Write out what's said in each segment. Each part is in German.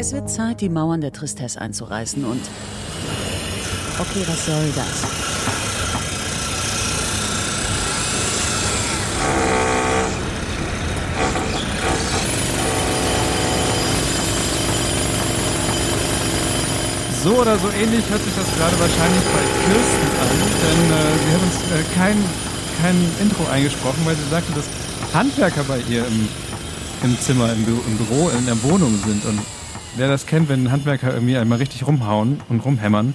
Es wird Zeit, die Mauern der Tristesse einzureißen und. Okay, was soll das? So oder so ähnlich hört sich das gerade wahrscheinlich bei Kirsten an, denn äh, sie hat uns äh, kein, kein Intro eingesprochen, weil sie sagte, dass Handwerker bei ihr im, im Zimmer, im, Bü im Büro, in der Wohnung sind. Und wer das kennt, wenn Handwerker irgendwie einmal richtig rumhauen und rumhämmern,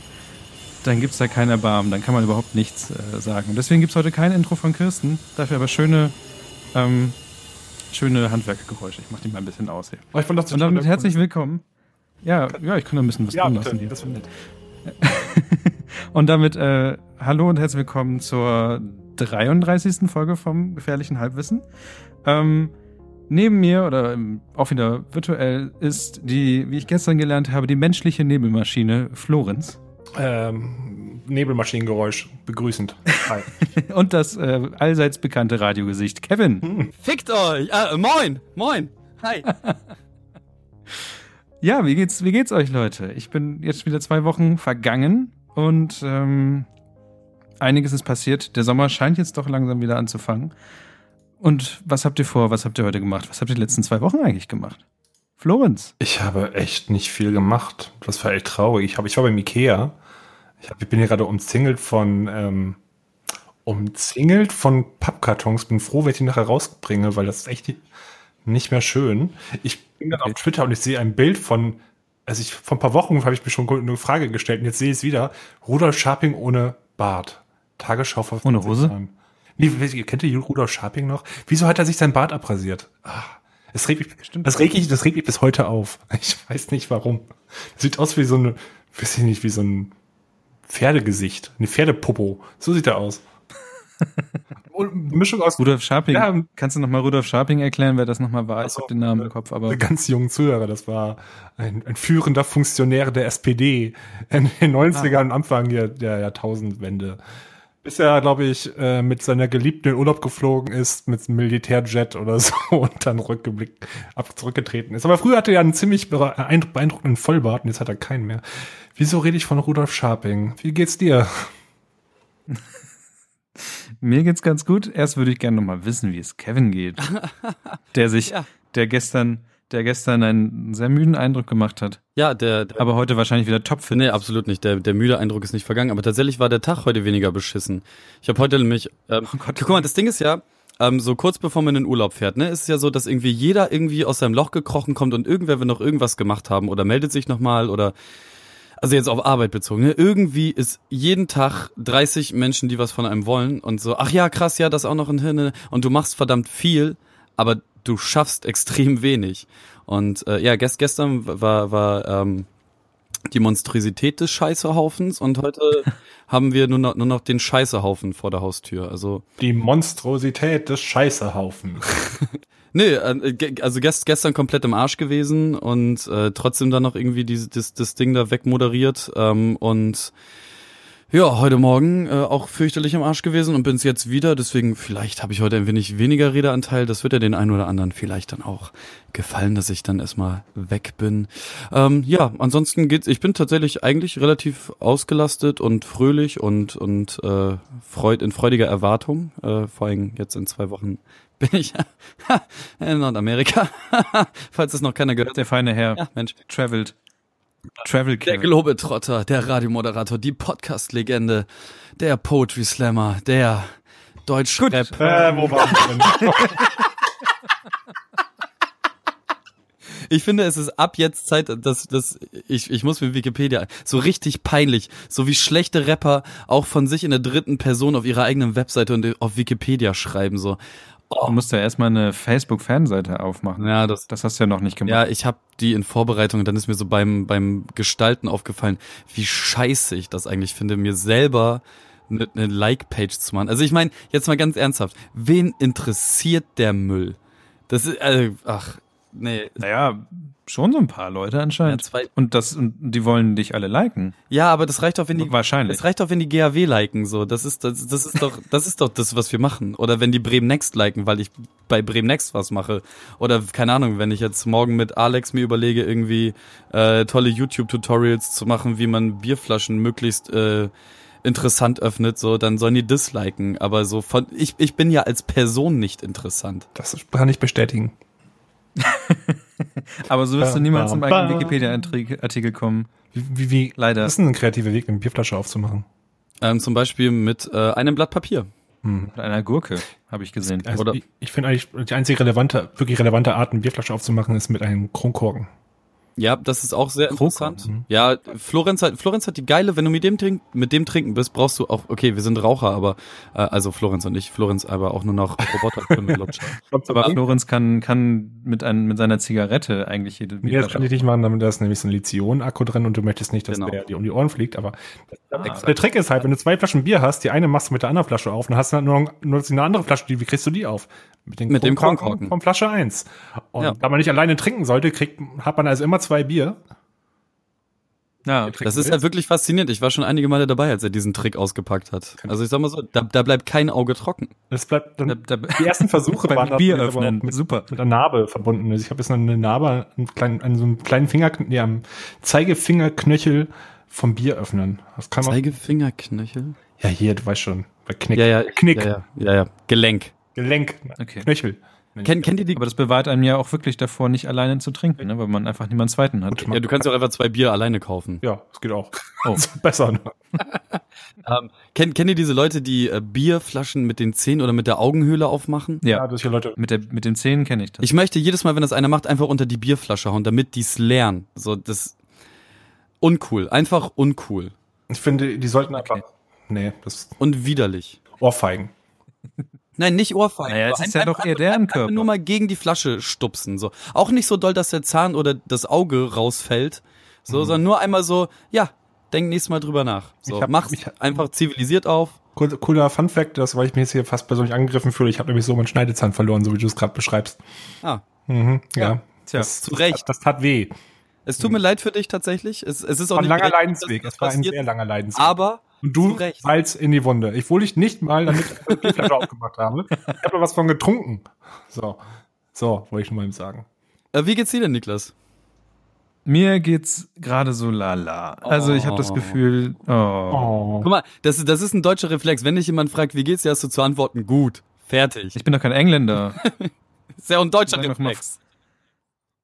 dann gibt es da kein Erbarmen, dann kann man überhaupt nichts äh, sagen. Und deswegen gibt es heute kein Intro von Kirsten, dafür aber schöne, ähm, schöne Handwerkergeräusche. Ich mache die mal ein bisschen aus hier. Oh, ich fand das Und damit herzlich willkommen. Ja, ja, ich kann da ein bisschen was Ja, tun bitte, lassen hier. das finde Und damit äh, hallo und herzlich willkommen zur 33. Folge vom Gefährlichen Halbwissen. Ähm, neben mir oder auch wieder virtuell ist die, wie ich gestern gelernt habe, die menschliche Nebelmaschine Florenz Ähm, Nebelmaschinengeräusch, begrüßend. Hi. und das äh, allseits bekannte Radiogesicht Kevin. Fickt euch! Ah, moin! Moin! Hi! Ja, wie geht's, wie geht's euch, Leute? Ich bin jetzt wieder zwei Wochen vergangen und ähm, einiges ist passiert. Der Sommer scheint jetzt doch langsam wieder anzufangen. Und was habt ihr vor? Was habt ihr heute gemacht? Was habt ihr die letzten zwei Wochen eigentlich gemacht? Florenz. Ich habe echt nicht viel gemacht. Das war echt traurig. Ich, habe, ich war beim Ikea. Ich, hab, ich bin hier gerade umzingelt von ähm, umzingelt von Pappkartons. Bin froh, wenn ich die nachher rausbringe, weil das ist echt nicht mehr schön. Ich bin gerade auf Twitter und ich sehe ein Bild von, also ich vor ein paar Wochen habe ich mir schon eine Frage gestellt und jetzt sehe ich es wieder. Rudolf Scharping ohne Bart. Tagesschau vor Ohne 20 Hose? Jahren. Nee, wie- kennt ihr Rudolf Scharping noch? Wieso hat er sich sein Bart abrasiert? Ah, es regt mich, das regt mich, das regt mich bis heute auf. Ich weiß nicht warum. Das sieht aus wie so eine, weiß ich nicht, wie so ein Pferdegesicht, eine Pferdepopo. So sieht er aus. Mischung aus Rudolf Scharping. Ja. Kannst du nochmal Rudolf Scharping erklären, wer das nochmal war? Ich so, habe den Namen im Kopf, aber ganz jungen Zuhörer. Das war ein, ein führender Funktionär der SPD in den 90ern, am Anfang der, der Jahrtausendwende. Bis er, glaube ich, äh, mit seiner Geliebten in Urlaub geflogen ist, mit einem Militärjet oder so und dann rückgeblickt, ab, zurückgetreten ist. Aber früher hatte er einen ziemlich beeindruck- beeindruckenden Vollbart und jetzt hat er keinen mehr. Wieso rede ich von Rudolf Scharping? Wie geht's dir? mir geht's ganz gut. Erst würde ich gerne nochmal wissen, wie es Kevin geht. Der sich, Ja. der gestern, der gestern einen sehr müden Eindruck gemacht hat. Ja, der, der Aber heute wahrscheinlich wieder topfit. Nee, absolut nicht. Der, der müde Eindruck ist nicht vergangen. Aber tatsächlich war der Tag heute weniger beschissen. Ich habe heute nämlich. Ähm, Oh Gott. guck mal, das Ding ist ja, ähm, so kurz bevor man in den Urlaub fährt, ne, ist es ja so, dass irgendwie jeder irgendwie aus seinem Loch gekrochen kommt und irgendwer will noch irgendwas gemacht haben oder meldet sich nochmal oder. Also jetzt auf Arbeit bezogen. Ne? Irgendwie ist jeden Tag 30 Menschen, die was von einem wollen und so, ach ja, krass, ja, das auch noch ein Hirn. Und du machst verdammt viel, aber du schaffst extrem wenig. Und äh, ja, gest, gestern war, war ähm, die Monstrosität des Scheißehaufens und heute haben wir nur noch, nur noch den Scheißehaufen vor der Haustür. Also, Die Monstrosität des Scheißehaufen. nee, äh, also gest, gestern komplett im Arsch gewesen und äh, trotzdem dann noch irgendwie dieses das, das Ding da wegmoderiert ähm, und ja, heute Morgen äh, auch fürchterlich im Arsch gewesen und bin's jetzt wieder. Deswegen, vielleicht habe ich heute ein wenig weniger Redeanteil. Das wird ja den einen oder anderen vielleicht dann auch gefallen, dass ich dann erstmal weg bin. Ähm, ja, ansonsten geht's. Ich bin tatsächlich eigentlich relativ ausgelastet und fröhlich und und äh, freud, in freudiger Erwartung. Äh, vor allem jetzt in zwei Wochen bin ich in Nordamerika. Falls es noch keiner gehört. Der feine Herr Ja, Mensch. traveled. Travel Der Kevin. Globetrotter, der Radiomoderator, die Podcast-Legende, der Poetry Slammer, der Deutschrap. äh, wo waren wir denn? Ich finde, es ist ab jetzt Zeit, dass, dass ich, ich muss mit Wikipedia so richtig peinlich, so wie schlechte Rapper auch von sich in der dritten Person auf ihrer eigenen Webseite und auf Wikipedia schreiben so. Du musst ja erstmal eine Facebook-Fanseite aufmachen. Ja, das Das hast du ja noch nicht gemacht. Ja, ich habe die in Vorbereitung und dann ist mir so beim beim Gestalten aufgefallen, wie scheiße ich das eigentlich finde, mir selber eine ne Like-Page zu machen. Also ich meine, jetzt mal ganz ernsthaft, wen interessiert der Müll? Das ist, äh, ach, nee. Naja, schon so ein paar Leute anscheinend. Ja, zwei- und das, und die wollen dich alle liken. Ja, aber das reicht doch, wenn die, Wahrscheinlich. das reicht doch, wenn die GAW liken, so. Das ist, das, das ist doch, das ist doch das, was wir machen. Oder wenn die Bremen Next liken, weil ich bei Bremen Next was mache. Oder, keine Ahnung, wenn ich jetzt morgen mit Alex mir überlege, irgendwie, äh, tolle YouTube-Tutorials zu machen, wie man Bierflaschen möglichst, äh, interessant öffnet, so, dann sollen die disliken. Aber so von, ich, ich bin ja als Person nicht interessant. Das kann ich bestätigen. Aber so wirst du niemals zum eigenen. Wikipedia-Artikel kommen. Wie, wie, wie Leider. Das ist ein kreativer Weg, eine Bierflasche aufzumachen. Ähm, zum Beispiel mit äh, einem Blatt Papier. Mit einer Gurke, habe ich gesehen. Also Oder- ich, ich finde eigentlich, die einzige relevante, wirklich relevante Art, eine Bierflasche aufzumachen, ist mit einem Kronkorken. Ja, das ist auch sehr interessant. Ja, Florenz hat, Florenz hat die geile, wenn du mit dem, trink, mit dem trinken bist, brauchst du auch, okay, wir sind Raucher, aber, äh, also Florenz und ich, Florenz aber auch nur noch Roboter können wir lutschen. Aber Florenz kann, kann mit, ein, mit seiner Zigarette eigentlich jede Nee, das kann ich nicht machen, damit da ist nämlich so ein Lithium-Akku drin und du möchtest nicht, dass Genau. der dir um die Ohren fliegt. Aber Ah. der Trick ist halt, wenn du zwei Flaschen Bier hast, die eine machst du mit der anderen Flasche auf, dann hast du dann nur, noch- nur eine andere Flasche, die, wie kriegst du die auf? Mit, den Mit dem Kronkorken. Von Flasche 1. Und Ja. da man nicht alleine trinken sollte, kriegt, hat man also immer zwei Bier. Ja. Das ist halt wirklich faszinierend. Ich war schon einige Male dabei, als er diesen Trick ausgepackt hat. Also ich sag mal so, da, da bleibt kein Auge trocken. Das bleibt dann, Da- da- die ersten Versuche Beim waren Bier öffnen. mit, Super. mit einer Narbe verbunden. Also ich habe jetzt noch eine Narbe, einen kleinen, an so einem kleinen Finger, nee, am Zeigefingerknöchel vom Bier öffnen. Das kann man. Zeigefingerknöchel? Ja, hier, du weißt schon. Bei Knick. Ja, ja. Knick. Ja, ja, ja, ja. Gelenk. Gelenk. Okay. Knöchel. Kennt, kennt ihr die? Aber das bewahrt einem ja auch wirklich davor, nicht alleine zu trinken, ne? weil man einfach niemanden zweiten hat. Ja, du kannst ja auch einfach zwei Bier alleine kaufen. Ja, das geht auch. Oh. Besser. Ne? Ähm, kennt, kennt ihr diese Leute, die äh, Bierflaschen mit den Zähnen oder mit der Augenhöhle aufmachen? Ja, Ja, das hier Leute. mit, der, mit den Zähnen kenne ich das. Ich möchte jedes Mal, wenn das einer macht, einfach unter die Bierflasche hauen, damit die's lernen. So, das uncool. Einfach uncool. Ich finde, die sollten einfach. Okay. Nee, das Und widerlich. Ohrfeigen. Nein, nicht Ohrfeigen. Naja, es ist ja doch eher deren Körper. nur mal gegen die Flasche stupsen. So. Auch nicht so doll, dass der Zahn oder das Auge rausfällt. So, Mhm. sondern nur einmal so, ja, denk nächstes Mal drüber nach. So, Ich hab- mach's hab- einfach zivilisiert auf. Cool- Cooler Fun Fact, das, weil ich mich jetzt hier fast persönlich angegriffen fühle. Ich habe nämlich so meinen Schneidezahn verloren, so wie du es gerade beschreibst. Ah, Mhm, ja. Tja, das, zu Recht. Das, das tat weh. es tut mir leid für dich tatsächlich. Es, es ist auch War ein langer Leidensweg. Es war ein sehr langer Leidensweg. Aber Und du. Salz in die Wunde. Ich wohl ich nicht mal damit die Bierflasche aufgemacht habe. Ich habe was von getrunken. So. So, wollte ich nur mal eben sagen. äh, wie geht's dir denn, Niklas? Mir geht's gerade so lala. Also ich habe das Oh. Gefühl, oh. Oh. Guck mal, das, das ist ein deutscher Reflex. Wenn dich jemand fragt, wie geht's dir, hast du zu antworten, gut. Fertig. ich bin doch kein Engländer. Ist ja auch ein deutscher Reflex.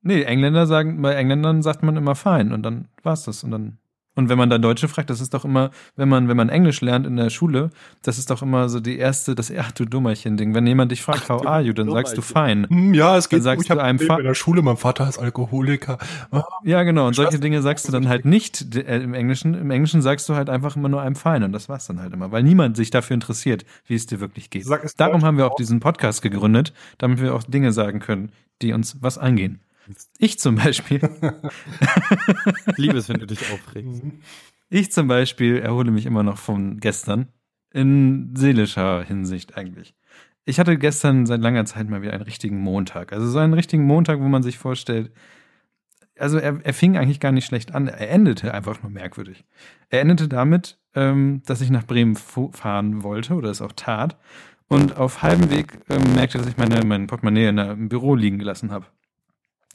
Nee, Engländer sagen, bei Engländern sagt man immer fein und dann war's das und dann und wenn man dann Deutsche fragt, das ist doch immer, wenn man wenn man Englisch lernt in der Schule, das ist doch immer so die erste, das ach du Dummerchen Ding. Wenn jemand dich fragt, how are you, dann sagst du fein. Hm, Ja, es geht Dann sagst. Ich habe du einem in der Schule, mein Vater ist Alkoholiker. Ah, Ja, genau. Und solche Dinge sagst du dann halt nicht äh, im Englischen. Im Englischen sagst du halt einfach immer nur einem fein und das war's dann halt immer, weil niemand sich dafür interessiert, wie es dir wirklich geht. Darum haben wir auch auch. diesen Podcast gegründet, damit wir auch Dinge sagen können, die uns was angehen. Ich zum Beispiel, Ich liebe es, wenn du dich aufregst. ich zum Beispiel erhole mich immer noch von gestern in seelischer Hinsicht eigentlich. Ich hatte gestern seit langer Zeit mal wieder einen richtigen Montag. Also so einen richtigen Montag, wo man sich vorstellt, also er, er fing eigentlich gar nicht schlecht an. Er endete einfach nur merkwürdig. Er endete damit, ähm, dass ich nach Bremen fahren wollte oder es auch tat. Und auf halbem Weg ähm, merkte, dass ich meine, mein Portemonnaie in der, im Büro liegen gelassen habe.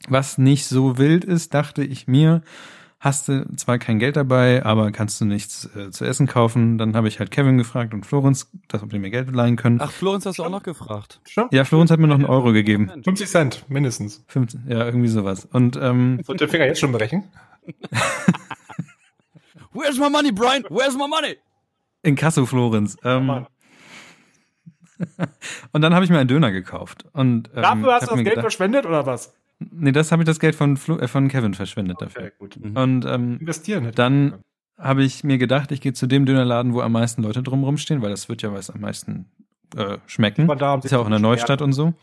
Was nicht so wild ist, dachte ich mir, hast du zwar kein Geld dabei, aber kannst du nichts äh, zu essen kaufen. Dann habe ich halt Kevin gefragt und Florenz, dass ob die mir Geld leihen können. Ach, Florenz hast du auch noch gefragt. Stimmt. Ja, Florenz hat mir noch einen Euro gegeben. 50 Cent, mindestens. 15, ja, irgendwie sowas. Und ähm, Sollt ihr den Finger jetzt schon brechen? Where's my money, Brian? Where's my money? in Kasso Florenz. Ähm, Mann. und dann habe ich mir einen Döner gekauft. Und, ähm, Dafür hast du das Geld gedacht- verschwendet oder was? Nee, das habe ich das Geld von, Flo, äh, von Kevin verschwendet dafür. Okay, gut. Und ähm, Investieren. hätte dann habe ich mir gedacht, ich gehe zu dem Dönerladen, wo am meisten Leute drumherum stehen, weil das wird ja was am meisten äh, schmecken. Da, ist ja auch in der Neustadt und so.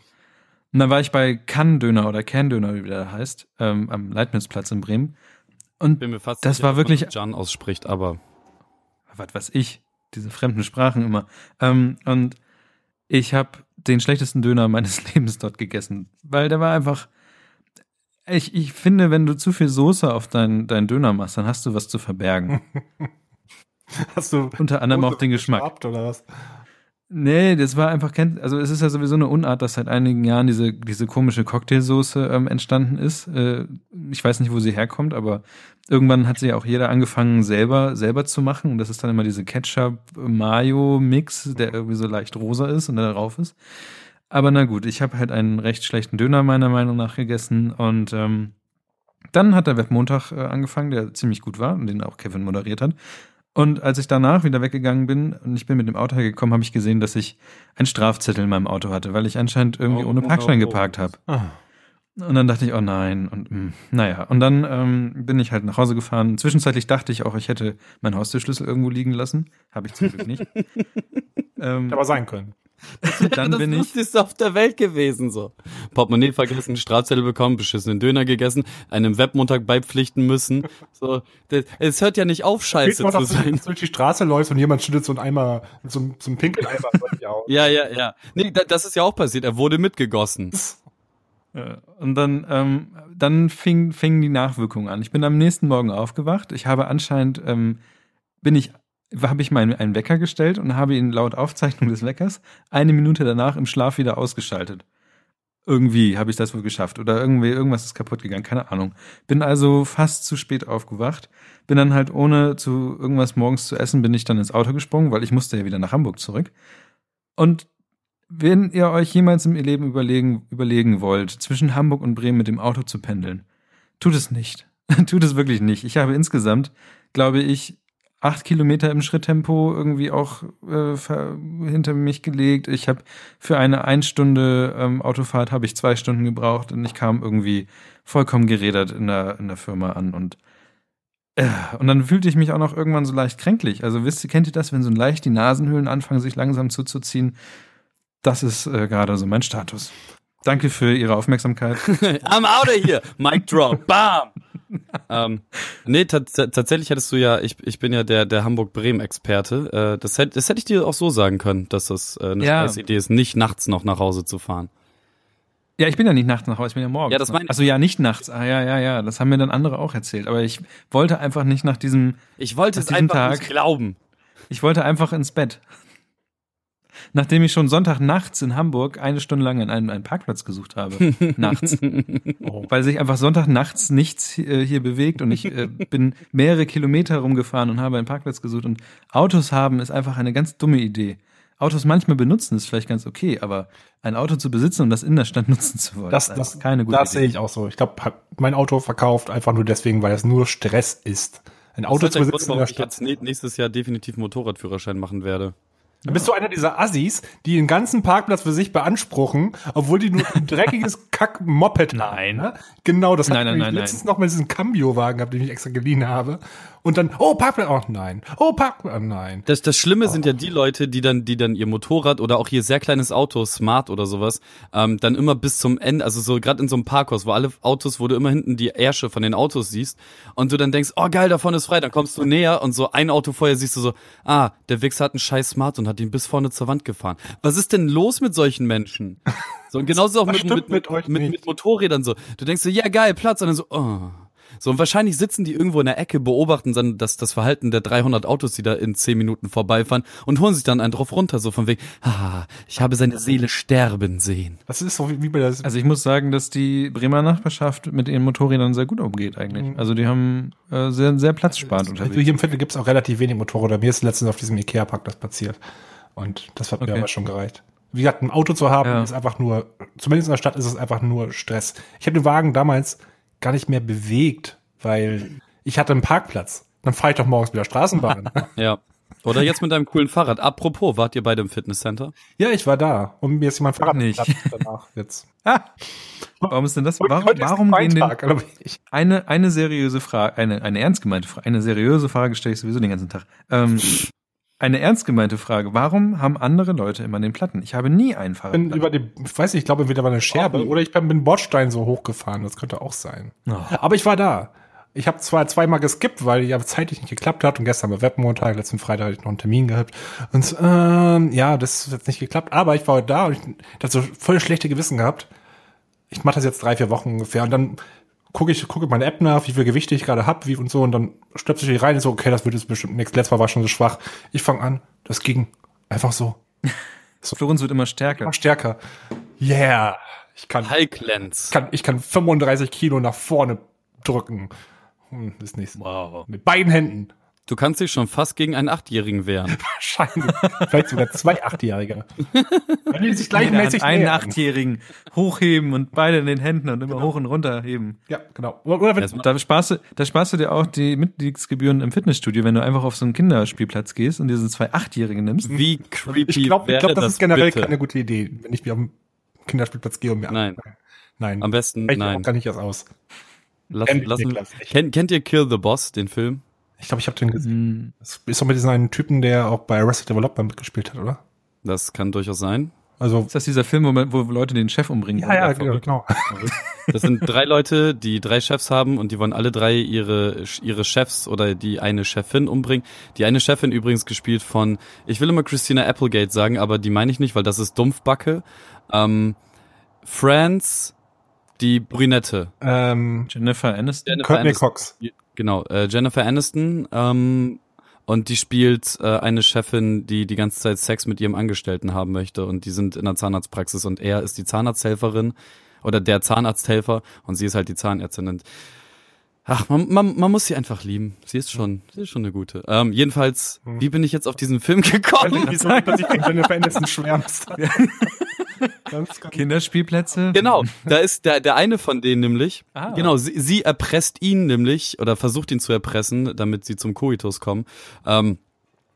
Und dann war ich bei Kann-Döner oder Can-Döner, wie der heißt, ähm, am Leibnizplatz in Bremen. Und Bin mir fast Das sicher, war dass wirklich- Jan ausspricht, aber was weiß ich, diese fremden Sprachen immer. Ähm, und ich habe den schlechtesten Döner meines Lebens dort gegessen, weil der war einfach, Ich, ich finde, wenn du zu viel Soße auf deinen dein Döner machst, dann hast du was zu verbergen. Hast du Unter anderem auch den Geschmack. oder was? Nee, das war einfach, kennt, also es ist ja sowieso eine Unart, dass seit einigen Jahren diese, diese komische Cocktailsoße ähm, entstanden ist. Äh, ich weiß nicht, wo sie herkommt, aber irgendwann hat sie ja auch jeder angefangen, selber, selber zu machen. Und das ist dann immer diese Ketchup-Mayo-Mix, der irgendwie so leicht rosa ist und da drauf ist. Aber na gut, ich habe halt einen recht schlechten Döner meiner Meinung nach gegessen und ähm, dann hat der Webmontag äh, angefangen, der ziemlich gut war und den auch Kevin moderiert hat. Und als ich danach wieder weggegangen bin und ich bin mit dem Auto hergekommen, habe ich gesehen, dass ich einen Strafzettel in meinem Auto hatte, weil ich anscheinend irgendwie Oh, ohne oh, Parkschein oh, oh. geparkt habe. Ah. Und dann dachte ich, oh nein. Und mh, naja, und dann ähm, bin ich halt nach Hause gefahren. Zwischenzeitlich dachte ich auch, ich hätte meinen Haustürschlüssel irgendwo liegen lassen. Habe ich zum Glück nicht. ähm, Hätte aber sein können. Dann das bin ich. Lustigste auf der Welt gewesen, so. Portemonnaie vergessen, Strafzettel bekommen, beschissenen Döner gegessen, einem Webmontag beipflichten müssen. So, das, es hört ja nicht auf, scheiße zu dass du sein. durch die Straße läufst und jemand schüttet so einen Eimer, so, einen- so einen dir aus. Ja, ja, ja. Nee, da, das ist ja auch passiert. Er wurde mitgegossen. Und dann, ähm, dann fing, fingen die Nachwirkungen an. Ich bin am nächsten Morgen aufgewacht. Ich habe anscheinend, ähm, bin ich, habe ich meinen einen Wecker gestellt und habe ihn laut Aufzeichnung des Weckers eine Minute danach im Schlaf wieder ausgeschaltet. Irgendwie habe ich das wohl geschafft oder irgendwie irgendwas ist kaputt gegangen, keine Ahnung. Bin also fast zu spät aufgewacht. Bin dann halt ohne zu irgendwas morgens zu essen, bin ich dann ins Auto gesprungen, weil ich musste ja wieder nach Hamburg zurück. Und wenn ihr euch jemals im Leben überlegen, überlegen wollt, zwischen Hamburg und Bremen mit dem Auto zu pendeln, tut es nicht. tut es wirklich nicht. Ich habe insgesamt, glaube ich, acht Kilometer im Schritttempo irgendwie auch äh, hinter mich gelegt. Ich habe für eine ein Stunde ähm, Autofahrt habe ich zwei Stunden gebraucht und ich kam irgendwie vollkommen gerädert in der, in der Firma an und äh, und dann fühlte ich mich auch noch irgendwann so leicht kränklich. Also wisst ihr, kennt ihr das, wenn so leicht die Nasenhöhlen anfangen, sich langsam zuzuziehen? Das ist äh, gerade so mein Status. Danke für Ihre Aufmerksamkeit. I'm out of here. Mic drop. Bam. ähm, nee, tats- tatsächlich hattest du ja, ich, ich bin ja der, der Hamburg-Bremen-Experte. Äh, das, hätte, das hätte ich dir auch so sagen können, dass das äh, eine Ja. Idee ist, nicht nachts noch nach Hause zu fahren. Ja, ich bin ja nicht nachts nach Hause, ich bin ja morgens. Ja, das meine. Also ja, nicht nachts. Ah, ja, ja, ja. Das haben mir dann andere auch erzählt. Aber ich wollte einfach nicht nach diesem, Ich wollte es einfach Tag- nicht glauben. ich wollte einfach ins Bett. Nachdem ich schon Sonntagnachts in Hamburg eine Stunde lang einen, einen Parkplatz gesucht habe. nachts. Oh. Weil sich einfach Sonntagnachts nichts äh, hier bewegt und ich äh, bin mehrere Kilometer rumgefahren und habe einen Parkplatz gesucht und Autos haben ist einfach eine ganz dumme Idee. Autos manchmal benutzen ist vielleicht ganz okay, aber ein Auto zu besitzen und das in der Stadt nutzen zu wollen, Das, ist das, einfach keine gute das sehe Idee. ich auch so. Ich glaube, mein Auto verkauft einfach nur deswegen, weil es nur Stress ist. Ein Auto das zu ist der Grund, besitzen in der ich Stadt. jetzt nä- nächstes Jahr definitiv Motorradführerschein machen werde. Dann bist du einer dieser Assis, die den ganzen Parkplatz für sich beanspruchen, obwohl die nur ein dreckiges Kack-Moped haben. Nein. Ne? Genau, das Nein, hatte nein, ich nein, letztens noch mal diesen Cambio-Wagen gehabt, den ich extra geliehen habe. Und dann, oh, Parkplatz, oh nein. Oh, Parkplatz, oh nein. Das, das Schlimme sind ja die Leute, die dann, die dann ihr Motorrad oder auch ihr sehr kleines Auto, Smart oder sowas, ähm, dann immer bis zum Ende, also so gerade in so einem Parkhaus, wo alle Autos, wo du immer hinten die Ärsche von den Autos siehst und du dann denkst, oh geil, da vorne ist frei, dann kommst du näher und so ein Auto vorher siehst du so, ah, der Wichser hat einen scheiß Smart und hat ihn bis vorne zur Wand gefahren. Was ist denn los mit solchen Menschen? So, und genauso auch mit, mit, mit mit, mit Motorrädern so. Du denkst so, ja geil, Platz, und dann so, oh. So, und wahrscheinlich sitzen die irgendwo in der Ecke, beobachten dann das, das Verhalten der 300 Autos, die da in 10 Minuten vorbeifahren und holen sich dann einen drauf runter, so von wegen, ah, ich habe seine Seele sterben sehen. Das ist so wie bei der, Also ich muss sagen, dass die Bremer Nachbarschaft mit ihren Motorrädern sehr gut umgeht eigentlich. Also die haben äh, sehr, sehr platzsparend also unterwegs. hier im Viertel gibt's auch relativ wenig Motorräder. Mir ist letztens auf diesem Ikea-Parkplatz passiert. Und das hat mir Okay. aber schon gereicht. Wie gesagt, ein Auto zu haben, Ja. ist einfach nur, zumindest in der Stadt ist es einfach nur Stress. Ich habe den Wagen damals gar nicht mehr bewegt, weil ich hatte einen Parkplatz. Dann fahre ich doch morgens wieder Straßenbahn. Ja. Oder jetzt mit deinem coolen Fahrrad. Apropos, wart ihr beide im Fitnesscenter? ja, ich war da. Und mir ist jemand Fahrrad Nicht. danach jetzt. Ah, warum ist denn das? Warum, warum mein gehen ich, eine eine seriöse Frage, eine eine ernst gemeinte Frage, eine seriöse Frage stelle ich sowieso den ganzen Tag. Ähm, eine ernst gemeinte Frage: Warum haben andere Leute immer den Platten? Ich habe nie einen Fahrrad. bin über die, ich weiß nicht, ich glaube, entweder war eine Scherbe Oh. oder ich bin mit dem Bordstein so hochgefahren. Das könnte auch sein. Oh. Aber ich war da. Ich habe zwar zweimal geskippt, weil ja zeitlich nicht geklappt hat und gestern war Webmontag, letzten Freitag hatte ich noch einen Termin gehabt. Und ähm, ja, das hat nicht geklappt, aber ich war heute da und ich hatte so voll schlechte Gewissen gehabt. Ich mache das jetzt drei, vier Wochen ungefähr und dann gucke ich, gucke meine App nach, wie viel Gewicht ich gerade hab, wie und so, und dann stöpsel ich die rein und so, okay, das wird jetzt bestimmt nichts. Letztes Mal war schon so schwach. Ich fange an, das ging einfach so. Florenz wird immer stärker. Immer stärker. Yeah. Ich kann, Highlands. kann, ich kann 35 Kilo nach vorne drücken. Hm, ist nichts. Wow. Mit beiden Händen. Du kannst dich schon fast gegen einen Achtjährigen wehren. Wahrscheinlich. Vielleicht sogar zwei Achtjährige. Wenn die sich gleichmäßig einen nähern. Achtjährigen hochheben und beide in den Händen und immer hoch und runter heben. Ja, genau. Oder, wenn, Das- Da sparst, du, da sparst du dir auch die Mitgliedsgebühren im Fitnessstudio, wenn du einfach auf so einen Kinderspielplatz gehst und diese zwei Achtjährigen nimmst. Wie creepy ich glaube, ich glaub, das, das ist generell bitte? keine gute Idee, wenn ich mir am Kinderspielplatz gehe und mir Nein. Nein. Am besten, Reicht nein. auch gar nicht erst aus. Lass, lassen, kennt, kennt ihr Kill the Boss, den Film? Ich glaube, ich habe den gesehen. Hm, Das ist doch mit diesem einen Typen, der auch bei Arrested Development mitgespielt hat, oder? Das kann durchaus sein. Also, Ist das dieser Film, wo, man, wo Leute den Chef umbringen? ja, ja, genau. genau. Das sind drei Leute, die drei Chefs haben und die wollen alle drei ihre, ihre Chefs oder die eine Chefin umbringen. Die eine Chefin übrigens gespielt von, ich will immer Christina Applegate sagen, aber die meine ich nicht, weil das ist Dumpfbacke. Ähm, Franz, die Brünette. Ähm, Jennifer Aniston. Jennifer Courtney Aniston. Cox. Genau, äh, Jennifer Aniston. Ähm, und die spielt äh, eine Chefin, die die ganze Zeit Sex mit ihrem Angestellten haben möchte. Und die sind in der Zahnarztpraxis und er ist die Zahnarzthelferin oder der Zahnarzthelfer und sie ist halt die Zahnärztin. Und ach, man, man, man muss sie einfach lieben. Sie ist schon, sie ist schon eine gute. Ähm, jedenfalls, wie bin ich jetzt auf diesen Film gekommen? Wieso, dass ich von Jennifer Aniston schwärmst? ganz, ganz Kinderspielplätze. Genau, da ist der, der eine von denen nämlich. Ah. Genau, sie, sie erpresst ihn nämlich oder versucht ihn zu erpressen, damit sie zum Koitus kommen. Ähm,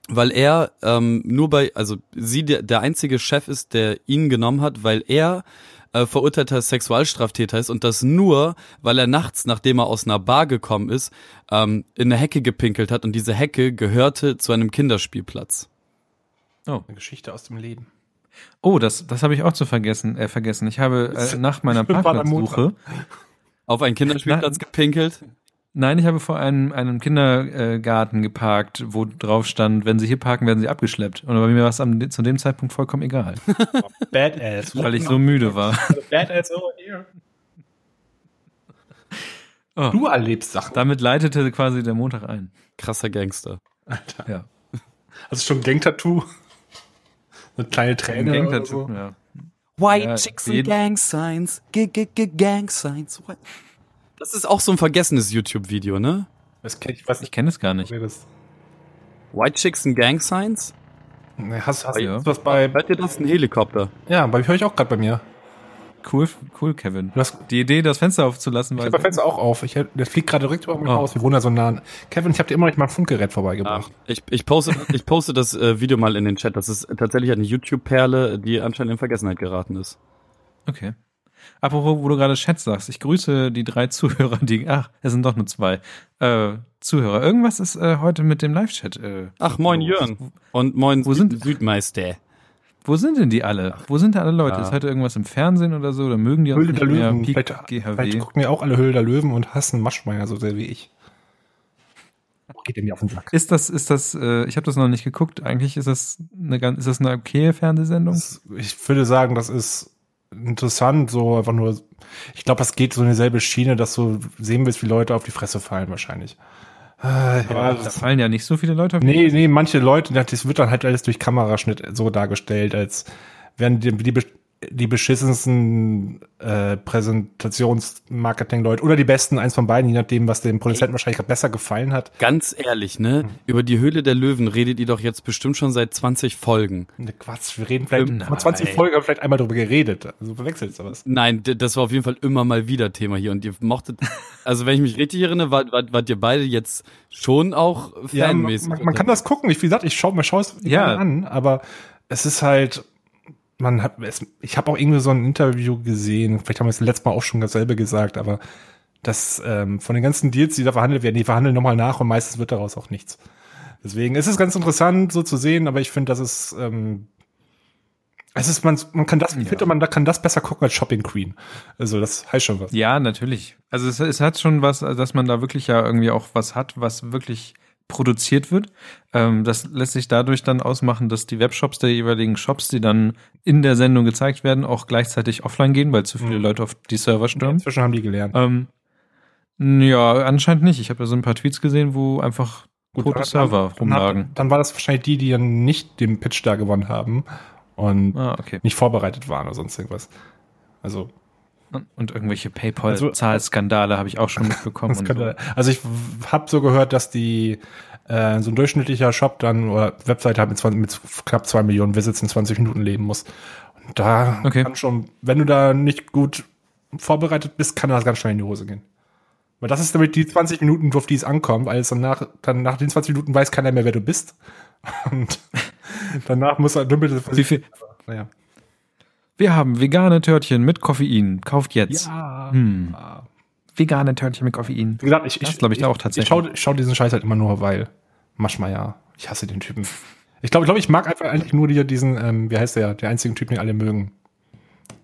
weil er ähm, nur bei, also sie der, der einzige Chef ist, der ihn genommen hat, weil er äh, verurteilter Sexualstraftäter ist und das nur, weil er nachts, nachdem er aus einer Bar gekommen ist, ähm, in eine Hecke gepinkelt hat und diese Hecke gehörte zu einem Kinderspielplatz. Eine Geschichte aus dem Leben. Oh, das, das habe ich auch zu vergessen. Äh, vergessen. Ich habe äh, nach meiner Parkplatzsuche, Auf einen Kinderspielplatz gepinkelt. nein, ich habe vor einem, einem Kindergarten geparkt, wo drauf stand, wenn Sie hier parken, werden Sie abgeschleppt. Und bei mir war es am, zu dem Zeitpunkt vollkommen egal, Badass. weil ich so müde war. Badass over here. Oh. Du erlebst Sachen. Damit leitete quasi der Montag ein. Krasser Gangster. Alter. Ja. Hast du schon ein Gang-Tattoo? Eine kleine Träne Gang oder dazu. so? Ja. White Ja, Chicks and Gang Signs. G -g -g Gang Signs. What? Das ist auch so ein vergessenes YouTube-Video, ne? Das kenn ich, weiß Ich kenne es gar nicht. White Chicks and Gang Signs? Nee, Hast, hast Ja. du was bei, Hört ihr das? Ein Helikopter. ja, bei höre ich auch gerade bei mir. Cool, cool, Kevin. Du hast, Die Idee, das Fenster aufzulassen, ich war habe mein Fenster auch auf. Ich, der fliegt gerade direkt über mein Oh. Haus. Wir wohnen ja so nah. Kevin, ich habe dir immer noch nicht mal ein Funkgerät vorbeigebracht. Ich, ich, poste, ich poste das äh, Video mal in den Chat. Das ist tatsächlich eine YouTube-Perle, die anscheinend in Vergessenheit geraten ist. Okay. Apropos, wo du gerade Chat sagst, ich grüße die drei Zuhörer, die, ach, es sind doch nur zwei, äh, Zuhörer. Irgendwas ist äh, heute mit dem Live-Chat. Äh, Ach, moin. Jörn. Und moin Wo sind- Südmeister. Wo sind denn die alle? Wo sind da alle Leute? Ja. Ist heute irgendwas im Fernsehen oder so? Oder mögen die Höhle der? Löwen. Vielleicht, vielleicht gucken ja auch alle Höhle der Löwen und hassen Maschmeyer so sehr wie ich. Geht mir auf den Sack. Ist das, ist das, äh, ich habe das noch nicht geguckt. Eigentlich ist das eine ganz, ist das eine okaye Fernsehsendung? Das, ich würde sagen, das ist interessant, so einfach nur. Ich glaube, das geht so in dieselbe Schiene, dass du sehen willst, wie Leute auf die Fresse fallen, wahrscheinlich. Äh, ja, Da das, fallen ja nicht so viele Leute auf nee, nee, manche Leute, das wird dann halt alles durch Kameraschnitt so dargestellt, als wären die, die, die beschissensten äh, Präsentationsmarketing-Leute oder die besten, eins von beiden, je nachdem, was dem Produzenten wahrscheinlich gerade besser gefallen hat. Ganz ehrlich, ne? Über die Höhle der Löwen redet ihr doch jetzt bestimmt schon seit 20 Folgen. Ne, Quatsch, wir reden vielleicht Nein. vor 20 Folgen haben vielleicht einmal drüber geredet. Also verwechselst du was. Nein, das war auf jeden Fall immer mal wieder Thema hier und ihr mochtet, also wenn ich mich richtig erinnere, wart, wart, wart ihr beide jetzt schon auch Ja, man, fanmäßig. man, man kann das gucken. Ich, wie gesagt, ich schaue mir schaue es Ja. an, aber es ist halt, man hat, es, ich habe auch irgendwie so ein Interview gesehen, vielleicht haben wir es letztes Mal auch schon dasselbe gesagt, aber das ähm, von den ganzen Deals, die da verhandelt werden, die verhandeln nochmal nach und meistens wird daraus auch nichts. Deswegen ist es ganz interessant, so zu sehen, aber ich finde, das ist, ähm, es ist, man, man kann das, ich finde, man da kann das besser gucken als Shopping Queen. Also, das heißt schon was. Ja, natürlich. Also es, es hat schon was, dass man da wirklich ja irgendwie auch was hat, was wirklich produziert wird. Ähm, das lässt sich dadurch dann ausmachen, dass die Webshops der jeweiligen Shops, die dann in der Sendung gezeigt werden, auch gleichzeitig offline gehen, weil zu viele Mhm. Leute auf die Server stürmen. Inzwischen haben die gelernt. Ähm, Ja, anscheinend nicht. Ich habe da so ein paar Tweets gesehen, wo einfach gute dann- Server dann, rumlagen. Dann, dann war das wahrscheinlich die, die dann nicht den Pitch da gewonnen haben und Ah, okay. nicht vorbereitet waren oder sonst irgendwas. Also, Und irgendwelche Also- PayPal-Zahlskandale habe ich auch schon mitbekommen. so. also ich habe so gehört, dass die äh, so ein durchschnittlicher Shop dann oder Webseite halt mit, 20, mit knapp zwei Millionen Visits in 20 Minuten leben muss. Und da Okay. kann schon, wenn du da nicht gut vorbereitet bist, kann das ganz schnell in die Hose gehen. Weil das ist damit die 20 Minuten, auf die es ankommt, weil es danach, dann nach den 20 Minuten weiß keiner mehr, wer du bist. Und danach muss er dümpelt Wie viel? Naja. Wir haben vegane Törtchen mit Koffein. Kauft jetzt. Ja. Hm. Vegane Törtchen mit Koffein. Wie gesagt, ich, Das ich glaub ich auch Ich tatsächlich. schaue schau diesen Scheiß halt immer nur, weil Maschmeyer. Ich hasse den Typen. Ich glaube, ich, glaub, ich mag einfach eigentlich nur die, diesen, ähm, wie heißt der, der einzigen Typ, den alle mögen.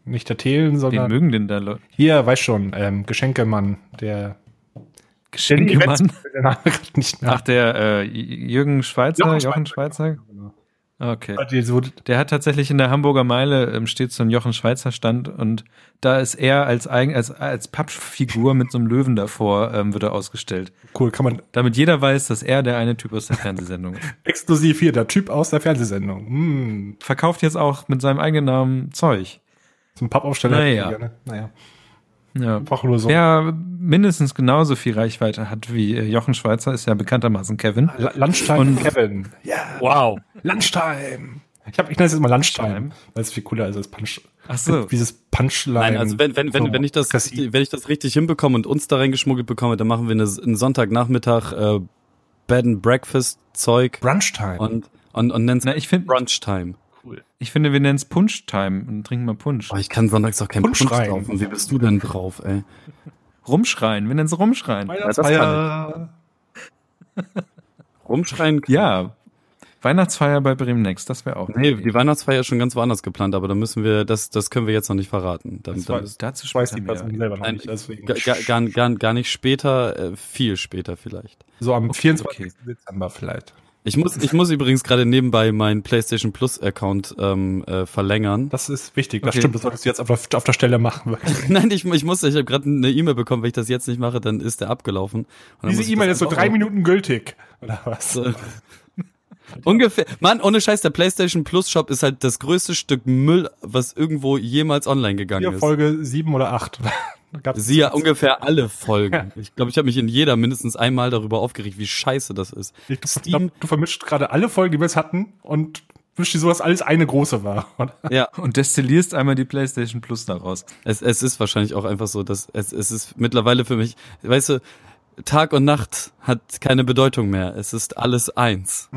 Nicht der Thelen, Den sondern mögen denn da Leute? hier, weiß schon, ähm, Geschenkemann, der Geschenkemann? Der nicht nach. Ach, der äh, Jürgen Schweizer, Jochen Jochen, Schweizer. Schweizer? Okay. Der hat tatsächlich in der Hamburger Meile ähm, steht so ein Jochen Schweizer Stand und da ist er als eigen, als, als Pappfigur mit so einem Löwen davor, ähm, wird er ausgestellt. cool, kann man Damit jeder weiß, dass er der eine Typ aus der Fernsehsendung ist. exklusiv hier, der Typ aus der Fernsehsendung. Hm, Verkauft jetzt auch mit seinem eigenen Namen Zeug. zum Pappaufsteller. Naja. Ne? Naja. Ja. Einfach nur so. Wer mindestens genauso viel Reichweite hat wie äh, Jochen Schweizer, ist ja bekanntermaßen Kevin. Lunchtime Und- Kevin. Ja. Wow. Lunchtime. Ich, hab, ich nenne es jetzt mal Lunchtime, weil es viel cooler ist als Punch. Ach so. Dieses Punchline. Nein, also wenn, wenn, wenn, so wenn ich das, wenn ich das richtig hinbekomme und uns da reingeschmuggelt bekomme, dann machen wir eine, einen Sonntagnachmittag äh, Bed and Breakfast Zeug Brunchtime. und und und nenn's Na, ich finde, Brunch Time. ich finde, wir nennen es Punch-Time und trinken mal Punsch. Oh, ich kann sonntags auch kein Punsch Punsch rein. saufen. Wie bist du denn drauf, ey? Rumschreien, wir nennen es Rumschreien. Weihnachtsfeier. Rumschreien? Ja. Weihnachtsfeier bei Bremen Next, das wäre auch. Nee, die Weihnachtsfeier ist schon ganz woanders geplant, aber da müssen wir, das, das können wir jetzt noch nicht verraten. Dann, Das dann Dazu Ich weiß die später Person mehr. selber noch Nein, nicht, deswegen. gar, gar, gar, nicht später, äh, viel später vielleicht. So am 24. okay. Dezember vielleicht. Ich muss, ich muss übrigens gerade nebenbei meinen PlayStation Plus Account ähm, äh, verlängern. Das ist wichtig. Das Okay. stimmt, das solltest du jetzt auf der, auf der Stelle machen. Nein, ich, ich muss, ich habe gerade eine E-Mail bekommen, wenn ich das jetzt nicht mache, dann ist der abgelaufen. Diese E-Mail ist so drei Minuten gültig. Oder was? So. Ungefähr. Mann, ohne Scheiß, der PlayStation Plus Shop ist halt das größte Stück Müll, was irgendwo jemals online gegangen Hier ist. Folge sieben oder acht. Gab's- Siehe ungefähr alle Folgen. Ich glaube, ich habe mich in jeder mindestens einmal darüber aufgeregt, wie scheiße das ist. Ich glaub, Steam, du vermischt gerade alle Folgen, die wir jetzt hatten und wischst die so, dass alles eine große war. oder? ja, Und destillierst einmal die PlayStation Plus daraus. es, es ist wahrscheinlich auch einfach so, dass es, es ist mittlerweile für mich, weißt du, Tag und Nacht hat keine Bedeutung mehr. Es ist alles eins.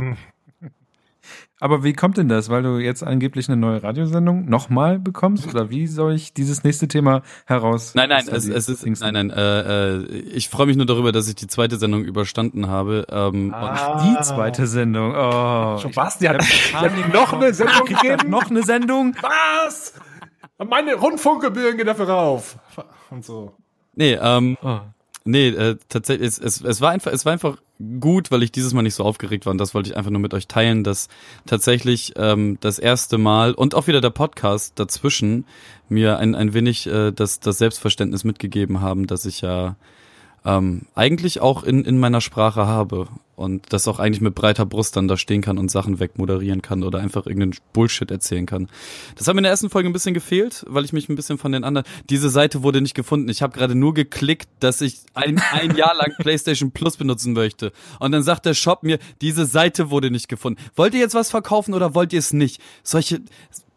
Aber wie kommt denn das? Weil du jetzt angeblich eine neue Radiosendung nochmal bekommst? Oder wie soll ich dieses nächste Thema heraus? Nein, nein, es, es ist, Dings nein, nein, äh, äh, ich freue mich nur darüber, dass ich die zweite Sendung überstanden habe. Ähm, Ah. Die zweite Sendung. Oh. Schon was? Die hat, die hat Panik noch eine Sendung ich gegeben? noch eine Sendung? Was? Meine Rundfunkgebühren gehen dafür rauf. Und so. nee, ähm, Oh. Nee, äh, tatsächlich, es, es, es war einfach, es war einfach gut, weil ich dieses Mal nicht so aufgeregt war. Und das wollte ich einfach nur mit euch teilen, dass tatsächlich ähm, das erste Mal und auch wieder der Podcast dazwischen mir ein, ein wenig äh, das, das Selbstverständnis mitgegeben haben, dass ich ja ähm, eigentlich auch in, in meiner Sprache habe und das auch eigentlich mit breiter Brust dann da stehen kann und Sachen wegmoderieren kann oder einfach irgendeinen Bullshit erzählen kann. Das hat mir in der ersten Folge ein bisschen gefehlt, weil ich mich ein bisschen von den anderen. Diese Seite wurde nicht gefunden. Ich habe gerade nur geklickt, dass ich ein, ein Jahr lang PlayStation Plus benutzen möchte. Und dann sagt der Shop mir, diese Seite wurde nicht gefunden. Wollt ihr jetzt was verkaufen oder wollt ihr es nicht? Solche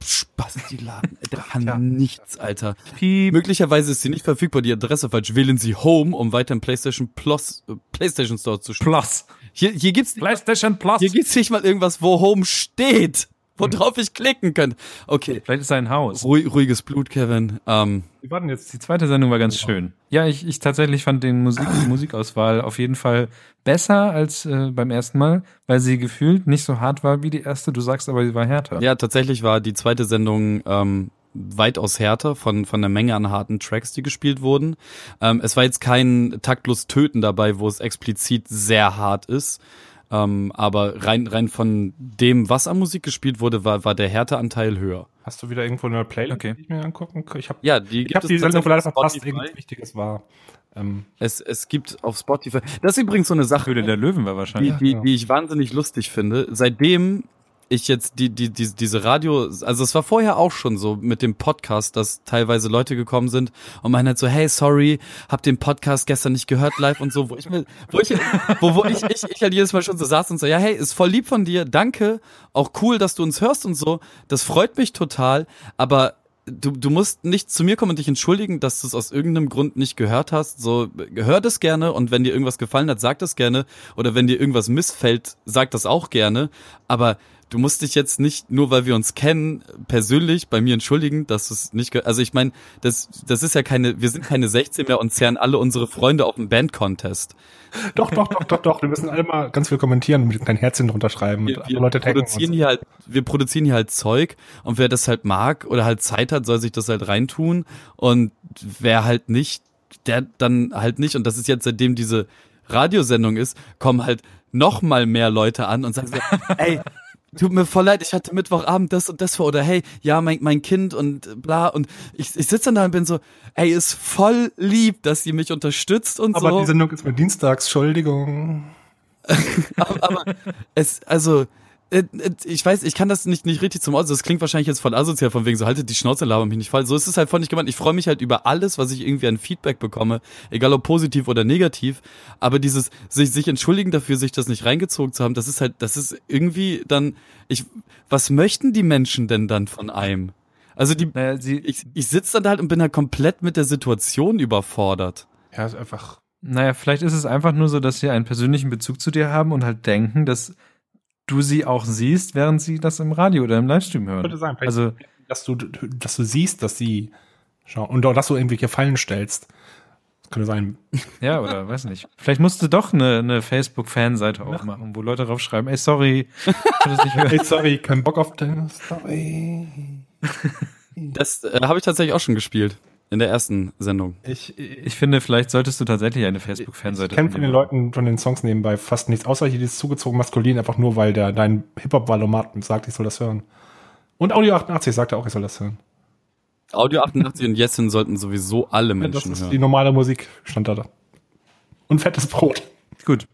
Spaß, die Laden. Der kann nichts, Alter. Piep. Möglicherweise ist sie nicht verfügbar, die Adresse falsch. Wählen Sie Home, um weiter im PlayStation Plus, äh, PlayStation Store zu spielen. Plus. Hier, hier gibt's nicht, PlayStation Plus. hier gibt's nicht mal irgendwas, wo Home steht, worauf ich klicken kann. Okay. Vielleicht ist ein Haus. Ruhig, ruhiges Blut, Kevin. Ähm, Wie war denn jetzt? Die zweite Sendung war ganz schön. Ja, ich, ich tatsächlich fand den Musik, die Musikauswahl auf jeden Fall besser als äh, beim ersten Mal, weil sie gefühlt nicht so hart war wie die erste. Du sagst aber, sie war härter. ja, tatsächlich war die zweite Sendung ähm, weitaus härter von, von der Menge an harten Tracks, die gespielt wurden. Ähm, es war jetzt kein taktlos Töten dabei, wo es explizit sehr hart ist. Ähm, aber rein, rein von dem, was an Musik gespielt wurde, war, war der Härteanteil höher. Hast du wieder irgendwo eine Playlist, Okay. die ich mir angucken kann? Ich habe Ja, die ich hab es die Sendung vielleicht verpasst, irgendwas Wichtiges war. Ähm, Es, es gibt auf Spotify. Das ist übrigens so eine Sache, Höhle der Löwen war die, wahrscheinlich. die, ja. die ich wahnsinnig lustig finde. Seitdem ich jetzt die, die, die, diese Radio, also es war vorher auch schon so mit dem Podcast, dass teilweise Leute gekommen sind und meinen halt so, hey, sorry, hab den Podcast gestern nicht gehört live und so, wo ich mir, wo ich, wo, wo ich, ich, ich halt jedes Mal schon so saß und so, ja, hey, ist voll lieb von dir, danke, auch cool, dass du uns hörst und so, das freut mich total, aber du, du musst nicht zu mir kommen und dich entschuldigen, dass du es aus irgendeinem Grund nicht gehört hast. So, hör das gerne und wenn dir irgendwas gefallen hat, sag das gerne. Oder wenn dir irgendwas missfällt, sag das auch gerne. Aber du musst dich jetzt nicht, nur weil wir uns kennen, persönlich bei mir entschuldigen, dass du es nicht gehört Also ich meine, das, das ist ja keine, wir sind keine 16 mehr und zerren alle unsere Freunde auf einen Band-Contest. doch, doch, doch, doch, doch. Wir müssen alle mal ganz viel kommentieren und mit kleinen Herzchen drunter schreiben und Wir, Leute produzieren und so. hier halt, wir produzieren hier halt Zeug und wer das halt mag oder halt Zeit hat, soll sich das halt reintun und wer halt nicht, der dann halt nicht und das ist jetzt seitdem diese Radiosendung ist, kommen halt noch mal mehr Leute an und sagen so, ey, tut mir voll leid, ich hatte Mittwochabend das und das vor oder hey, ja, mein, mein Kind und bla und ich, ich sitze dann da und bin so, ey, ist voll lieb, dass ihr mich unterstützt und Aber so. die Sendung ist mal dienstags, Entschuldigung. aber, aber es, also, ich weiß, ich kann das nicht, nicht richtig zum Ausdruck. Das klingt wahrscheinlich jetzt voll asozial, von wegen so, haltet die Schnauze, laber mich nicht voll. So ist es halt voll nicht gemeint. Ich freue mich halt über alles, was ich irgendwie an Feedback bekomme, egal ob positiv oder negativ. Aber dieses, sich, sich entschuldigen dafür, sich das nicht reingezogen zu haben, das ist halt, das ist irgendwie dann, ich, was möchten die Menschen denn dann von einem? Also die, Naja, sie, ich, ich sitze dann da halt und bin halt komplett mit der Situation überfordert. Ja, ist einfach. naja, vielleicht ist es einfach nur so, dass sie einen persönlichen Bezug zu dir haben und halt denken, dass du sie auch siehst, während sie das im Radio oder im Livestream hören. Könnte sein. Vielleicht, Also, dass du, dass du siehst, dass sie schauen und auch, dass du irgendwelche Fallen stellst. Das könnte sein. ja, oder weiß nicht. Vielleicht musst du doch eine, eine Facebook-Fanseite aufmachen, wo Leute draufschreiben, ey, sorry, ich. Hey, sorry, kein Bock auf deine Story. Das äh, habe ich tatsächlich auch schon gespielt. In der ersten Sendung. Ich, ich finde, vielleicht solltest du tatsächlich eine Ich Facebook-Fanseite kenne von den Leuten, von den Songs nebenbei fast nichts, außer hier dieses zugezogen maskulin, einfach nur, weil der dein Hip-Hop-Valomat sagt, ich soll das hören. Und Audio 88 sagte auch, ich soll das hören. Audio 88 und Jessin sollten sowieso alle Ja, das Menschen ist die hören. normale Musik, stand da. da. Und fettes Brot. Gut.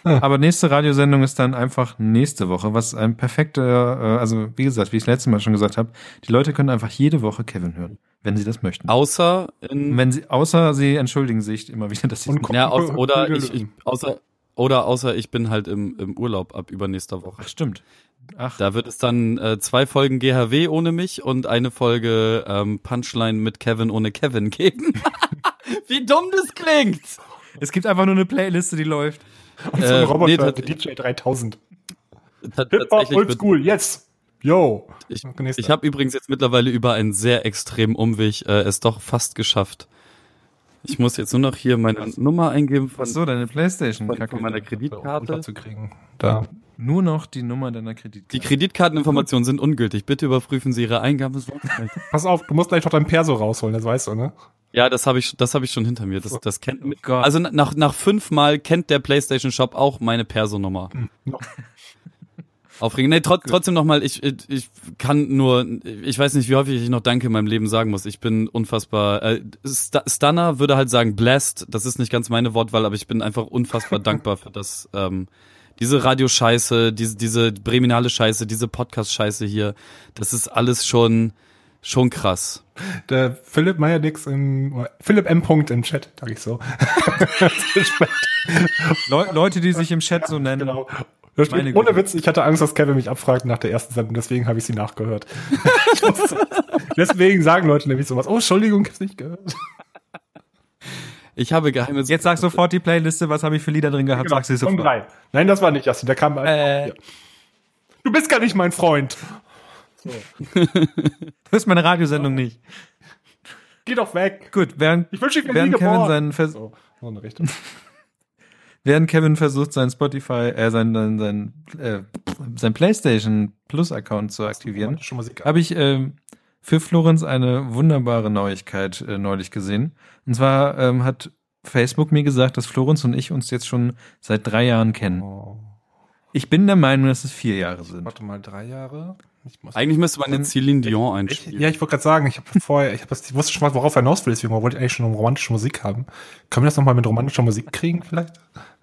Aber nächste Radiosendung ist dann einfach nächste Woche, was ein perfekter, äh, also wie gesagt, wie ich das letzte Mal schon gesagt habe, die Leute können einfach jede Woche Kevin hören, wenn sie das möchten. Außer in, Wenn sie, außer sie entschuldigen sich immer wieder, dass sie Und ja, aus, oder ich, ich außer oder außer ich bin halt im, im Urlaub ab übernächster Woche. Ach, stimmt. Ach, Da wird es dann äh, zwei Folgen GHW ohne mich und eine Folge ähm, Punchline mit Kevin ohne Kevin geben. Wie dumm das klingt! es gibt einfach nur eine Playliste, die läuft. Und so ein Äh, Roboter, nee, DJ 3000. Ta- Hip-Hop, oldschool, yes. Yo. ich, ich habe übrigens jetzt mittlerweile über einen sehr extremen Umweg äh, es doch fast geschafft. Ich muss jetzt nur noch hier meine Nummer eingeben von, Ach so, deine Playstation. von, Kacke. von meiner Kreditkarte. Runterzukriegen. Da. Nur noch die Nummer deiner Kreditkarte. Die Kreditkarteninformationen sind ungültig. Bitte überprüfen Sie Ihre Eingabesorgfalt. Pass auf, du musst gleich noch dein Perso rausholen, das weißt du, ne? Ja, das habe ich, das habe ich schon hinter mir. Das, das kennt, Gott. also nach, nach fünfmal kennt der PlayStation Shop auch meine Personummer. Noch. Aufregend. Nee, trot, trotzdem nochmal, ich, ich, ich kann nur, ich weiß nicht, wie häufig ich noch Danke in meinem Leben sagen muss. Ich bin unfassbar, äh, St Stunner würde halt sagen blessed. Das ist nicht ganz meine Wortwahl, aber ich bin einfach unfassbar dankbar für das, ähm, diese Radioscheiße, diese, diese Breminale Scheiße, diese Podcast-Scheiße hier. Das ist alles schon, schon krass. Der Philipp Meyerdix im, Philipp M. Punkt im Chat, sag ich so. Leu Leute, die sich im Chat so nennen. genau. Steht, ohne Güte. Witz, ich hatte Angst, dass Kevin mich abfragt nach der ersten Sendung, deswegen habe ich sie nachgehört. Deswegen sagen Leute nämlich sowas. Oh, Entschuldigung, ich hab's nicht gehört. Ich habe geheime Jetzt sag sofort die Playliste, was habe ich für Lieder drin gehabt, sag sie sofort. drei. Nein, das war nicht Jassi, der kam. Äh. Ja. Du bist gar nicht mein Freund. Du hörst meine Radiosendung nicht. Geh doch weg. Gut, während, Ich wünsche dir während Kevin geboren. seinen Vers So, so eine Richtung. während Kevin versucht, sein Spotify, äh, sein, sein, sein, äh, sein PlayStation Plus Account zu aktivieren, habe ich ähm, für Florenz eine wunderbare Neuigkeit äh, neulich gesehen. Und zwar ähm, hat Facebook mir gesagt, dass Florenz und ich uns jetzt schon seit drei Jahren kennen. Oh. Ich bin der Meinung, dass es vier Jahre sind. Warte mal, drei Jahre? Ich muss Eigentlich müsste man jetzt Celine Dion ich, einspielen. ja, ich wollte gerade sagen, ich habe vorher, ich, hab das, ich wusste schon mal, worauf er hinaus will, deswegen wollte ich eigentlich schon romantische Musik haben. Können wir das nochmal mit romantischer Musik kriegen vielleicht?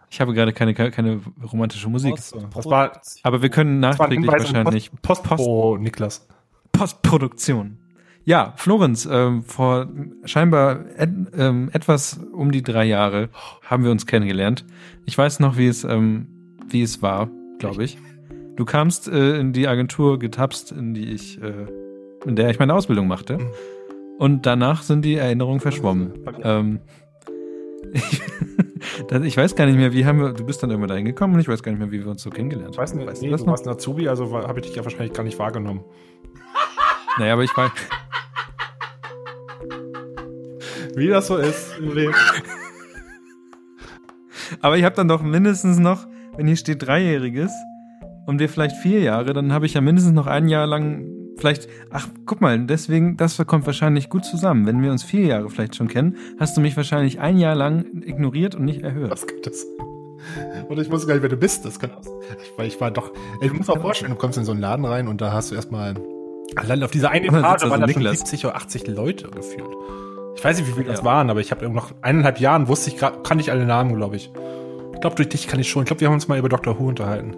Ich habe gerade keine, keine romantische Musik. Das war, Aber wir können nachträglich wahrscheinlich Post, Post, Pro, Niklas. Postproduktion. Ja, Florenz, ähm, vor scheinbar et, ähm, etwas um die drei Jahre haben wir uns kennengelernt. Ich weiß noch, wie es, ähm, wie es war, glaube ich. Du kamst äh, in die Agentur getapst, in die ich, äh, in der ich meine Ausbildung machte. Mhm. Und danach sind die Erinnerungen verschwommen. Ähm, ich, ich weiß gar nicht mehr, wie haben wir, du bist dann irgendwann dahin gekommen und ich weiß gar nicht mehr, wie wir uns so kennengelernt Ich weiß nicht, Weißt nee, du das du noch? warst ein Azubi, also habe ich dich ja wahrscheinlich gar nicht wahrgenommen. Naja, aber ich war, Wie das so ist im Leben. Aber ich habe dann doch mindestens noch, wenn hier steht Dreijähriges und wir vielleicht vier Jahre, dann habe ich ja mindestens noch ein Jahr lang vielleicht, ach, guck mal, deswegen, das kommt wahrscheinlich gut zusammen. Wenn wir uns vier Jahre vielleicht schon kennen, hast du mich wahrscheinlich ein Jahr lang ignoriert und nicht erhört. Was das sein? Oder ich wusste gar nicht, wer du bist. Das kann das. Ich, weil ich war doch. Ey, du musst mal vorstellen, du kommst in so einen Laden rein und da hast du erstmal. Allein auf dieser einen Etage da waren da schon Niklas. 70 oder 80 Leute gefühlt. Ich weiß nicht, wie viele das Ja. waren, aber ich habe noch eineinhalb Jahren wusste ich gerade, kannte ich alle Namen, glaube ich. Ich glaube, durch dich kann ich schon. Ich glaube, wir haben uns mal über Dr. Who unterhalten.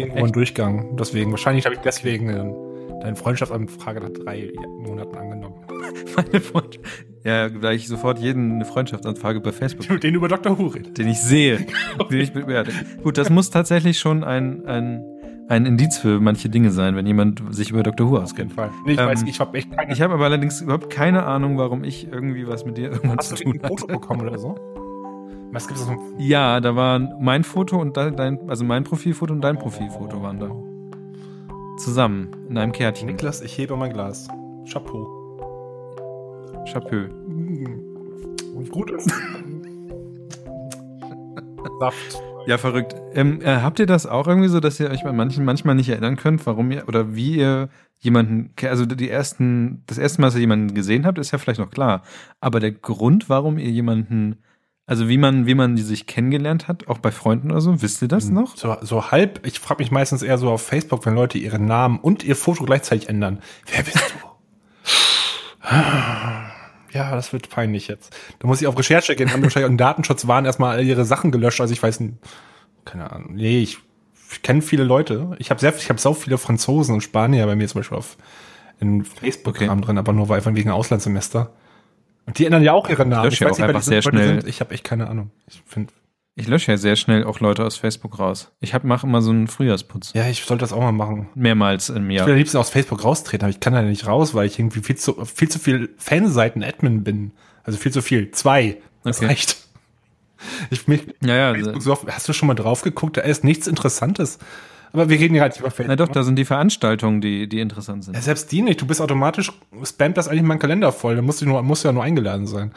Irgendwo im Durchgang. Deswegen, wahrscheinlich habe ich deswegen äh, deine Freundschaftsanfrage nach drei Monaten angenommen. Meine Freund ja, da ich sofort jeden eine Freundschaftsanfrage bei Facebook, denen über Dr. Who redet. den ich sehe, den ich bewerte. Gut, das muss tatsächlich schon ein, ein, ein Indiz für manche Dinge sein, wenn jemand sich über Dr. Who Auf auskennt. jeden Fall. Nee, ich Ähm, weiß, ich habe echt keine. Ich habe aber allerdings überhaupt keine Ahnung, warum ich irgendwie was mit dir irgendwann Hast zu du tun ein hatte. Foto bekommen oder so? Was gibt es so? Ja, da waren mein Foto und dein, dein also mein Profilfoto und dein Profilfoto waren da. Zusammen in einem Kärtchen. Niklas, ich hebe mein Glas. Chapeau. Chapeau. Und gut ist. Saft. Ja, verrückt. Ähm, äh, habt ihr das auch irgendwie so, dass ihr euch bei manchen manchmal nicht erinnern könnt, warum ihr oder wie ihr jemanden, also die ersten, das erste Mal, dass ihr jemanden gesehen habt, ist ja vielleicht noch klar. Aber der Grund, warum ihr jemanden, also wie man, wie man die sich kennengelernt hat, auch bei Freunden oder so, wisst ihr das noch? So, so halb, ich frage mich meistens eher so auf Facebook, wenn Leute ihren Namen und ihr Foto gleichzeitig ändern. Wer bist du? Ja, das wird peinlich jetzt. Da muss ich auf Recherche gehen, haben wahrscheinlich im Datenschutz waren erstmal ihre Sachen gelöscht, also ich weiß nicht, keine Ahnung. Nee, ich, ich kenne viele Leute. Ich habe sehr, ich habe so viele Franzosen und Spanier bei mir zum Beispiel auf in Facebook-Kram drin, aber nur einfach wegen Auslandssemester. Und die ändern ja auch ihre Namen. lösche ja weiß auch nicht, einfach sehr schnell. Ich habe echt keine Ahnung. Ich finde, Ich lösche ja sehr schnell auch Leute aus Facebook raus. Ich hab, mache immer so einen Frühjahrsputz. ja, ich sollte das auch mal machen. Mehrmals im Ich Jahr. will am liebsten aus Facebook raustreten, aber ich kann da nicht raus, weil ich irgendwie viel zu viel zu viel Fanseiten-Admin bin. Also viel zu viel. Zwei. Das Okay. reicht. Ich mich Ja, ja. So hast du schon mal drauf geguckt? Da ist nichts Interessantes. Aber wir reden ja halt nicht über Facebook. Na doch, da sind die Veranstaltungen, die, die interessant sind. Ja, selbst die nicht. Du bist automatisch, spammt das eigentlich meinen Kalender voll. Da musst du nur, musst du ja nur eingeladen sein.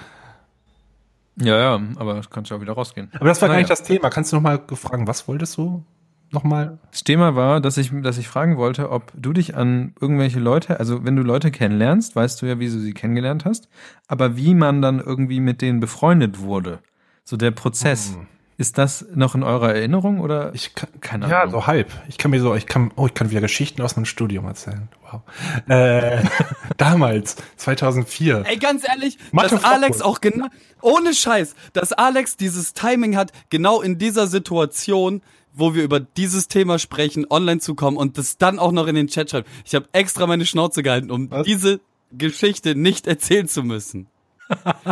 Ja, ja, aber das kannst du auch wieder rausgehen. Aber das war gar Naja. nicht das Thema. Kannst du noch mal fragen, was wolltest du nochmal? Das Thema war, dass ich, dass ich fragen wollte, ob du dich an irgendwelche Leute, also wenn du Leute kennenlernst, weißt du ja, wie du sie kennengelernt hast, aber wie man dann irgendwie mit denen befreundet wurde. So der Prozess. Ist das noch in eurer Erinnerung oder? Ich kann, Keine ja, Ahnung. so halb. Ich kann mir so, ich kann, oh, ich kann wieder Geschichten aus meinem Studium erzählen. Wow. Äh, damals, 2004. Ey, ganz ehrlich, Mathe dass Alex auch genau, ohne Scheiß, dass Alex dieses Timing hat, genau in dieser Situation, wo wir über dieses Thema sprechen, online zu kommen und das dann auch noch in den Chat schreibt. Ich habe extra meine Schnauze gehalten, um Was? diese Geschichte nicht erzählen zu müssen.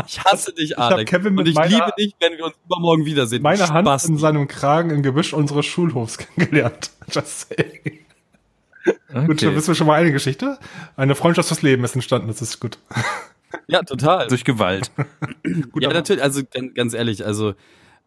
Ich hasse dich, Alex. Kevin mit und ich meiner- liebe dich, wenn wir uns übermorgen wiedersehen. Meine Hand Spaß. in seinem Kragen im Gebüsch unseres Schulhofs kennengelernt. Just saying. Gut, dann Okay. wissen wir schon mal eine Geschichte. Eine Freundschaft fürs Leben ist entstanden, das ist gut. Ja, total. Durch Gewalt. gut ja, natürlich, also ganz, ehrlich, also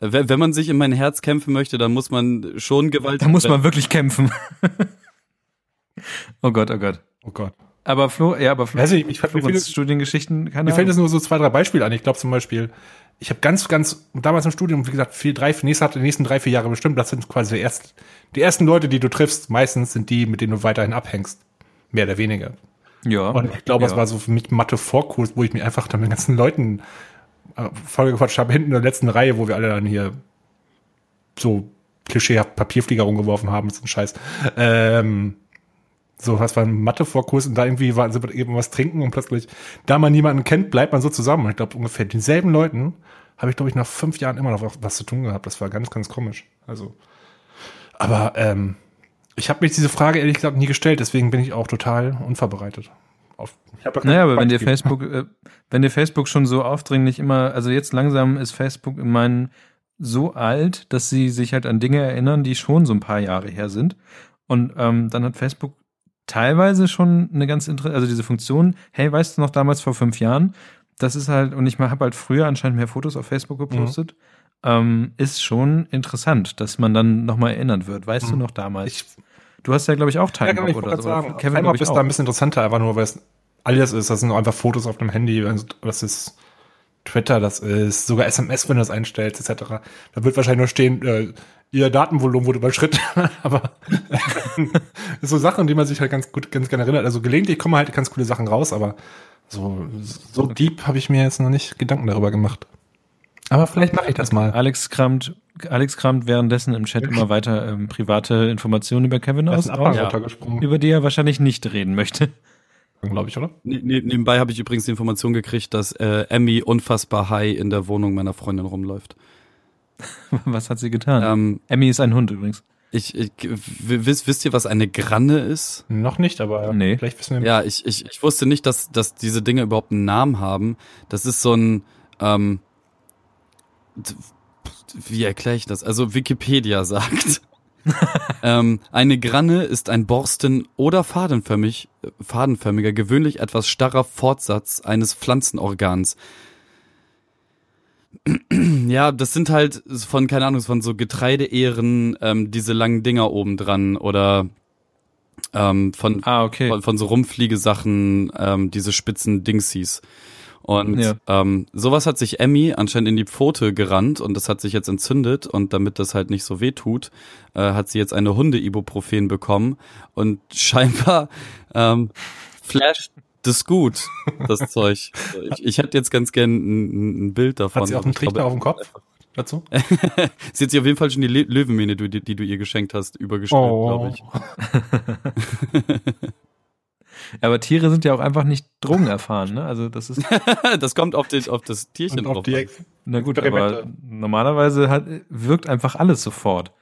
wenn, wenn man sich in mein Herz kämpfen möchte, dann muss man schon Gewalt. Da muss man wirklich kämpfen. oh Gott, oh Gott. Oh Gott. Aber Flo, ja, aber Flo, Weiß ich, ich mir Florenz viele- Studiengeschichten, keine Mir fällt jetzt nur so zwei, drei Beispiele an. Ich glaube zum Beispiel, ich habe ganz, ganz, damals im Studium, wie gesagt, vier, drei, nächste, die nächsten drei, vier Jahre bestimmt, das sind quasi die ersten, die ersten Leute, die du triffst, meistens sind die, mit denen du weiterhin abhängst. Mehr oder weniger. Ja. Und ich glaube, ja. es war so für mich Mathe-Vorkurs, wo ich mir einfach dann mit den ganzen Leuten äh, vollgequatscht habe, hinten in der letzten Reihe, wo wir alle dann hier so klischeehaft Papierflieger rumgeworfen haben, so ein Scheiß. Ähm, so, was war ein Mathe-Vorkurs und da irgendwie war, sind wir eben was trinken und plötzlich, da man niemanden kennt, bleibt man so zusammen. Und ich glaube, ungefähr denselben Leuten habe ich, glaube ich, nach fünf Jahren immer noch was zu tun gehabt. Das war ganz, ganz komisch. Also, aber ähm, ich habe mich diese Frage ehrlich gesagt nie gestellt, deswegen bin ich auch total unvorbereitet. Auf, Naja, aber wenn dir. Facebook, äh, wenn dir Facebook schon so aufdringlich immer, also jetzt langsam ist Facebook in meinen so alt, dass sie sich halt an Dinge erinnern, die schon so ein paar Jahre her sind. Und ähm, dann hat Facebook teilweise schon eine ganz interessante, also diese Funktion, hey, weißt du noch damals vor fünf Jahren, das ist halt, und ich habe halt früher anscheinend mehr Fotos auf Facebook gepostet, ähm, ist schon interessant, dass man dann nochmal erinnert wird. Weißt du Mhm. noch damals? Ich- du hast ja, glaube ich, auch Ja, Time genau, ich oder so. sagen, Kevin, Time ist auch. da ein bisschen interessanter, einfach nur, weil es alles ist. Das sind einfach Fotos auf dem Handy, also das ist Twitter, das ist sogar SMS, wenn du das einstellst, etc. Da wird wahrscheinlich nur stehen, äh, ihr Datenvolumen wurde überschritten, aber so Sachen, die man sich halt ganz gut, ganz gerne erinnert. Also gelegentlich kommen halt ganz coole Sachen raus, aber so, so deep habe ich mir jetzt noch nicht Gedanken darüber gemacht. Aber vielleicht mache ich das mal. Alex kramt, Alex kramt währenddessen im Chat immer weiter ähm, private Informationen über Kevin aus, aus runtergesprungen, über die er wahrscheinlich nicht reden möchte. Glaube ich, oder? Ne ne nebenbei habe ich übrigens die Information gekriegt, dass äh, Emmy unfassbar high in der Wohnung meiner Freundin rumläuft. Was hat sie getan? Ähm, Emmy ist ein Hund übrigens. ich, ich wisst, wisst ihr, was eine Granne ist? Noch nicht, aber Nee. vielleicht wissen wir. Ja, ich, ich, ich wusste nicht, dass, dass diese Dinge überhaupt einen Namen haben. Das ist so ein, ähm, wie erkläre ich das? Also Wikipedia sagt, ähm, eine Granne ist ein borsten- oder fadenförmig, fadenförmiger, gewöhnlich etwas starrer Fortsatz eines Pflanzenorgans. Ja, das sind halt von, keine Ahnung, von so Getreideähren, ähm, diese langen Dinger oben dran oder ähm, von, Ah, okay. von, von so Rumfliegesachen, ähm, diese spitzen Dingsies. Und Ja. ähm, sowas hat sich Emmy anscheinend in die Pfote gerannt und das hat sich jetzt entzündet und damit das halt nicht so weh tut, äh, hat sie jetzt eine Hunde-Ibuprofen bekommen und scheinbar ähm, flasht das gut, das Zeug. Ich, ich hätte jetzt ganz gern ein, ein Bild davon. Hat sie auch einen Trichter auf dem Kopf dazu? Sie hat sich auf jeden Fall schon die Löwenmähne, die, die du ihr geschenkt hast, übergeschnitten, Oh. glaube ich. Aber Tiere sind ja auch einfach nicht drogenerfahren, ne? Also das ist, das kommt auf, den, auf das Tierchen Und auf drauf. die na gut, aber normalerweise hat, wirkt einfach alles sofort.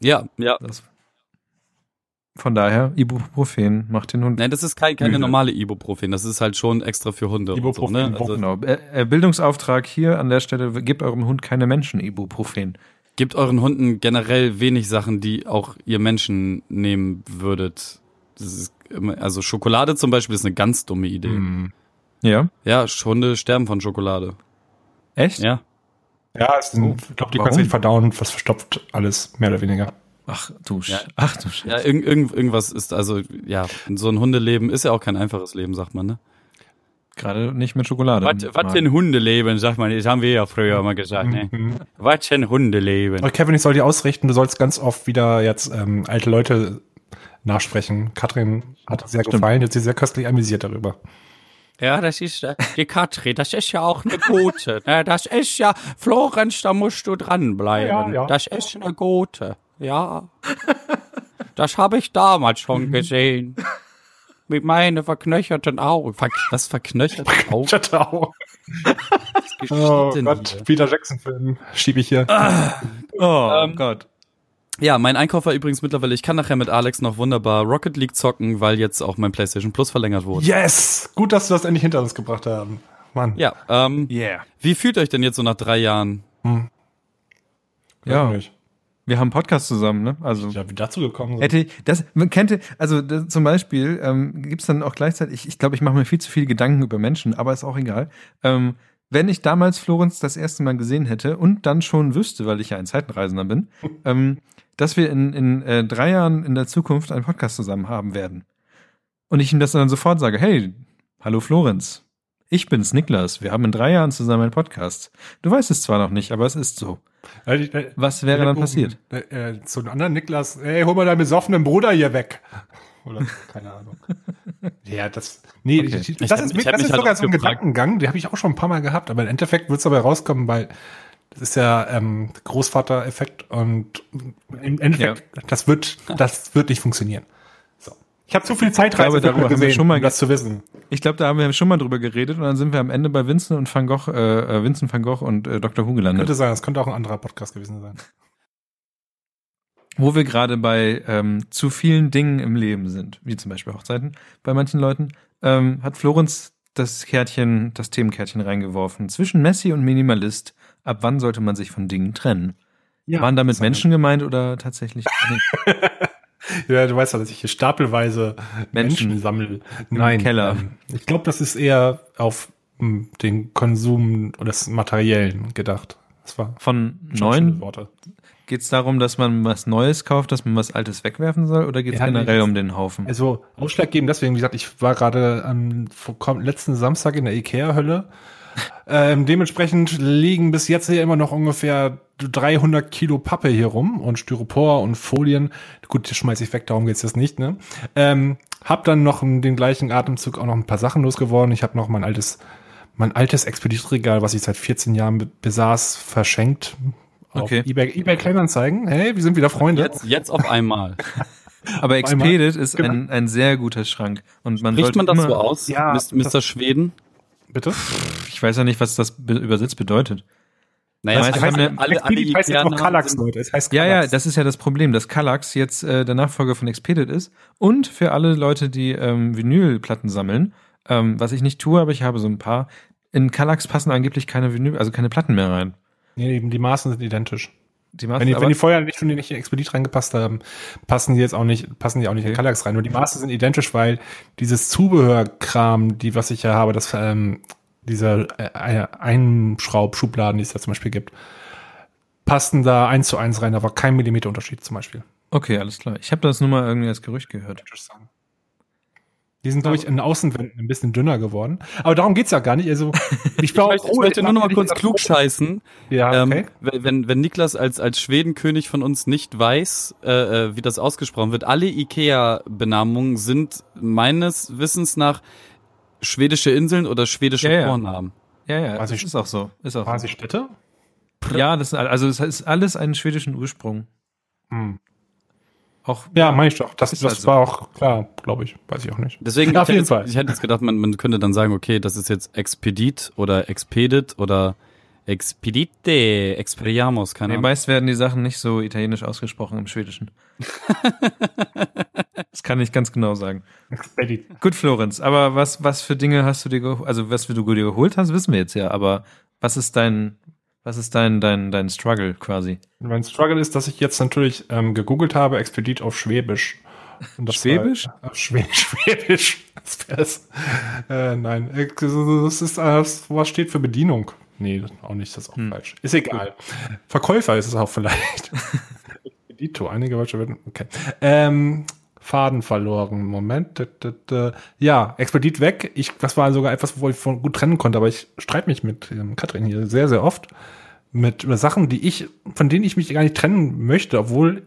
Ja, ja. Das, von daher, Ibuprofen macht den Hund. Nein, das ist kein, keine Müde. normale Ibuprofen. Das ist halt schon extra für Hunde. und Ibuprofen, so, ne? also, Genau. Äh, äh, Bildungsauftrag hier an der Stelle, gebt eurem Hund keine Menschen-Ibuprofen. Gebt euren Hunden generell wenig Sachen, die auch ihr Menschen nehmen würdet. Das ist also Schokolade zum Beispiel ist eine ganz dumme Idee. Hm. Ja? Ja, Hunde sterben von Schokolade. Echt? Ja. Ja, es sind, Oh, ich glaube, die können sich verdauen, was verstopft alles, mehr oder weniger. Ach du, Sch Ja. ach du Scheiße. Ja, irgend, irgend, irgendwas ist, also, ja, so ein Hundeleben ist ja auch kein einfaches Leben, sagt man, ne? Gerade nicht mit Schokolade. Was, was für ein Hundeleben, sagt man, das haben wir ja früher immer gesagt, ne? Mhm. Was für ein Hundeleben. Aber Kevin, ich soll dir ausrichten, du sollst ganz oft wieder jetzt ähm, alte Leute nachsprechen. Katrin hat sehr Stimmt. gefallen, jetzt ist sie sehr köstlich amüsiert darüber. Ja, das ist äh, die Katrin, das ist ja auch eine gute. Ne? Das ist ja, Florenz, da musst du dranbleiben. Ja, ja. Das ist eine gute. Ja. Das habe ich damals schon gesehen. Mit meinen verknöcherten Augen. Ver was verknöchert Augen? Ciao. geschieht Oh Gott, hier? Peter Jackson-Film schiebe ich hier. Oh Ähm, Gott. Ja, mein Einkauf war übrigens mittlerweile, ich kann nachher mit Alex noch wunderbar Rocket League zocken, weil jetzt auch mein PlayStation Plus verlängert wurde. Yes! Gut, dass wir das endlich hinter uns gebracht haben. Mann. Ja, ähm, Yeah. wie fühlt euch denn jetzt so nach drei Jahren? Ja, Nicht. wir haben einen Podcast zusammen, ne? Also Ja, wie dazu gekommen sind. Hätte das, man könnte, also das, zum Beispiel ähm, gibt es dann auch gleichzeitig, ich, ich glaube, ich mache mir viel zu viele Gedanken über Menschen, aber ist auch egal. Ähm, wenn ich damals Florenz das erste Mal gesehen hätte und dann schon wüsste, weil ich ja ein Zeitenreisender bin, ähm, dass wir in, in äh, drei Jahren in der Zukunft einen Podcast zusammen haben werden. Und ich ihm das dann sofort sage, hey, hallo Florenz, ich bin's, Niklas, wir haben in drei Jahren zusammen einen Podcast. Du weißt es zwar noch nicht, aber es ist so. Äh, äh, Was wäre dann passiert? Äh, äh, zu einem anderen Niklas, ey, hol mal deinen besoffenen Bruder hier weg. Oder keine Ahnung. ja, das. Nee, Okay. ich, Ich das hab- ist, ich hab das mich ist halt sogar so ein gefragt. Gedankengang, den habe ich auch schon ein paar Mal gehabt, aber im Endeffekt wird es dabei rauskommen, weil Das ist ja ähm, Großvater-Effekt und im Endeffekt, das wird, das wird nicht funktionieren. So. Ich habe zu viel Zeitreise darüber gesehen, schon mal um das zu wissen. Ich glaube, da haben wir schon mal drüber geredet und dann sind wir am Ende bei Vincent und Van Gogh, äh, äh, Vincent van Gogh und äh, Dr. Who gelandet. Könnte sein, das könnte auch ein anderer Podcast gewesen sein. Wo wir gerade bei ähm, zu vielen Dingen im Leben sind, wie zum Beispiel Hochzeiten bei manchen Leuten, ähm, hat Florenz das Kärtchen, das Themenkärtchen reingeworfen. Zwischen Messi und Minimalist, ab wann sollte man sich von Dingen trennen? Waren damit Menschen gemeint oder tatsächlich? Ja, du weißt ja, dass ich hier stapelweise Menschen, Menschen sammle. Nein, Keller. Ähm, ich glaube, das ist eher auf m, den Konsum oder das Materiellen gedacht. Das war Von neuen Worte. Geht es darum, dass man was Neues kauft, dass man was Altes wegwerfen soll oder geht es Ja, generell um den Haufen? Also ausschlaggebend deswegen, wie gesagt, ich war gerade am letzten Samstag in der Ikea-Hölle. Ähm, dementsprechend liegen bis jetzt hier immer noch ungefähr 300 Kilo Pappe hier rum und Styropor und Folien. Gut, das schmeiß ich weg, darum geht's jetzt nicht. Ne? Ähm, hab dann noch in den gleichen Atemzug auch noch ein paar Sachen losgeworden. Ich habe noch mein altes, mein altes Expeditregal, was ich seit 14 Jahren be- besaß, verschenkt. Auf Okay. eBay, eBay Kleinanzeigen. Hey, wir sind wieder Freunde. Jetzt, jetzt auf einmal. Aber. Expedit ist Genau. ein, ein sehr guter Schrank. Und man Spricht man das immer, so aus? Ja, Mr. Schweden? Bitte? Ich weiß ja nicht, was das be übersetzt bedeutet. Naja, Das es heißt, alle, eine- alle, heißt jetzt noch Kallax, sind- Leute. Es heißt Ja, ja, Kallax. das ist ja das Problem, dass Kallax jetzt äh, der Nachfolger von Expedit ist. Und für alle Leute, die ähm, Vinylplatten sammeln, ähm, was ich nicht tue, aber ich habe so ein paar. In Kallax passen angeblich keine Vinyl, also keine Platten mehr rein. Nee, eben die Maßen sind identisch. Die Maßen, Wenn die, wenn die vorher nicht schon nicht in Expedit reingepasst haben, passen die jetzt auch nicht, passen die auch nicht in Kallax rein. Nur die Maße sind identisch, weil dieses Zubehörkram, die was ich ja habe, das ähm, dieser äh, Einschraubschubladen, die es da zum Beispiel gibt, passen da eins zu eins rein, da war kein Millimeter Unterschied zum Beispiel. okay, alles klar. Ich habe das nur mal irgendwie als Gerücht gehört. Die sind, glaube ich, in den Außenwänden ein bisschen dünner geworden. Aber darum geht's ja gar nicht. Also, ich Ich glaube, möchte, ich möchte nur noch mal kurz klug scheißen. Ja, okay. Ähm, wenn, wenn- Niklas als, als Schwedenkönig von uns nicht weiß, äh, äh, wie das ausgesprochen wird, alle Ikea-Benamungen sind meines Wissens nach schwedische Inseln oder schwedische Ja, ja. Vornamen. Ja, ja, das ich- ist auch so. Ist auch War so. Städte? Ja, das ist, also es ist alles einen schwedischen Ursprung. Hm. Auch Ja, meine ich doch. Das, Ist das halt so. war auch klar, glaube ich. Weiß ich auch nicht. Deswegen, Ja, auf hätte jeden jetzt, Fall. ich hätte jetzt gedacht, man, man könnte dann sagen, okay, das ist jetzt Expedit oder Expedit oder Expedite, Expediamos, keine Nee, Ahnung. meist werden die Sachen nicht so italienisch ausgesprochen im Schwedischen. das kann ich ganz genau sagen. Expedit. Gut, Florenz, aber was, was für Dinge hast du dir geholt? Also, was du dir geholt hast, wissen wir jetzt ja, aber was ist dein, was ist dein, dein, dein Struggle quasi? Mein Struggle ist, dass ich jetzt natürlich ähm, gegoogelt habe, Expedit auf Schwäbisch. Und das Schwäbisch? War, auf Schwä Schwäbisch. Was wär's? Äh, nein, äh, das ist, äh, das- was steht für Bedienung? Nee, das- auch nicht, das ist auch Hm. falsch. Ist egal. Verkäufer ist es auch vielleicht. Expedito, einige Deutsche werden, okay. Ähm, Faden verloren. Moment. Ja, Expedit weg. Ich, das war sogar etwas, wo ich von gut trennen konnte, aber ich streite mich mit ähm, Katrin hier sehr, sehr oft mit Sachen, die ich, von denen ich mich gar nicht trennen möchte, obwohl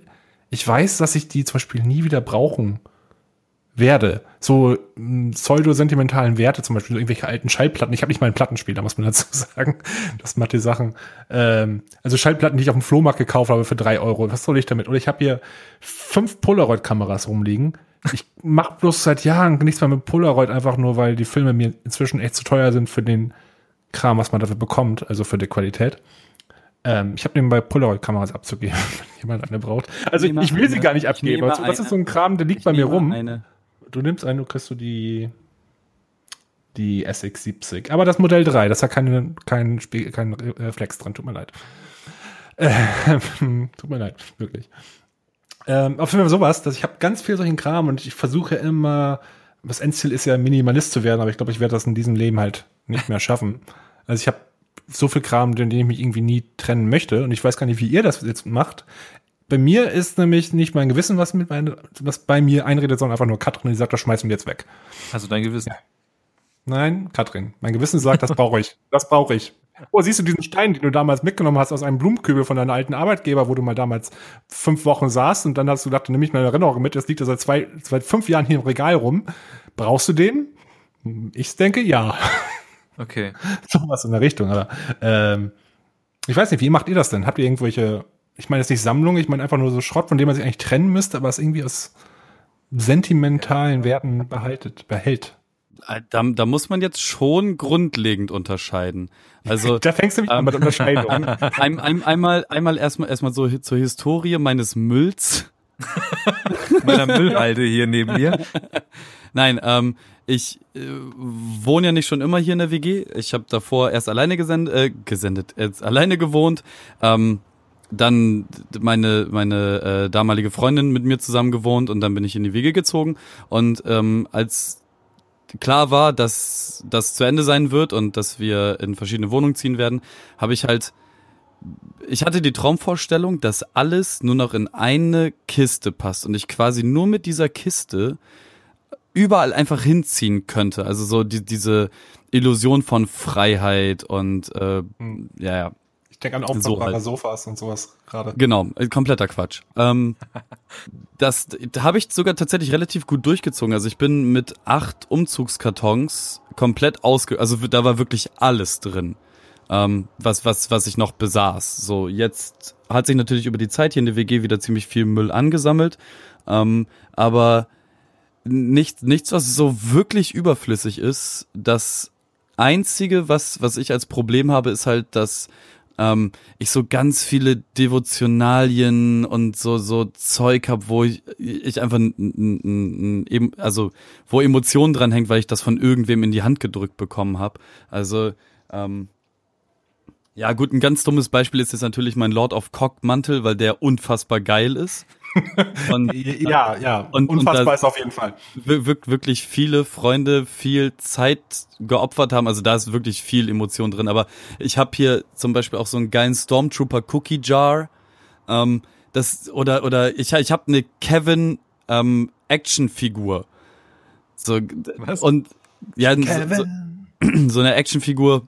ich weiß, dass ich die zum Beispiel nie wieder brauchen werde. So mh, pseudo-sentimentalen Werte, zum Beispiel so irgendwelche alten Schallplatten. Ich habe nicht mal einen Plattenspieler, muss man dazu sagen. Das macht die Sachen. Ähm, also Schallplatten, die ich auf dem Flohmarkt gekauft habe für drei Euro. Was soll ich damit? Oder ich habe hier fünf Polaroid-Kameras rumliegen. Ich mache bloß seit Jahren nichts mehr mit Polaroid, einfach nur, weil die Filme mir inzwischen echt zu teuer sind für den Kram, was man dafür bekommt, also für die Qualität. Ähm, ich habe nebenbei Polaroid-Kameras abzugeben, wenn jemand eine braucht. Also ich, ich will sie gar nicht Ich abgeben. nehme Also, das eine. ist so ein Kram, der liegt Ich bei mir rum. Eine, Du nimmst einen, du kriegst du die die SX70. Aber das Modell 3, das hat keine, kein, Spie- kein Reflex dran, tut mir leid. Ähm, tut mir leid, wirklich. Ähm, auf jeden Fall sowas, dass ich habe ganz viel solchen Kram und ich versuche immer, das Endziel ist ja Minimalist zu werden, aber ich glaube, ich werde das in diesem Leben halt nicht mehr schaffen. Also ich habe so viel Kram, den, den ich mich irgendwie nie trennen möchte und ich weiß gar nicht, wie ihr das jetzt macht. Bei mir ist nämlich nicht mein Gewissen, was mit meine, was bei mir einredet, sondern einfach nur Katrin, die sagt, das schmeißen wir jetzt weg. Also dein Gewissen. Nein, Katrin. Mein Gewissen sagt, das brauche ich. Das brauche ich. Oh, siehst du diesen Stein, den du damals mitgenommen hast aus einem Blumenkübel von deinem alten Arbeitgeber, wo du mal damals fünf Wochen saßt und dann hast du gedacht, nehme ich meine Erinnerung mit, das liegt ja seit zwei, seit fünf Jahren hier im Regal rum. Brauchst du den? Ich denke, ja. Okay. Sowas in der Richtung, aber ähm, Ich weiß nicht, wie macht ihr das denn? Habt ihr irgendwelche, ich meine jetzt nicht Sammlungen, ich meine einfach nur so Schrott, von dem man sich eigentlich trennen müsste, aber es irgendwie aus sentimentalen Werten behaltet, behält. Äh, Da, da muss man jetzt schon grundlegend unterscheiden. Also Da fängst du mich an mit Unterscheidung. ein, ein, einmal, einmal erstmal erstmal so zur Historie meines Mülls. Meiner Müllhalde hier neben mir. Nein, ähm, ich äh, wohne ja nicht schon immer hier in der WG. Ich habe davor erst alleine gesendet, äh, gesendet, jetzt alleine gewohnt. Ähm, dann meine meine äh, damalige Freundin mit mir zusammen gewohnt und dann bin ich in die WG gezogen und ähm, als klar war, dass das zu Ende sein wird und dass wir in verschiedene Wohnungen ziehen werden, habe ich halt ich hatte die Traumvorstellung, dass alles nur noch in eine Kiste passt und ich quasi nur mit dieser Kiste überall einfach hinziehen könnte. Also so die, diese Illusion von Freiheit und äh, Hm. ja, ja, Ich denke an So aufklappbare halt. Sofas und sowas gerade. genau, äh, kompletter Quatsch. Ähm, das da habe ich sogar tatsächlich relativ gut durchgezogen. Also ich bin mit acht Umzugskartons komplett ausge... Also da war wirklich alles drin, ähm, was, was, was ich noch besaß. So, jetzt hat sich natürlich über die Zeit hier in der WG wieder ziemlich viel Müll angesammelt. Ähm, aber nichts, nichts, was so wirklich überflüssig ist. Das einzige, was, was ich als Problem habe, ist halt, dass ähm, ich so ganz viele Devotionalien und so, so Zeug habe, wo ich, ich einfach, n, also, wo Emotionen dran hängt, weil ich das von irgendwem in die Hand gedrückt bekommen habe. Also, ähm, ja gut, ein ganz dummes Beispiel ist jetzt natürlich mein Lord of Cock Mantel, weil der unfassbar geil ist. Und Ja, ja. Und- und unfassbar da- ist auf jeden Fall. wir- wir- wirklich viele Freunde viel Zeit geopfert haben. Also da ist wirklich viel Emotion drin. Aber ich habe hier zum Beispiel auch so einen geilen Stormtrooper Cookie Jar. Ähm, das oder oder ich ich habe eine Kevin ähm, Actionfigur. So Was? und ja so, so, so eine Actionfigur,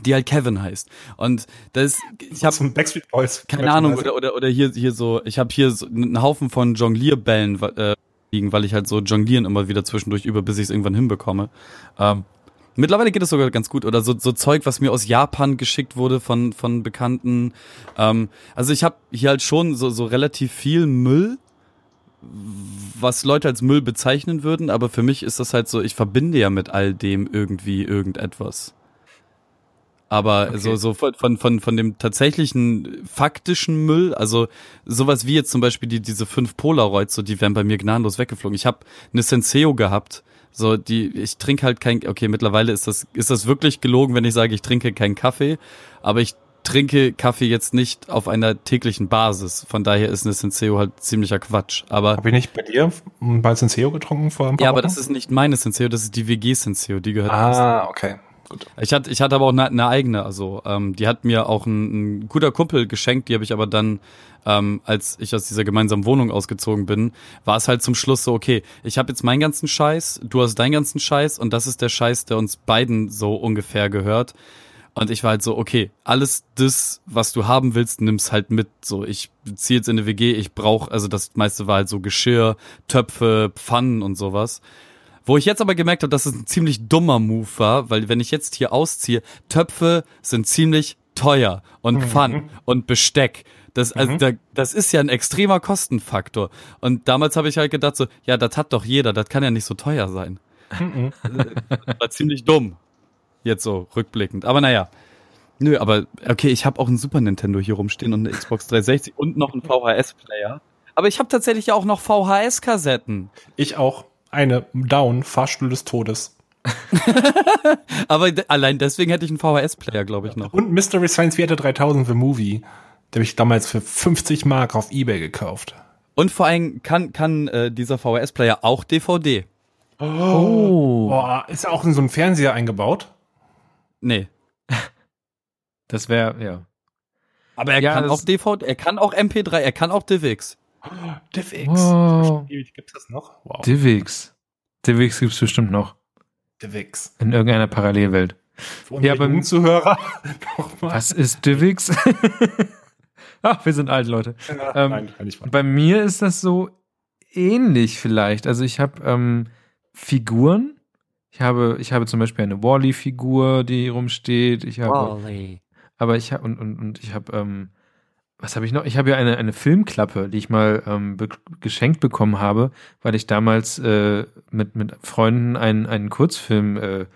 die halt Kevin heißt. Und das ich habe Backstreet Boys. keine Ahnung, oder, oder, oder hier, hier so, ich habe hier so einen Haufen von Jonglierbällen äh, liegen, weil ich halt so jonglieren immer wieder zwischendurch über, bis ich es irgendwann hinbekomme. Ähm, mittlerweile geht es sogar ganz gut. Oder so, so Zeug, was mir aus Japan geschickt wurde von, von Bekannten. Ähm, also ich habe hier halt schon so, so relativ viel Müll, was Leute als Müll bezeichnen würden, aber für mich ist das halt so, ich verbinde ja mit all dem irgendwie irgendetwas. Aber so, so von, von, von, dem tatsächlichen faktischen Müll, also sowas wie jetzt zum Beispiel die, diese fünf Polaroids, so die wären bei mir gnadenlos weggeflogen. Ich habe eine Senseo gehabt, so die, ich trinke halt kein, okay, mittlerweile ist das, ist das wirklich gelogen, wenn ich sage, ich trinke keinen Kaffee, aber ich trinke Kaffee jetzt nicht auf einer täglichen Basis. Von daher ist eine Senseo halt ziemlicher Quatsch. Aber Habe ich nicht bei dir bei Senseo getrunken vor ein paar ja, aber Wochen? das ist nicht meine Senseo, das ist die WG Senseo, die gehört Ah, okay. Gut. Ich hatte, ich hatte aber auch eine, eine eigene, also ähm, die hat mir auch ein, ein guter Kumpel geschenkt, die habe ich aber dann, ähm, als ich aus dieser gemeinsamen Wohnung ausgezogen bin, war es halt zum Schluss so, okay, ich habe jetzt meinen ganzen Scheiß, du hast deinen ganzen Scheiß und das ist der Scheiß, der uns beiden so ungefähr gehört. Und ich war halt so, okay, alles das, was du haben willst, nimm's halt mit. So, ich ziehe jetzt in eine WG, ich brauche, also das meiste war halt so Geschirr, Töpfe, Pfannen und sowas. Wo ich jetzt aber gemerkt habe, dass es ein ziemlich dummer Move war, weil wenn ich jetzt hier ausziehe, Töpfe sind ziemlich teuer und Pfannen und Besteck. Das, also da, das ist ja ein extremer Kostenfaktor. Und damals habe ich halt gedacht so, ja, das hat doch jeder, das kann ja nicht so teuer sein. Das war ziemlich dumm. Jetzt so rückblickend. Aber naja. Nö, aber okay, ich habe auch ein Super Nintendo hier rumstehen und eine Xbox 360 und noch einen VHS-Player. Aber ich habe tatsächlich ja auch noch VHS-Kassetten. Ich auch. Eine Down, Fahrstuhl des Todes. Aber allein deswegen hätte ich einen VHS-Player, glaube ich, noch. Und Mystery Science Theater 3000 The Movie. Den habe ich damals für 50 Mark auf Ebay gekauft. Und vor allem kann, kann äh, dieser VHS-Player auch DVD. Oh. Boah, ist auch in so einen Fernseher eingebaut. Nee. Das wäre, ja. Aber er Ja, kann auch DVD, er kann auch MP3, er kann auch DivX. DivX. Wow. Gibt das noch? Wow. Divix. Divix gibt's bestimmt noch. DivX. In irgendeiner Parallelwelt. Für Ja, jungen Zuhörer. Was ist Divix? Ach, wir sind alt, Leute. Ja, Ähm, Nein, kann ich mal. Bei mir ist das so ähnlich vielleicht. Also ich habe ähm, Figuren. Ich habe, ich habe zum Beispiel eine Wally-Figur, die rumsteht. Ich habe aber ich habe und, und, und ich habe, ähm, was habe ich noch? Ich habe ja eine, eine Filmklappe, die ich mal ähm, be geschenkt bekommen habe, weil ich damals äh, mit, mit Freunden ein, einen Kurzfilm äh,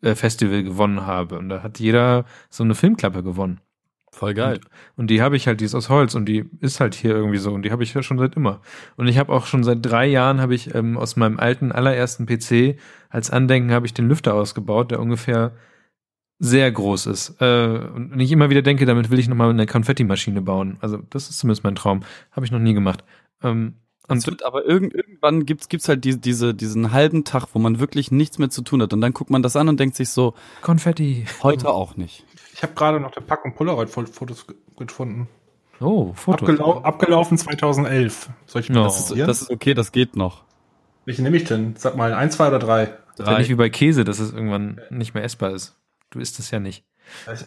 äh, Festival gewonnen habe. Und da hat jeder so eine Filmklappe gewonnen. Voll geil. Und die habe ich halt, die ist aus Holz und die ist halt hier irgendwie so und die habe ich ja schon seit immer. Und ich habe auch schon seit drei Jahren habe ich ähm, aus meinem alten allerersten PC als Andenken habe ich den Lüfter ausgebaut, der ungefähr sehr groß ist. Äh, und ich immer wieder denke, damit will ich nochmal eine Konfettimaschine bauen. Also das ist zumindest mein Traum. Habe ich noch nie gemacht. Ähm, Es wird aber irgend, irgendwann gibt's gibt's halt die, diese diesen halben Tag, wo man wirklich nichts mehr zu tun hat und dann guckt man das an und denkt sich so, Konfetti. heute auch nicht. Ich habe gerade noch eine Packung Polaroid-Fotos ge- gefunden. Oh, Fotos. Abgelau abgelaufen 2011. Soll ich mir No. das Das ist, das ist okay, das geht noch. Welche nehme ich denn? Sag mal, eins, zwei oder drei? ist ja nicht wie bei Käse, dass es irgendwann nicht mehr essbar ist. Du isst es ja nicht.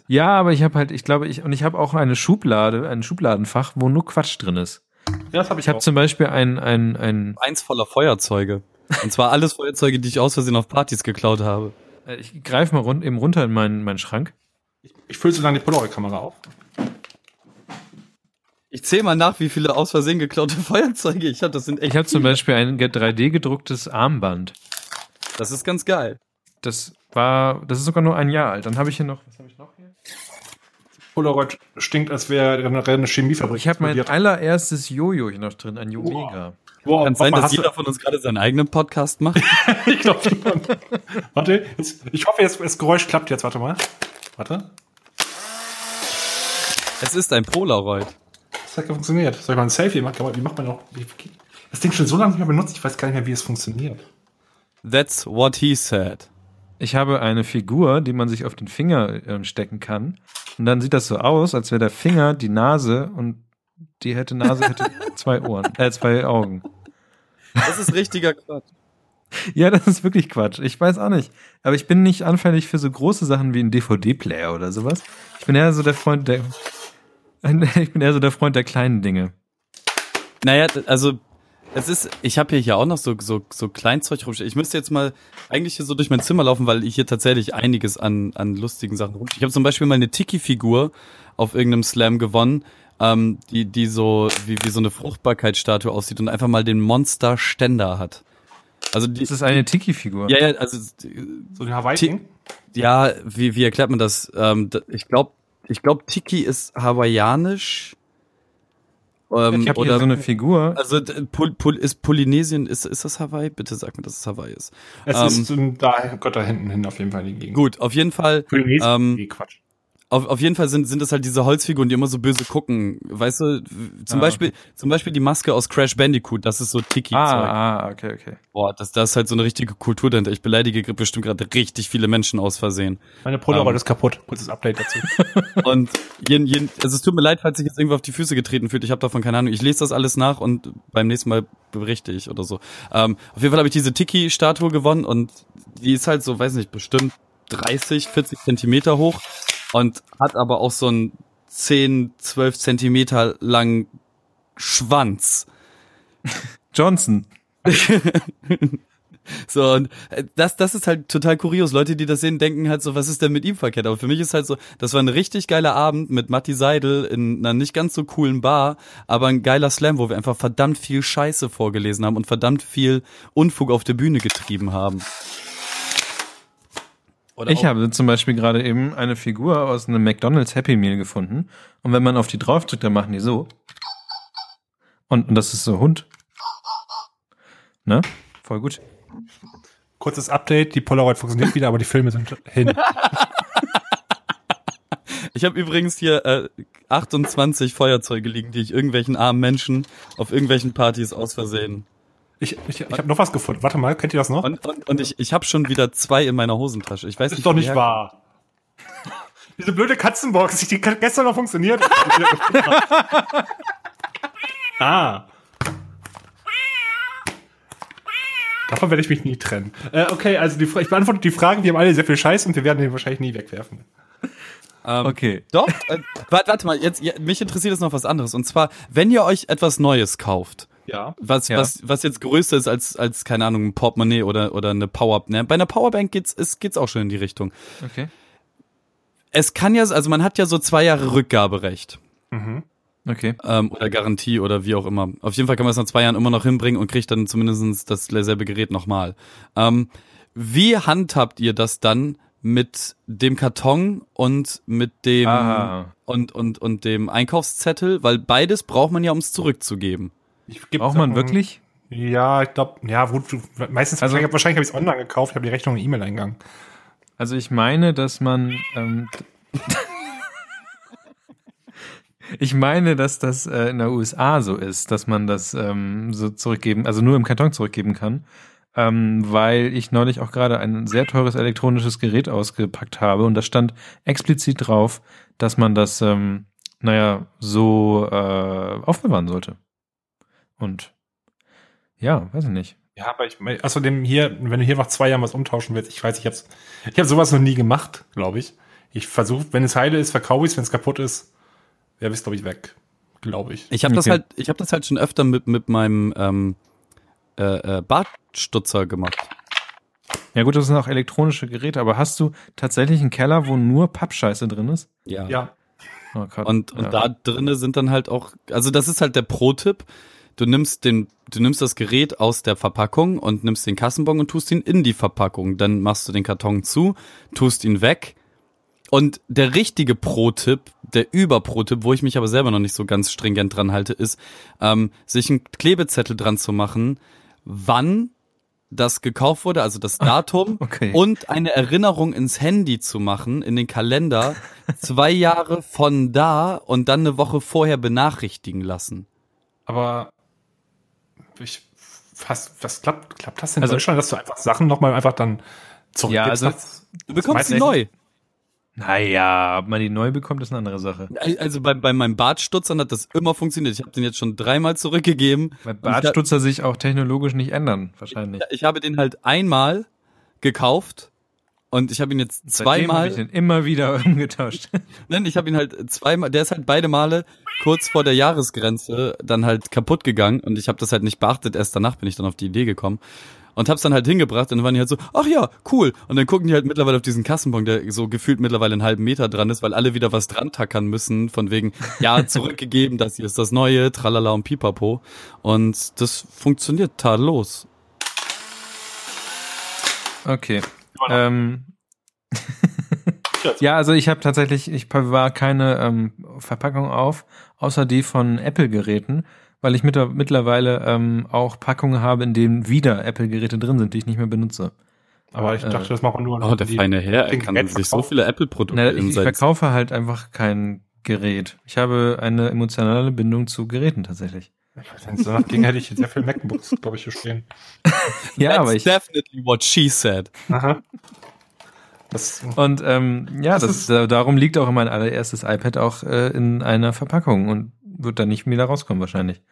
Ja, aber ich habe halt, ich glaube, ich und ich habe auch eine Schublade, ein Schubladenfach, wo nur Quatsch drin ist. Ja, das habe ich, Ich habe zum Beispiel ein, ein, ein, Eins voller Feuerzeuge. Und zwar alles Feuerzeuge, die ich aus Versehen auf Partys geklaut habe. äh, ich greife mal rund, eben runter in meinen, meinen Schrank. Ich fülle so lange die Polaroid-Kamera auf. Ich zähle mal nach, wie viele aus Versehen geklaute Feuerzeuge ich habe. Das sind echt. Ich habe zum Beispiel ein 3D gedrucktes Armband. Das ist ganz geil. Das war, das ist sogar nur ein Jahr alt. Dann habe ich hier noch, was habe ich noch hier? Polaroid stinkt, als wäre eine, eine Chemiefabrik. Ich habe mein allererstes Jojo hier noch drin, ein Omega. Wow, Kann sein, Papa, dass jeder von uns gerade seinen eigenen Podcast macht. ich glaube schon. Warte, jetzt, ich hoffe, jetzt, das Geräusch klappt jetzt. Warte mal. Warte. es ist ein Polaroid. Das hat funktioniert. Soll ich mal ein Selfie machen? Wie macht man noch? Das Ding schon so lange nicht mehr benutzt, ich weiß gar nicht mehr, wie es funktioniert. That's what he said. Ich habe eine Figur, die man sich auf den Finger ähm, stecken kann. Und dann sieht das so aus, als wäre der Finger die Nase und die hätte Nase hätte zwei Ohren, äh, zwei Augen. Das ist richtiger Quatsch. Ja, das ist wirklich Quatsch. Ich weiß auch nicht. Aber ich bin nicht anfällig für so große Sachen wie ein DVD-Player oder sowas. Ich bin eher so der Freund der, ich bin eher so der Freund der kleinen Dinge. Naja, also es ist, ich habe hier, hier auch noch so, so, so Kleinzeug rumstehen. Ich müsste jetzt mal eigentlich hier so durch mein Zimmer laufen, weil ich hier tatsächlich einiges an, an lustigen Sachen rumstehe. Ich habe zum Beispiel mal eine Tiki-Figur auf irgendeinem Slam gewonnen, ähm, die, die so wie, wie so eine Fruchtbarkeitsstatue aussieht und einfach mal den Monster-Ständer hat. Also die, Das ist eine Tiki-Figur. ja, ja, also So ein Hawaii-Ding? ja, wie, wie erklärt man das? Ähm, ich glaube, ich glaube, Tiki ist hawaiianisch. Ähm, Ich habe hier so eine Figur. also Pol, Pol, ist Polynesien, ist, ist das Hawaii? Bitte sag mir, dass es Hawaii ist. Es Ähm, ist da, Gott, da hinten hin auf jeden Fall die Gegend. Gut, auf jeden Fall, Polynesien? ähm, nee, Quatsch. Auf, auf jeden Fall sind, sind das halt diese Holzfiguren, die immer so böse gucken. Weißt du, zum Ah, Beispiel, zum Beispiel die Maske aus Crash Bandicoot, das ist so Tiki-Zeug. Ah, ah, okay, okay. Boah, das, das ist halt so eine richtige Kultur dahinter. Ich beleidige bestimmt gerade richtig viele Menschen aus Versehen. Meine Polaroid ähm, ist kaputt. Kurzes Update dazu. Und jeden, jeden, also es tut mir leid, falls sich jetzt irgendwo auf die Füße getreten fühlt. Ich habe davon keine Ahnung. Ich lese das alles nach und beim nächsten Mal berichte ich oder so. Ähm, auf jeden Fall habe ich diese Tiki-Statue gewonnen und die ist halt so, weiß nicht, bestimmt 30, 40 Zentimeter hoch und hat aber auch so einen 10, 12 Zentimeter langen Schwanz. Johnson. So, und äh, das, das ist halt total kurios. Leute, die das sehen, denken halt so, was ist denn mit ihm verkehrt? Aber für mich ist halt so, das war ein richtig geiler Abend mit Matti Seidel in einer nicht ganz so coolen Bar, aber ein geiler Slam, wo wir einfach verdammt viel Scheiße vorgelesen haben und verdammt viel Unfug auf der Bühne getrieben haben. Oder Ich habe zum Beispiel gerade eben eine Figur aus einem McDonald's Happy Meal gefunden. Und wenn man auf die draufdrückt, dann machen die so. Und, und das ist so Hund. Ne? Voll gut. Kurzes Update, die Polaroid funktioniert wieder, aber die Filme sind hin. Ich habe übrigens hier äh, 28 Feuerzeuge liegen, die ich irgendwelchen armen Menschen auf irgendwelchen Partys aus Versehen. Ich, ich, ich habe noch was gefunden. Warte mal, kennt ihr das noch? Und, und, und ich, ich habe schon wieder zwei in meiner Hosentasche. Ich weiß Das nicht, ist doch nicht wahr. Diese blöde Katzenbox, die gestern noch funktioniert. ah. Davon werde ich mich nie trennen. Äh, okay, also die, ich beantworte die Fragen. Wir haben alle sehr viel Scheiß und wir werden den wahrscheinlich nie wegwerfen. Ähm, Okay. Doch, äh, warte, warte mal, jetzt, ja, mich interessiert jetzt noch was anderes. Und zwar, wenn ihr euch etwas Neues kauft, Ja. was, Ja. was, was jetzt größer ist als, als, keine Ahnung, ein Portemonnaie oder, oder eine Power, ne? Bei einer Powerbank geht's, ist, geht's auch schon in die Richtung. Okay. es kann ja, also man hat ja so zwei Jahre Rückgaberecht. Mhm. Okay. Ähm, oder Garantie oder wie auch immer. Auf jeden Fall kann man es nach zwei Jahren immer noch hinbringen und kriegt dann zumindest dasselbe Gerät nochmal. Ähm, wie handhabt ihr das dann mit dem Karton und mit dem Aha. und, und, und dem Einkaufszettel? Weil beides braucht man ja, um es zurückzugeben. Ich Braucht man wirklich? Ja, ich glaube, ja, du, meistens, Also- wahrscheinlich, wahrscheinlich habe ich es online gekauft, ich habe die Rechnung in E-Mail-Eingang. Also ich meine, dass man. Ähm, ich meine, dass das äh, in der USA so ist, dass man das ähm, so zurückgeben, also nur im Karton zurückgeben kann. Ähm, weil ich neulich auch gerade ein sehr teures elektronisches Gerät ausgepackt habe und da stand explizit drauf, dass man das, ähm, naja, so äh, aufbewahren sollte. Und ja, weiß ich nicht. Ja, aber ich, außerdem hier, wenn du hier nach zwei Jahren was umtauschen willst, ich weiß, ich hab's, ich habe sowas noch nie gemacht, glaube ich. Ich versuche, wenn es heile ist, verkaufe ich es, wenn es kaputt ist, wäre es, glaube ich, weg. Glaube ich. Ich habe das Okay. halt, ich habe das halt schon öfter mit mit meinem ähm, äh, äh, Bartstutzer gemacht. Ja gut, das sind auch elektronische Geräte, aber hast du tatsächlich einen Keller, wo nur Pappscheiße drin ist? Ja. Ja. Oh Gott. Und, und ja. da drinne sind dann halt auch, also das ist halt der Pro-Tipp. Du nimmst den, du nimmst das Gerät aus der Verpackung und nimmst den Kassenbon und tust ihn in die Verpackung. Dann machst du den Karton zu, tust ihn weg. Und der richtige Pro-Tipp, der Über-Pro-Tipp, wo ich mich aber selber noch nicht so ganz stringent dran halte, ist, ähm, sich einen Klebezettel dran zu machen, wann das gekauft wurde, also das Datum okay. und eine Erinnerung ins Handy zu machen, in den Kalender, zwei Jahre von da und dann eine Woche vorher benachrichtigen lassen. Aber ich, was, was klappt, klappt das in Also- Deutschland, dass du einfach Sachen nochmal einfach dann zurückgibst? Ja, also- Das- Du bekommst sie neu. Naja, ob man die neu bekommt, ist eine andere Sache. Also bei, bei meinem Bartstutzern hat das immer funktioniert. Ich habe den jetzt schon dreimal zurückgegeben. Weil ich Bartstutzer sich auch technologisch nicht ändern, wahrscheinlich. Ich habe den halt einmal gekauft und ich habe ihn jetzt Seitdem habe zweimal. ich den immer wieder umgetauscht. Nein, ich habe ihn halt zweimal, der ist halt beide Male kurz vor der Jahresgrenze dann halt kaputt gegangen und ich habe das halt nicht beachtet. Erst danach bin ich dann auf die Idee gekommen und hab's dann halt hingebracht und dann waren die halt so, ach ja, cool. Und dann gucken die halt mittlerweile auf diesen Kassenbon, der so gefühlt mittlerweile einen halben Meter dran ist, weil alle wieder was dran tackern müssen, von wegen, ja, zurückgegeben, das hier ist das Neue, tralala und pipapo. Und das funktioniert tadellos. Okay. Ähm, ja, also ich habe tatsächlich, ich war keine ähm, Verpackung auf, außer die von Apple-Geräten, weil ich mit, mittlerweile ähm, auch Packungen habe, in denen wieder Apple-Geräte drin sind, die ich nicht mehr benutze. aber ich äh, dachte, das machen nur Oh, der die- feine Herr, er kann sich so verkaufen. viele Apple-Produkte ich, ich verkaufe halt einfach kein Gerät. Ich habe eine emotionale Bindung zu Geräten tatsächlich. Es danach ging, hätte ich sehr viel MacBooks, glaube ich, hier stehen. Ja, That's aber ich, definitely what she said. Aha. Das, Und ähm, ja, Das das, ist- darum liegt auch mein allererstes iPad auch äh, in einer Verpackung und wird dann nicht wieder rauskommen wahrscheinlich.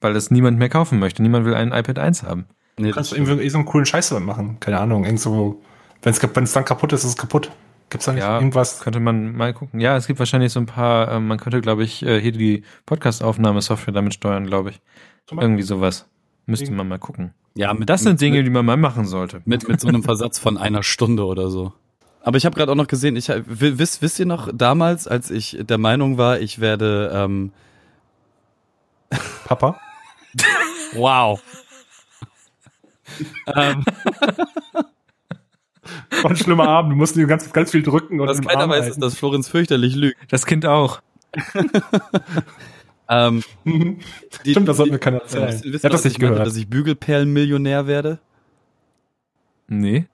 Weil das niemand mehr kaufen möchte. Niemand will ein iPad 1 haben. Nee, kannst du irgendwie so einen coolen Scheiß damit machen. Keine Ahnung, irgend so, wenn es wenn es dann kaputt ist, ist es kaputt. Gibt's da nicht Ja, irgendwas? Könnte man mal gucken. Ja, es gibt wahrscheinlich so ein paar, ähm, man könnte, glaube ich, äh, hier die Podcast-Aufnahmesoftware damit steuern, glaube ich. Irgendwie sowas. Müsste Ding. man mal gucken. ja, mit, Das sind mit, Dinge, die man mal machen sollte. mit, mit so einem Versatz von einer Stunde oder so. Aber ich habe gerade auch noch gesehen, ich wisst, wisst ihr noch damals, als ich der Meinung war, ich werde ähm, Papa? wow. ähm, War ein schlimmer Abend. Du musst dir ganz, ganz viel drücken und was keiner Arm weiß, ist, halten. dass Florenz fürchterlich lügt. Das Kind auch. Ähm, Mhm. die, Stimmt, das sollten die- wir keiner erzählen. ihr, Ich hab das nicht ich meinte, gehört. dass ich Bügelperlen-Millionär werde? Nee.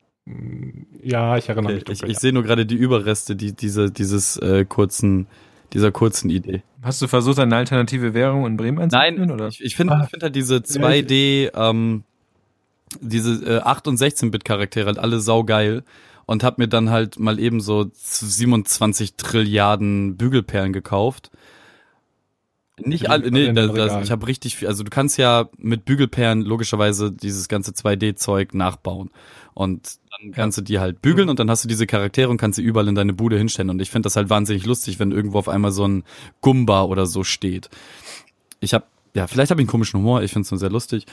Ja, ich erinnere Okay, mich. ich dunkel, ich sehe nur gerade die Überreste die, diese, dieses äh, kurzen, dieser kurzen Idee. Hast du versucht, eine alternative Währung in Bremen einzuführen? Nein, oder? ich, ich finde ich find halt diese 2D, ähm, diese äh, 8 und 16-Bit Charaktere halt alle saugeil und hab mir dann halt mal eben so 27 Trilliarden Bügelperlen gekauft. Nicht alle, nee, das, das, ich habe richtig viel, also du kannst ja mit Bügelperlen logischerweise dieses ganze 2D-Zeug nachbauen. Und dann kannst du die halt bügeln und dann hast du diese Charaktere und kannst sie überall in deine Bude hinstellen. Und ich finde das halt wahnsinnig lustig, wenn irgendwo auf einmal so ein Gumba oder so steht. Ich habe, ja, vielleicht habe ich einen komischen Humor, ich finde es nur sehr lustig.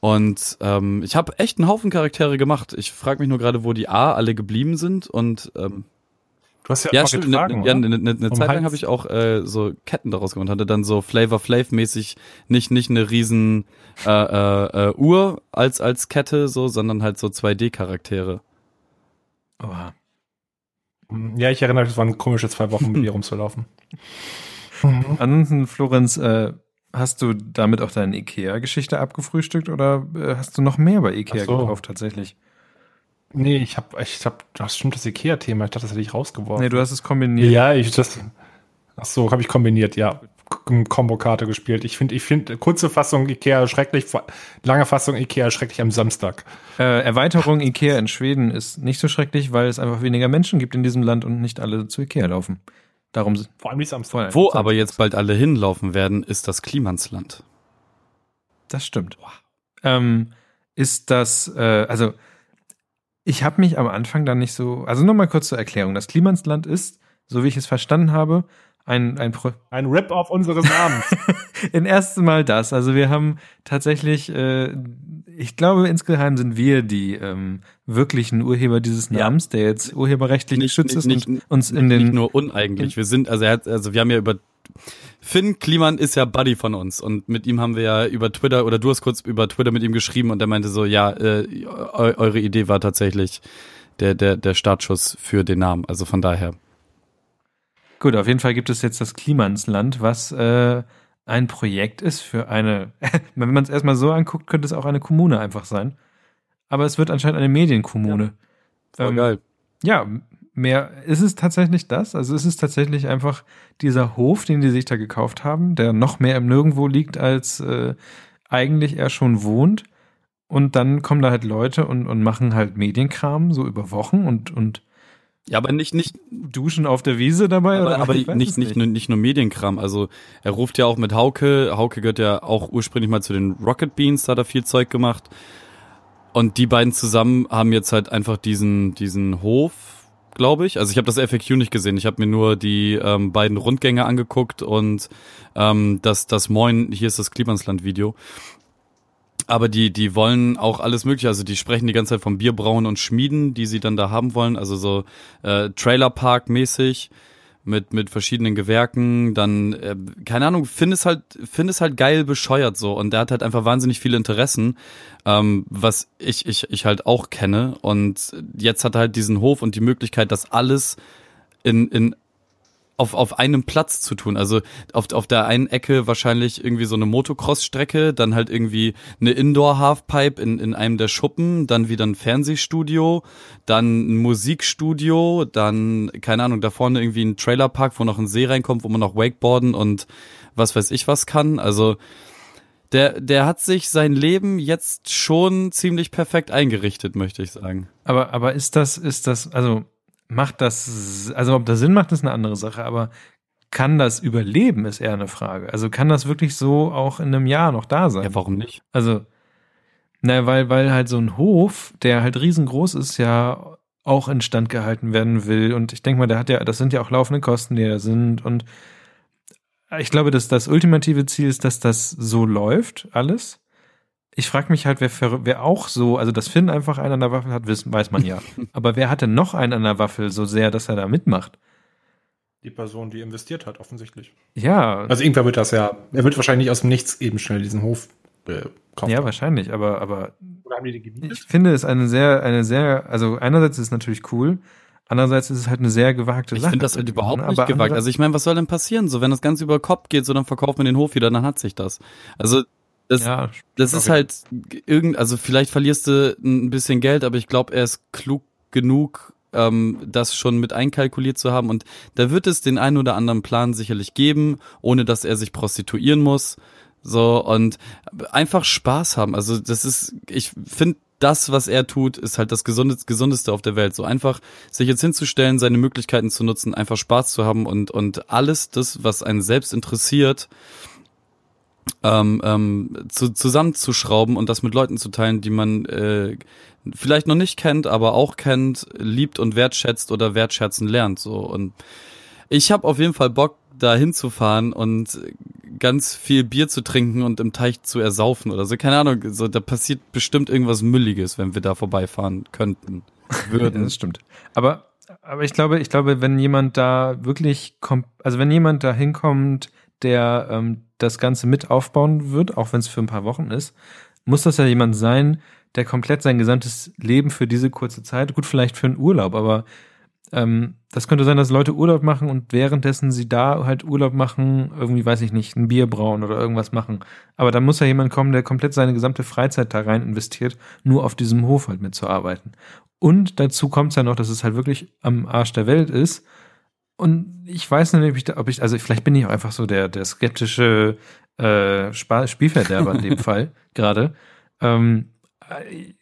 Und ähm, ich habe echt einen Haufen Charaktere gemacht. Ich frage mich nur gerade, wo die A alle geblieben sind und ähm, Du hast ja, Ja, immer stimmt. getragen, Ne, ja, eine ne, ne Um Zeit lang habe ich auch äh, so Ketten daraus gemacht. Hatte dann so Flavor Flav mäßig nicht nicht eine riesen äh, äh, äh, Uhr als als Kette so, sondern halt so 2D Charaktere. Oha. Ja, ich erinnere mich, es waren komische zwei Wochen mit dir rumzulaufen. Ansonsten, Florenz, äh, hast du damit auch deine Ikea-Geschichte abgefrühstückt oder äh, hast du noch mehr bei Ikea so. gekauft tatsächlich? Nee, ich hab, ich hab, das stimmt das Ikea-Thema. Ich dachte, das hätte ich rausgeworfen. Nee, du hast es kombiniert. Ja, ich das. Ach so, habe ich kombiniert, ja. Kombokarte gespielt. Ich finde, ich finde kurze Fassung Ikea schrecklich, lange Fassung Ikea schrecklich am Samstag. Äh, Erweiterung Ikea in Schweden ist nicht so schrecklich, weil es einfach weniger Menschen gibt in diesem Land und nicht alle zu Ikea laufen. Darum Vor allem die Samstag. Wo aber jetzt bald alle hinlaufen werden, ist das Klimansland. Das stimmt. Ähm, ist das, äh, also ich habe mich am Anfang dann nicht so, also nochmal kurz zur Erklärung. Das Klimansland ist, so wie ich es verstanden habe, ein, ein Pro Ein Rip-Off unseres Namens. in erstem Mal das. Also wir haben tatsächlich, äh, ich glaube insgeheim sind wir die ähm, wirklichen Urheber dieses Ja. Namens, der jetzt urheberrechtlich Nicht- geschützt ist nicht- und uns in nicht den nur uneigentlich. Wir sind, also er hat, also wir haben ja über Finn Kliman ist ja Buddy von uns und mit ihm haben wir ja über Twitter oder du hast kurz über Twitter mit ihm geschrieben und er meinte so, ja, äh, eu eure Idee war tatsächlich der der der Startschuss für den Namen. Also von daher. Gut, auf jeden Fall gibt es jetzt das Klimansland, was äh, ein Projekt ist für eine, wenn man es erstmal so anguckt, könnte es auch eine Kommune einfach sein. Aber es wird anscheinend eine Medienkommune. Voll Ähm, geil. Ja, mehr ist es tatsächlich das. Also ist es tatsächlich einfach dieser Hof, den die sich da gekauft haben, der noch mehr im Nirgendwo liegt, als äh, eigentlich er schon wohnt. Und dann kommen da halt Leute und, und machen halt Medienkram, so über Wochen und, und Ja, aber nicht nicht duschen auf der Wiese dabei. aber, oder? aber nicht, es nicht, nur, nicht nur Medienkram. Also er ruft ja auch mit Hauke. Hauke gehört ja auch ursprünglich mal zu den Rocket Beans, da hat er viel Zeug gemacht. Und die beiden zusammen haben jetzt halt einfach diesen, diesen Hof, glaube ich. Also ich habe das FAQ nicht gesehen. Ich habe mir nur die ähm, beiden Rundgänge angeguckt und ähm, das, das Moin, hier ist das Klimansland-Video. Aber die, die wollen auch alles mögliche. Also die sprechen die ganze Zeit vom Bierbrauen und Schmieden, die sie dann da haben wollen. Also so äh, Trailerpark-mäßig mit mit verschiedenen Gewerken. Dann äh, keine Ahnung, finde es halt finde es halt geil bescheuert so. Und der hat halt einfach wahnsinnig viele Interessen, ähm, was ich ich ich halt auch kenne. Und jetzt hat er halt diesen Hof und die Möglichkeit, das alles in in auf, auf einem Platz zu tun. Also auf, auf der einen Ecke wahrscheinlich irgendwie so eine Motocross-Strecke, dann halt irgendwie eine Indoor-Halfpipe in, in einem der Schuppen, dann wieder ein Fernsehstudio, dann ein Musikstudio, dann, keine Ahnung, da vorne irgendwie ein Trailerpark, wo noch ein See reinkommt, wo man noch Wakeboarden und was weiß ich was kann. Also der, der hat sich sein Leben jetzt schon ziemlich perfekt eingerichtet, möchte ich sagen. Aber, aber ist das, ist das, also macht das, also ob das Sinn macht, ist eine andere Sache, aber kann das überleben, ist eher eine Frage. Also kann das wirklich so auch in einem Jahr noch da sein? Ja, warum nicht? Also, na, weil, weil halt so ein Hof, der halt riesengroß ist, ja auch instand gehalten werden will. Und ich denke mal, der hat ja, das sind ja auch laufende Kosten, die da sind. Und ich glaube, dass das ultimative Ziel ist, dass das so läuft, alles. Ich frage mich halt, wer, wer auch so, also dass Finn einfach einen an der Waffel hat, wissen, weiß man ja. Aber wer hatte noch einen an der Waffel so sehr, dass er da mitmacht? Die Person, die investiert hat, offensichtlich. Ja, Also irgendwer wird das ja, er wird wahrscheinlich nicht aus dem Nichts eben schnell diesen Hof äh, kaufen. ja, wahrscheinlich, aber, aber Oder haben die die gemietet? Ich finde es eine sehr, eine sehr, also einerseits ist es natürlich cool, andererseits ist es halt eine sehr gewagte Ich Sache. finde das halt überhaupt nicht Aber gewagt. Also ich meine, was soll denn passieren? So, wenn das Ganze über Kopf geht, so dann verkauft man den Hof wieder, dann hat sich das. Also das, ja, das ist halt irgend, also vielleicht verlierst du ein bisschen Geld, aber ich glaube, er ist klug genug, ähm, das schon mit einkalkuliert zu haben. Und da wird es den einen oder anderen Plan sicherlich geben, ohne dass er sich prostituieren muss. So und einfach Spaß haben. Also das ist, ich finde, das, was er tut, ist halt das Gesundeste, Gesundeste auf der Welt. So einfach sich jetzt hinzustellen, seine Möglichkeiten zu nutzen, einfach Spaß zu haben und, und alles das, was einen selbst interessiert, ähm, ähm, zu, zusammenzuschrauben und das mit Leuten zu teilen, die man äh, vielleicht noch nicht kennt, aber auch kennt, liebt und wertschätzt oder wertschätzen lernt. So und ich habe auf jeden Fall Bock, da hinzufahren und ganz viel Bier zu trinken und im Teich zu ersaufen oder so. Keine Ahnung, so da passiert bestimmt irgendwas Mülliges, wenn wir da vorbeifahren könnten. Ja, Würden. das stimmt. Aber Aber ich glaube, ich glaube, wenn jemand da wirklich kommt, also wenn jemand da hinkommt, der ähm, das Ganze mit aufbauen wird, auch wenn es für ein paar Wochen ist, muss das ja jemand sein, der komplett sein gesamtes Leben für diese kurze Zeit, gut, vielleicht für einen Urlaub, aber ähm, das könnte sein, dass Leute Urlaub machen und währenddessen sie da halt Urlaub machen, irgendwie, weiß ich nicht, ein Bier brauen oder irgendwas machen. Aber da muss ja jemand kommen, der komplett seine gesamte Freizeit da rein investiert, nur auf diesem Hof halt mitzuarbeiten. Und dazu kommt es ja noch, dass es halt wirklich am Arsch der Welt ist. Und ich weiß nicht, ob ich, da, ob ich also vielleicht bin ich auch einfach so der, der skeptische äh, Spielverderber in dem Fall gerade. Ähm,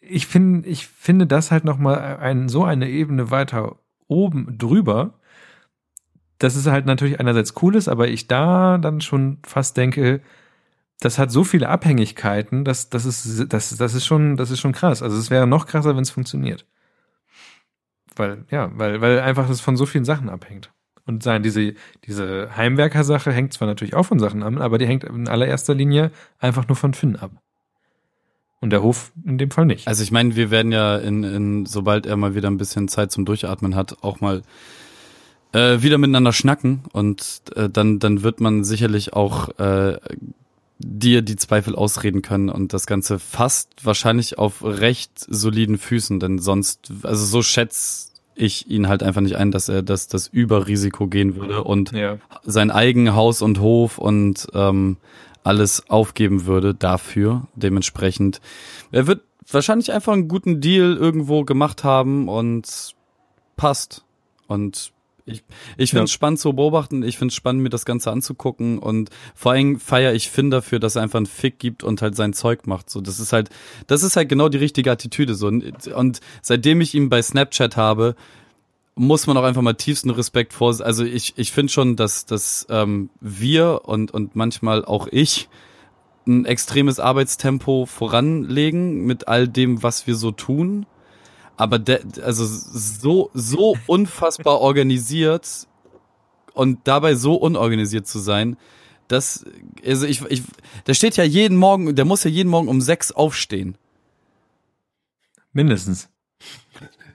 ich finde, ich finde das halt noch mal ein, so eine Ebene weiter oben drüber, dass es halt natürlich einerseits cool ist, aber ich da dann schon fast denke, das hat so viele Abhängigkeiten, dass das ist das das ist schon das ist schon krass. Also es wäre noch krasser, wenn es funktioniert. Weil ja, weil weil einfach das von so vielen Sachen abhängt. Und sein diese diese Heimwerker-Sache hängt zwar natürlich auch von Sachen ab, aber die hängt in allererster Linie einfach nur von Finn ab. Und der Hof in dem Fall nicht. Also ich meine, wir werden ja in, in sobald er mal wieder ein bisschen Zeit zum Durchatmen hat, auch mal äh, wieder miteinander schnacken und äh, dann dann wird man sicherlich auch äh, dir die Zweifel ausreden können und das Ganze fast wahrscheinlich auf recht soliden Füßen, denn sonst, also so schätze ich ihn halt einfach nicht ein, dass er das, das Überrisiko gehen würde und Ja. sein eigen Haus und Hof und ähm, alles aufgeben würde dafür. Dementsprechend, er wird wahrscheinlich einfach einen guten Deal irgendwo gemacht haben und passt. Und ich, ich finde es Ja. spannend zu beobachten, ich finde es spannend, mir das Ganze anzugucken und vor allem feiere ich Finn dafür, dass er einfach einen Fick gibt und halt sein Zeug macht. So, das ist halt, das ist halt genau die richtige Attitüde. So. Und und seitdem ich ihn bei Snapchat habe, muss man auch einfach mal tiefsten Respekt vor. Also ich, ich finde schon, dass, dass ähm, wir und, und manchmal auch ich ein extremes Arbeitstempo voranlegen mit all dem, was wir so tun. Aber der, also so, so unfassbar organisiert und dabei so unorganisiert zu sein, das, also ich, ich, der steht ja jeden Morgen, der muss ja jeden Morgen um sechs aufstehen. Mindestens.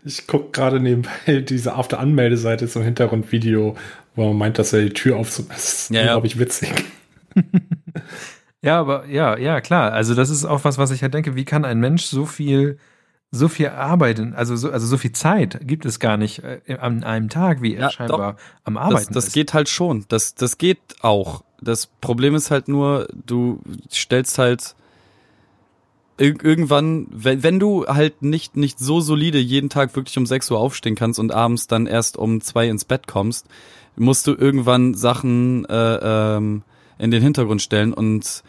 Ich gucke gerade nebenbei diese auf der Anmeldeseite zum Hintergrundvideo, wo man meint, dass er die Tür aufzumachen. Das ist Ja, ja. unglaublich witzig. Ja, aber ja, ja, klar. Also das ist auch was, was ich halt denke, wie kann ein Mensch so viel, so viel arbeiten, also so, also so viel Zeit gibt es gar nicht äh, an einem Tag, wie er Ja, scheinbar am Das, Arbeiten das ist. geht halt schon. Das, das geht auch. Das Problem ist halt nur, du stellst halt ir irgendwann, wenn, wenn du halt nicht, nicht so solide jeden Tag wirklich um 6 Uhr aufstehen kannst und abends dann erst um zwei ins Bett kommst, musst du irgendwann Sachen äh, ähm, in den Hintergrund stellen und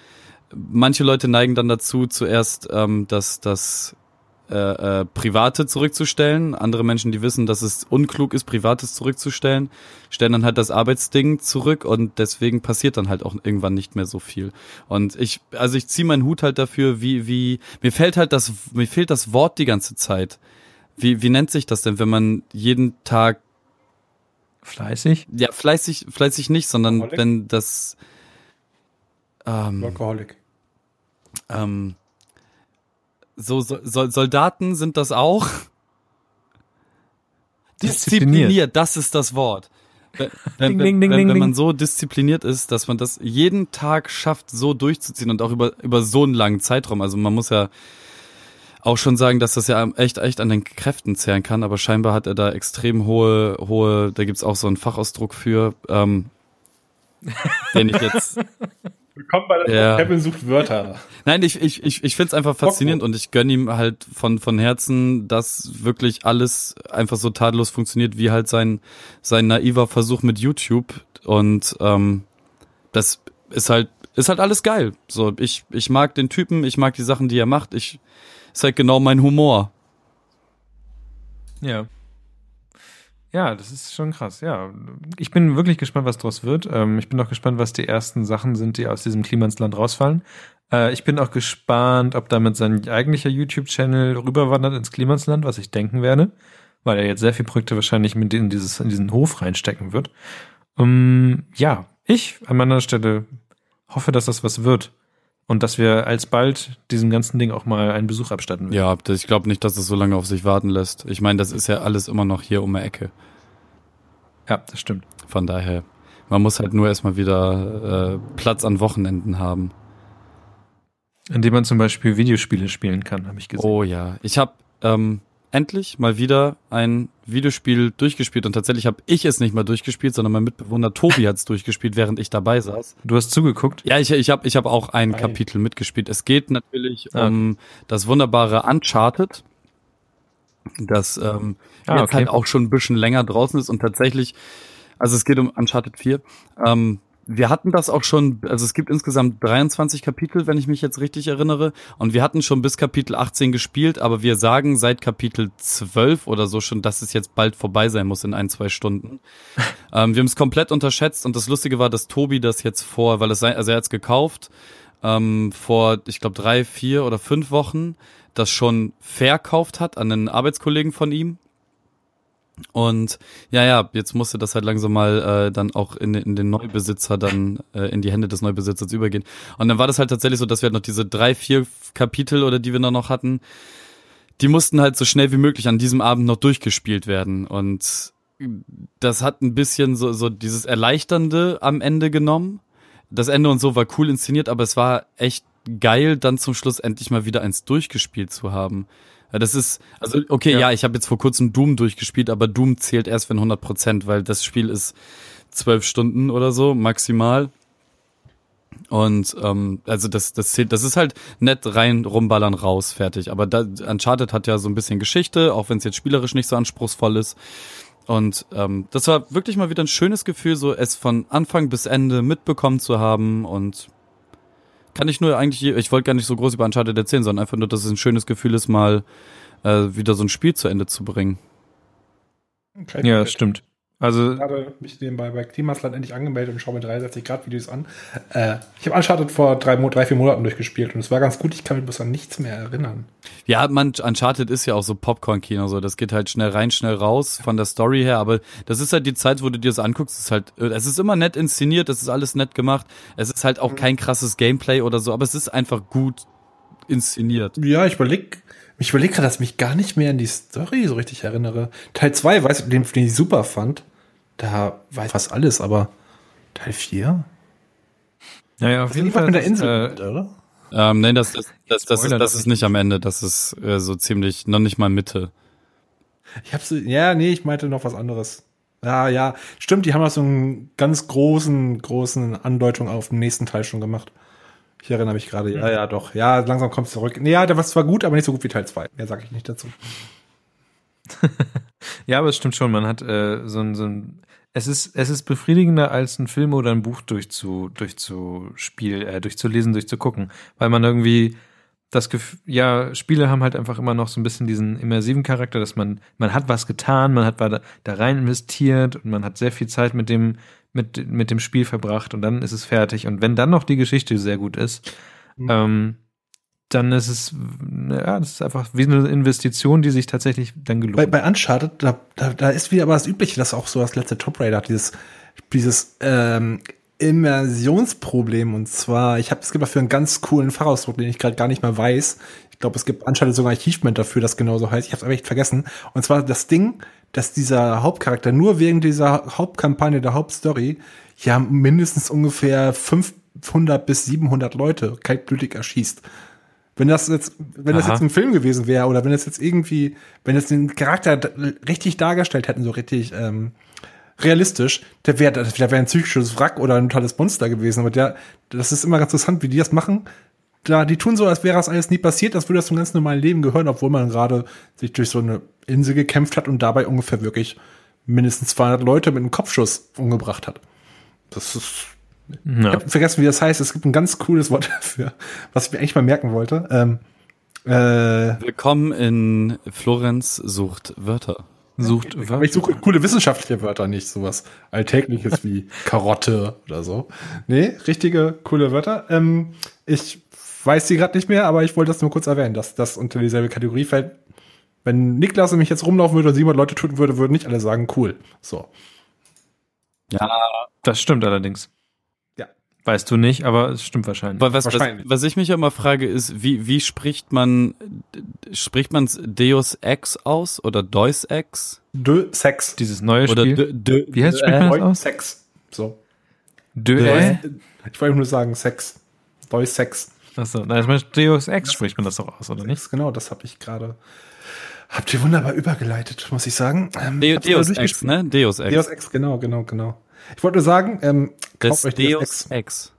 manche Leute neigen dann dazu, zuerst ähm, das, das äh, äh, Private zurückzustellen. Andere Menschen, die wissen, dass es unklug ist, Privates zurückzustellen, stellen dann halt das Arbeitsding zurück und deswegen passiert dann halt auch irgendwann nicht mehr so viel. Und ich, also ich ziehe meinen Hut halt dafür, wie, wie, mir fällt halt das, mir fehlt das Wort die ganze Zeit. Wie, wie nennt sich das denn, wenn man jeden Tag, Fleißig? ja, fleißig, fleißig nicht, sondern Workaholic? wenn das, ähm, Workaholic. ähm, so, so, so Soldaten sind das auch. Diszipliniert. Diszipliniert, das ist das Wort. Wenn, Ding, wenn, ding, ding, wenn, ding, wenn man so diszipliniert ist, dass man das jeden Tag schafft, so durchzuziehen und auch über, über so einen langen Zeitraum. Also man muss ja auch schon sagen, dass das ja echt, echt an den Kräften zehren kann, aber scheinbar hat er da extrem hohe, hohe, da gibt's auch so einen Fachausdruck für, ähm, den ich jetzt Willkommen bei der Ja. Kevin sucht Wörter. Nein, ich, ich, ich, ich finde es einfach faszinierend und ich gönne ihm halt von, von Herzen, dass wirklich alles einfach so tadellos funktioniert, wie halt sein, sein naiver Versuch mit YouTube. Und ähm, das ist halt, ist halt alles geil. So, ich, ich mag den Typen, ich mag die Sachen, die er macht. Ich ist halt genau mein Humor. Ja. Ja, das ist schon krass, ja. Ich bin wirklich gespannt, was draus wird. Ähm, ich bin auch gespannt, was die ersten Sachen sind, die aus diesem Klimansland rausfallen. Äh, ich bin auch gespannt, ob damit sein eigentlicher YouTube-Channel rüberwandert ins Klimansland, was ich denken werde, weil er jetzt sehr viele Projekte wahrscheinlich mit in, dieses, in diesen Hof reinstecken wird. Ähm, ja, ich an meiner Stelle hoffe, dass das was wird. Und dass wir alsbald diesem ganzen Ding auch mal einen Besuch abstatten werden. Ja, ich glaube nicht, dass es so lange auf sich warten lässt. Ich meine, das ist ja alles immer noch hier um die Ecke. Ja, das stimmt. Von daher, man muss halt nur erstmal wieder äh, Platz an Wochenenden haben. Indem man zum Beispiel Videospiele spielen kann, habe ich gesehen. Oh ja, ich habe ähm, endlich mal wieder ein Videospiel durchgespielt und tatsächlich habe ich es nicht mal durchgespielt, sondern mein Mitbewohner Tobi hat es durchgespielt, während ich dabei saß. Du hast zugeguckt? Ja, ich, ich habe ich hab auch ein Geil. Kapitel mitgespielt. Es geht natürlich Ah, um das wunderbare Uncharted, das ähm, Ah, jetzt okay. halt auch schon ein bisschen länger draußen ist und tatsächlich, also es geht um Uncharted 4. Ähm, wir hatten das auch schon, also es gibt insgesamt 23 Kapitel, wenn ich mich jetzt richtig erinnere. Und wir hatten schon bis Kapitel 18 gespielt, aber wir sagen seit Kapitel 12 oder so schon, dass es jetzt bald vorbei sein muss in ein, zwei Stunden. ähm, wir haben es komplett unterschätzt und das Lustige war, dass Tobi das jetzt vor, weil es sei, also er hat es gekauft, ähm, vor, ich glaube, drei, vier oder fünf Wochen das schon verkauft hat an einen Arbeitskollegen von ihm. Und ja, ja, jetzt musste das halt langsam mal äh, dann auch in, in den Neubesitzer dann äh, in die Hände des Neubesitzers übergehen. Und dann war das halt tatsächlich so, dass wir halt noch diese drei, vier Kapitel oder die wir noch hatten, die mussten halt so schnell wie möglich an diesem Abend noch durchgespielt werden. Und das hat ein bisschen so, so dieses Erleichternde am Ende genommen. Das Ende und so war cool inszeniert, aber es war echt geil, dann zum Schluss endlich mal wieder eins durchgespielt zu haben. Das ist, also okay, ja, Ja. ich habe jetzt vor kurzem Doom durchgespielt, aber Doom zählt erst wenn 100 Prozent, weil das Spiel ist zwölf Stunden oder so maximal. Und ähm, also das, das zählt, das ist halt nett rein rumballern raus, fertig. Aber da, Uncharted hat ja so ein bisschen Geschichte, auch wenn es jetzt spielerisch nicht so anspruchsvoll ist. Und ähm, das war wirklich mal wieder ein schönes Gefühl, so es von Anfang bis Ende mitbekommen zu haben. Und kann ich nur eigentlich, ich wollte gar nicht so groß über Uncharted erzählen, sondern einfach nur, dass es ein schönes Gefühl ist, mal äh, wieder so ein Spiel zu Ende zu bringen. Okay, Ja, das stimmt. Also, Ich habe mich nebenbei bei Klimasland endlich angemeldet und schaue mir 63 Grad Videos an. Äh, ich habe Uncharted vor drei, drei, vier Monaten durchgespielt und es war ganz gut. Ich kann mich bloß an nichts mehr erinnern. Ja, man, Uncharted ist ja auch so Popcorn-Kino, so. Das geht halt schnell rein, schnell raus von der Story her. Aber das ist halt die Zeit, wo du dir das anguckst. Es ist halt, äh, es ist immer nett inszeniert, es ist alles nett gemacht. Es ist halt auch kein krasses Gameplay oder so, aber es ist einfach gut inszeniert. Ja, ich überlege ich überleg gerade, dass ich mich gar nicht mehr an die Story so richtig erinnere. Teil 2, weiß ich, den, den ich super fand. Da weiß ich fast alles, aber Teil 4? naja, auf Das jeden Fall. mit der Insel, äh, oder? Ähm, nein, das, das, das, das, ist, Spoiler das ist nicht. nicht am Ende. Das ist äh, so ziemlich, noch nicht mal Mitte. Ich hab's, ja, nee, ich meinte noch was anderes. Ja, ja, stimmt, die haben auch so einen ganz großen, großen Andeutung auf den nächsten Teil schon gemacht. Ich erinnere mich gerade, ja, ja, doch. Ja, langsam kommt es zurück. Nee, ja, der war zwar gut, aber nicht so gut wie Teil 2. Mehr sage ich nicht dazu. Ja, aber es stimmt schon, man hat äh, so ein, so ein es ist, es ist befriedigender, als ein Film oder ein Buch durchzu, durchzuspiel, äh, durchzulesen, durchzugucken. Weil man irgendwie das Gefühl, ja, Spiele haben halt einfach immer noch so ein bisschen diesen immersiven Charakter, dass man, man hat was getan, man hat da rein investiert und man hat sehr viel Zeit mit dem, mit, mit dem Spiel verbracht und dann ist es fertig. Und wenn dann noch die Geschichte sehr gut ist, Mhm. ähm, dann ist es, ja, das ist einfach wie eine Investition, die sich tatsächlich dann gelohnt. Bei, bei Uncharted, da, da, da ist wieder aber das Übliche, dass auch so das letzte Top Raider hat, dieses, dieses ähm, Immersionsproblem. Und zwar, ich habe, es gibt dafür einen ganz coolen Fachausdruck, den ich gerade gar nicht mehr weiß. Ich glaube, es gibt Uncharted sogar ein Achievement dafür, das genauso heißt. Ich habe es aber echt vergessen. Und zwar das Ding, dass dieser Hauptcharakter nur wegen dieser Hauptkampagne, der Hauptstory, ja mindestens ungefähr 500 bis 700 Leute kaltblütig erschießt. Wenn das jetzt, wenn das Aha. jetzt ein Film gewesen wäre oder wenn das jetzt irgendwie, wenn das den Charakter richtig dargestellt hätten, so richtig ähm, realistisch, der wäre der wäre ein psychisches Wrack oder ein tolles Monster gewesen. Aber der, das ist immer ganz interessant, wie die das machen. Da, die tun so, als wäre das alles nie passiert, als würde das zum ganz normalen Leben gehören, obwohl man gerade sich durch so eine Insel gekämpft hat und dabei ungefähr wirklich mindestens 200 Leute mit einem Kopfschuss umgebracht hat. Das ist ich ja. hab vergessen, wie das heißt. Es gibt ein ganz cooles Wort dafür, was ich mir eigentlich mal merken wollte. Ähm, äh, Willkommen in Florenz sucht Wörter. Sucht aber ich suche coole wissenschaftliche Wörter, nicht sowas Alltägliches wie Karotte oder so. Nee, richtige, coole Wörter. Ähm, ich weiß die gerade nicht mehr, aber ich wollte das nur kurz erwähnen, dass das unter dieselbe Kategorie fällt. Wenn Niklas und mich jetzt rumlaufen würde und 700 Leute töten würde, würden nicht alle sagen, cool. So. Ja, Das stimmt allerdings. Ja. Weißt du nicht, aber es stimmt wahrscheinlich. Was, was, was, Wahrscheinlich. was ich mich immer frage, ist, wie, wie spricht man, spricht man Deus Ex aus oder Deus Ex? De Sex. Dieses neue Oder Spiel. de, de, Wie heißt de, spricht man das aus? Sex. So. Dö Dö- Ich wollte nur sagen Sex. Deu Sex. Achso, nein, ich meine, Deus Ex spricht man das doch aus, oder nicht? Genau, das habe ich gerade. Habt ihr wunderbar übergeleitet, muss ich sagen. Ähm, De, Deus Ex, ne? Deus Ex. Deus Ex, genau, genau, genau. Ich wollte nur sagen, ähm, das kauft euch Deus Deus Ex. Ex.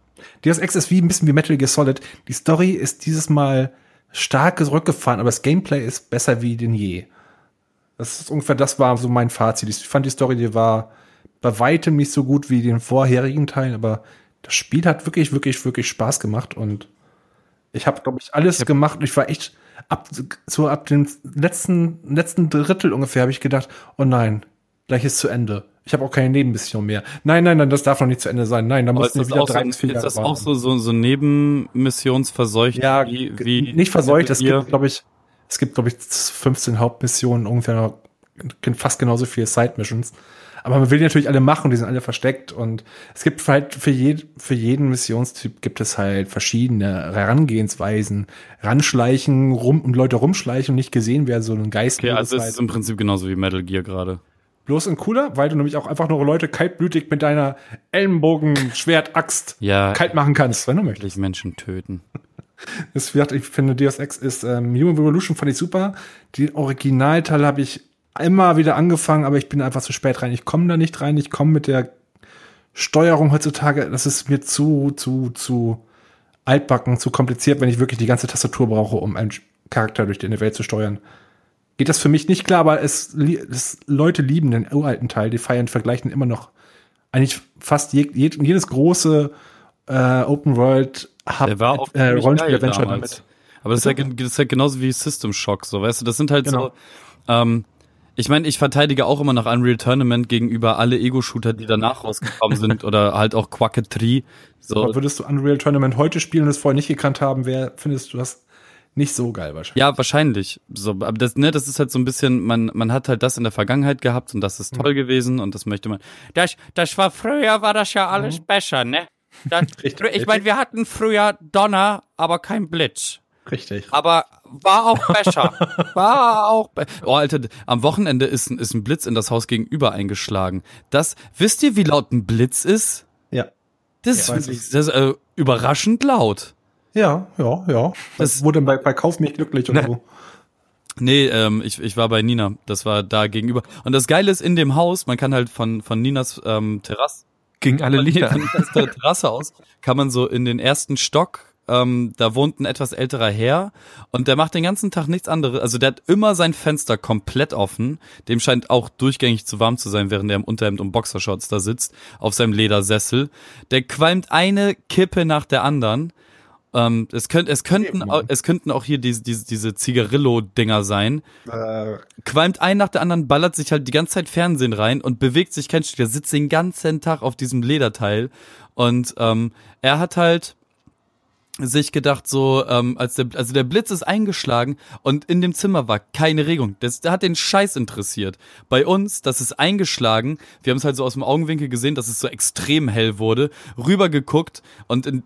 Deus Ex ist wie ein bisschen wie Metal Gear Solid. Die Story ist dieses Mal stark zurückgefahren, aber das Gameplay ist besser wie denn je. Das ist ungefähr, das war so mein Fazit. Ich fand die Story, die war bei weitem nicht so gut wie den vorherigen Teilen, aber das Spiel hat wirklich, wirklich, wirklich Spaß gemacht und ich habe, glaube ich, alles gemacht und ich war echt ab so ab dem letzten letzten Drittel ungefähr habe ich gedacht, oh nein, gleich ist zu Ende. Ich habe auch keine Nebenmission mehr. Nein, nein, nein, das darf noch nicht zu Ende sein. Nein, da ist wir das, wieder auch so, drei bis vier ist Jahre das warten. auch so, so, so nebenmissionsverseucht? Ja, wie, wie nicht verseucht. Es gibt, glaube ich, es gibt, glaube ich, 15 Hauptmissionen, ungefähr fast genauso viele Side-Missions. Aber man will die natürlich alle machen, die sind alle versteckt und es gibt halt für, jed für jeden Missionstyp gibt es halt verschiedene Herangehensweisen. Ranschleichen, rum und Leute rumschleichen und nicht gesehen werden, so ein Geist. Okay, also es ist im Prinzip genauso wie Metal Gear gerade. bloß ein cooler, weil du nämlich auch einfach nur Leute kaltblütig mit deiner Ellenbogen, Schwert, Axt Ja, kalt machen kannst, wenn du möchtest. Menschen töten. Das wird, ich finde, Deus Ex ist ähm, Human Revolution fand ich super. Den Originalteil habe ich immer wieder angefangen, aber ich bin einfach zu spät rein. Ich komme da nicht rein. Ich komme mit der Steuerung heutzutage, das ist mir zu, zu, zu altbacken, zu kompliziert, wenn ich wirklich die ganze Tastatur brauche, um einen Charakter durch die Welt zu steuern. Geht das für mich nicht klar, aber es, es Leute lieben den uralten Teil, die feiern, vergleichen immer noch eigentlich fast je, je, jedes große äh, Open World Hub, äh, ziemlich Rollenspiel geil Adventure damals. damit. Aber das ist, ja, das ist ja genauso wie System Shock, so, weißt du, das sind halt Genau. so, ähm, ich meine, ich verteidige auch immer noch Unreal Tournament gegenüber alle Ego-Shooter, die danach rausgekommen sind oder halt auch Quacketry. So, Aber würdest du Unreal Tournament heute spielen und es vorher nicht gekannt haben, wer findest du das nicht so geil wahrscheinlich? Ja, wahrscheinlich. So, aber das, ne, das ist halt so ein bisschen, man, man hat halt das in der Vergangenheit gehabt und das ist toll gewesen und das möchte man. Das, das war früher, war das ja alles besser, ne? Das, ich meine, wir hatten früher Donner, aber kein Blitz. Richtig. Aber war auch besser. war auch be Oh, Alter, am Wochenende ist, ein- ist ein Blitz in das Haus gegenüber eingeschlagen. Das, wisst ihr, wie laut ein Blitz ist? Ja. Das Ja, das ist äh, überraschend laut. Ja, ja, ja. Das- Das wurde bei, bei Kauf mich glücklich und so. Nee, ähm, ich, ich war bei Nina. Das war da gegenüber. Und das Geile ist, in dem Haus, man kann halt von, von Ninas ähm, Terrasse, Ging alle Lichter von. Ninas Terrasse aus, kann man so in den ersten Stock, ähm, da wohnt ein etwas älterer Herr und der macht den ganzen Tag nichts anderes. Also der hat immer sein Fenster komplett offen. Dem scheint auch durchgängig zu warm zu sein, während er im Unterhemd und Boxershorts da sitzt, auf seinem Ledersessel. Der qualmt eine Kippe nach der anderen. Ähm, es, könnt, es, könnten, Mann. es könnten auch hier diese, diese, diese Zigarillo-Dinger sein. Äh, Qualmt ein nach der anderen, ballert sich halt die ganze Zeit Fernsehen rein und bewegt sich kein Stück. Der sitzt den ganzen Tag auf diesem Lederteil. Und ähm, er hat halt sich gedacht, so, ähm, als der, also der Blitz ist eingeschlagen und in dem Zimmer war keine Regung. Das, der hat den Scheiß interessiert. Bei uns, das ist eingeschlagen. Wir haben es halt so aus dem Augenwinkel gesehen, dass es so extrem hell wurde. Rübergeguckt und in,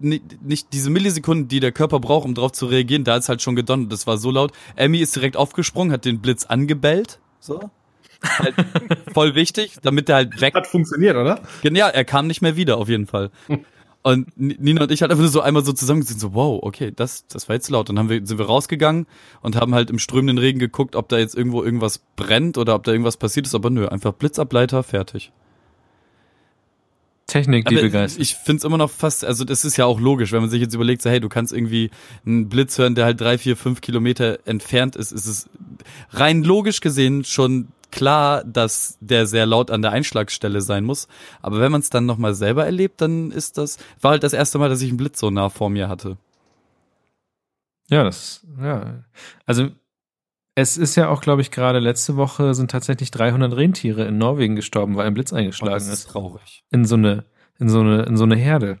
ni- nicht diese Millisekunden, die der Körper braucht, um darauf zu reagieren, da ist halt schon gedonnert. Das war so laut. Emmy ist direkt aufgesprungen, hat den Blitz angebellt. So. Halt voll wichtig, damit der halt weg hat funktioniert, oder? ja, er kam nicht mehr wieder, auf jeden Fall. Und Nina und ich halt einfach nur so einmal so zusammengesehen, so, wow, okay, das, das war jetzt laut. Dann haben wir, sind wir rausgegangen und haben halt im strömenden Regen geguckt, ob da jetzt irgendwo irgendwas brennt oder ob da irgendwas passiert ist, aber nö, einfach Blitzableiter, fertig. Technik, die begeistert. ich find's immer noch fast, also das ist ja auch logisch, wenn man sich jetzt überlegt, so, hey, du kannst irgendwie einen Blitz hören, der halt drei, vier, fünf Kilometer entfernt ist, ist es rein logisch gesehen schon klar, dass der sehr laut an der Einschlagstelle sein muss. Aber wenn man es dann nochmal selber erlebt, dann ist das, war halt das erste Mal, dass ich einen Blitz so nah vor mir hatte. Ja, das, ja. Also, es ist ja auch, glaube ich, gerade letzte Woche sind tatsächlich 300 Rentiere in Norwegen gestorben, weil ein Blitz eingeschlagen das ist. ist traurig. In so eine, in so eine, in so eine Herde.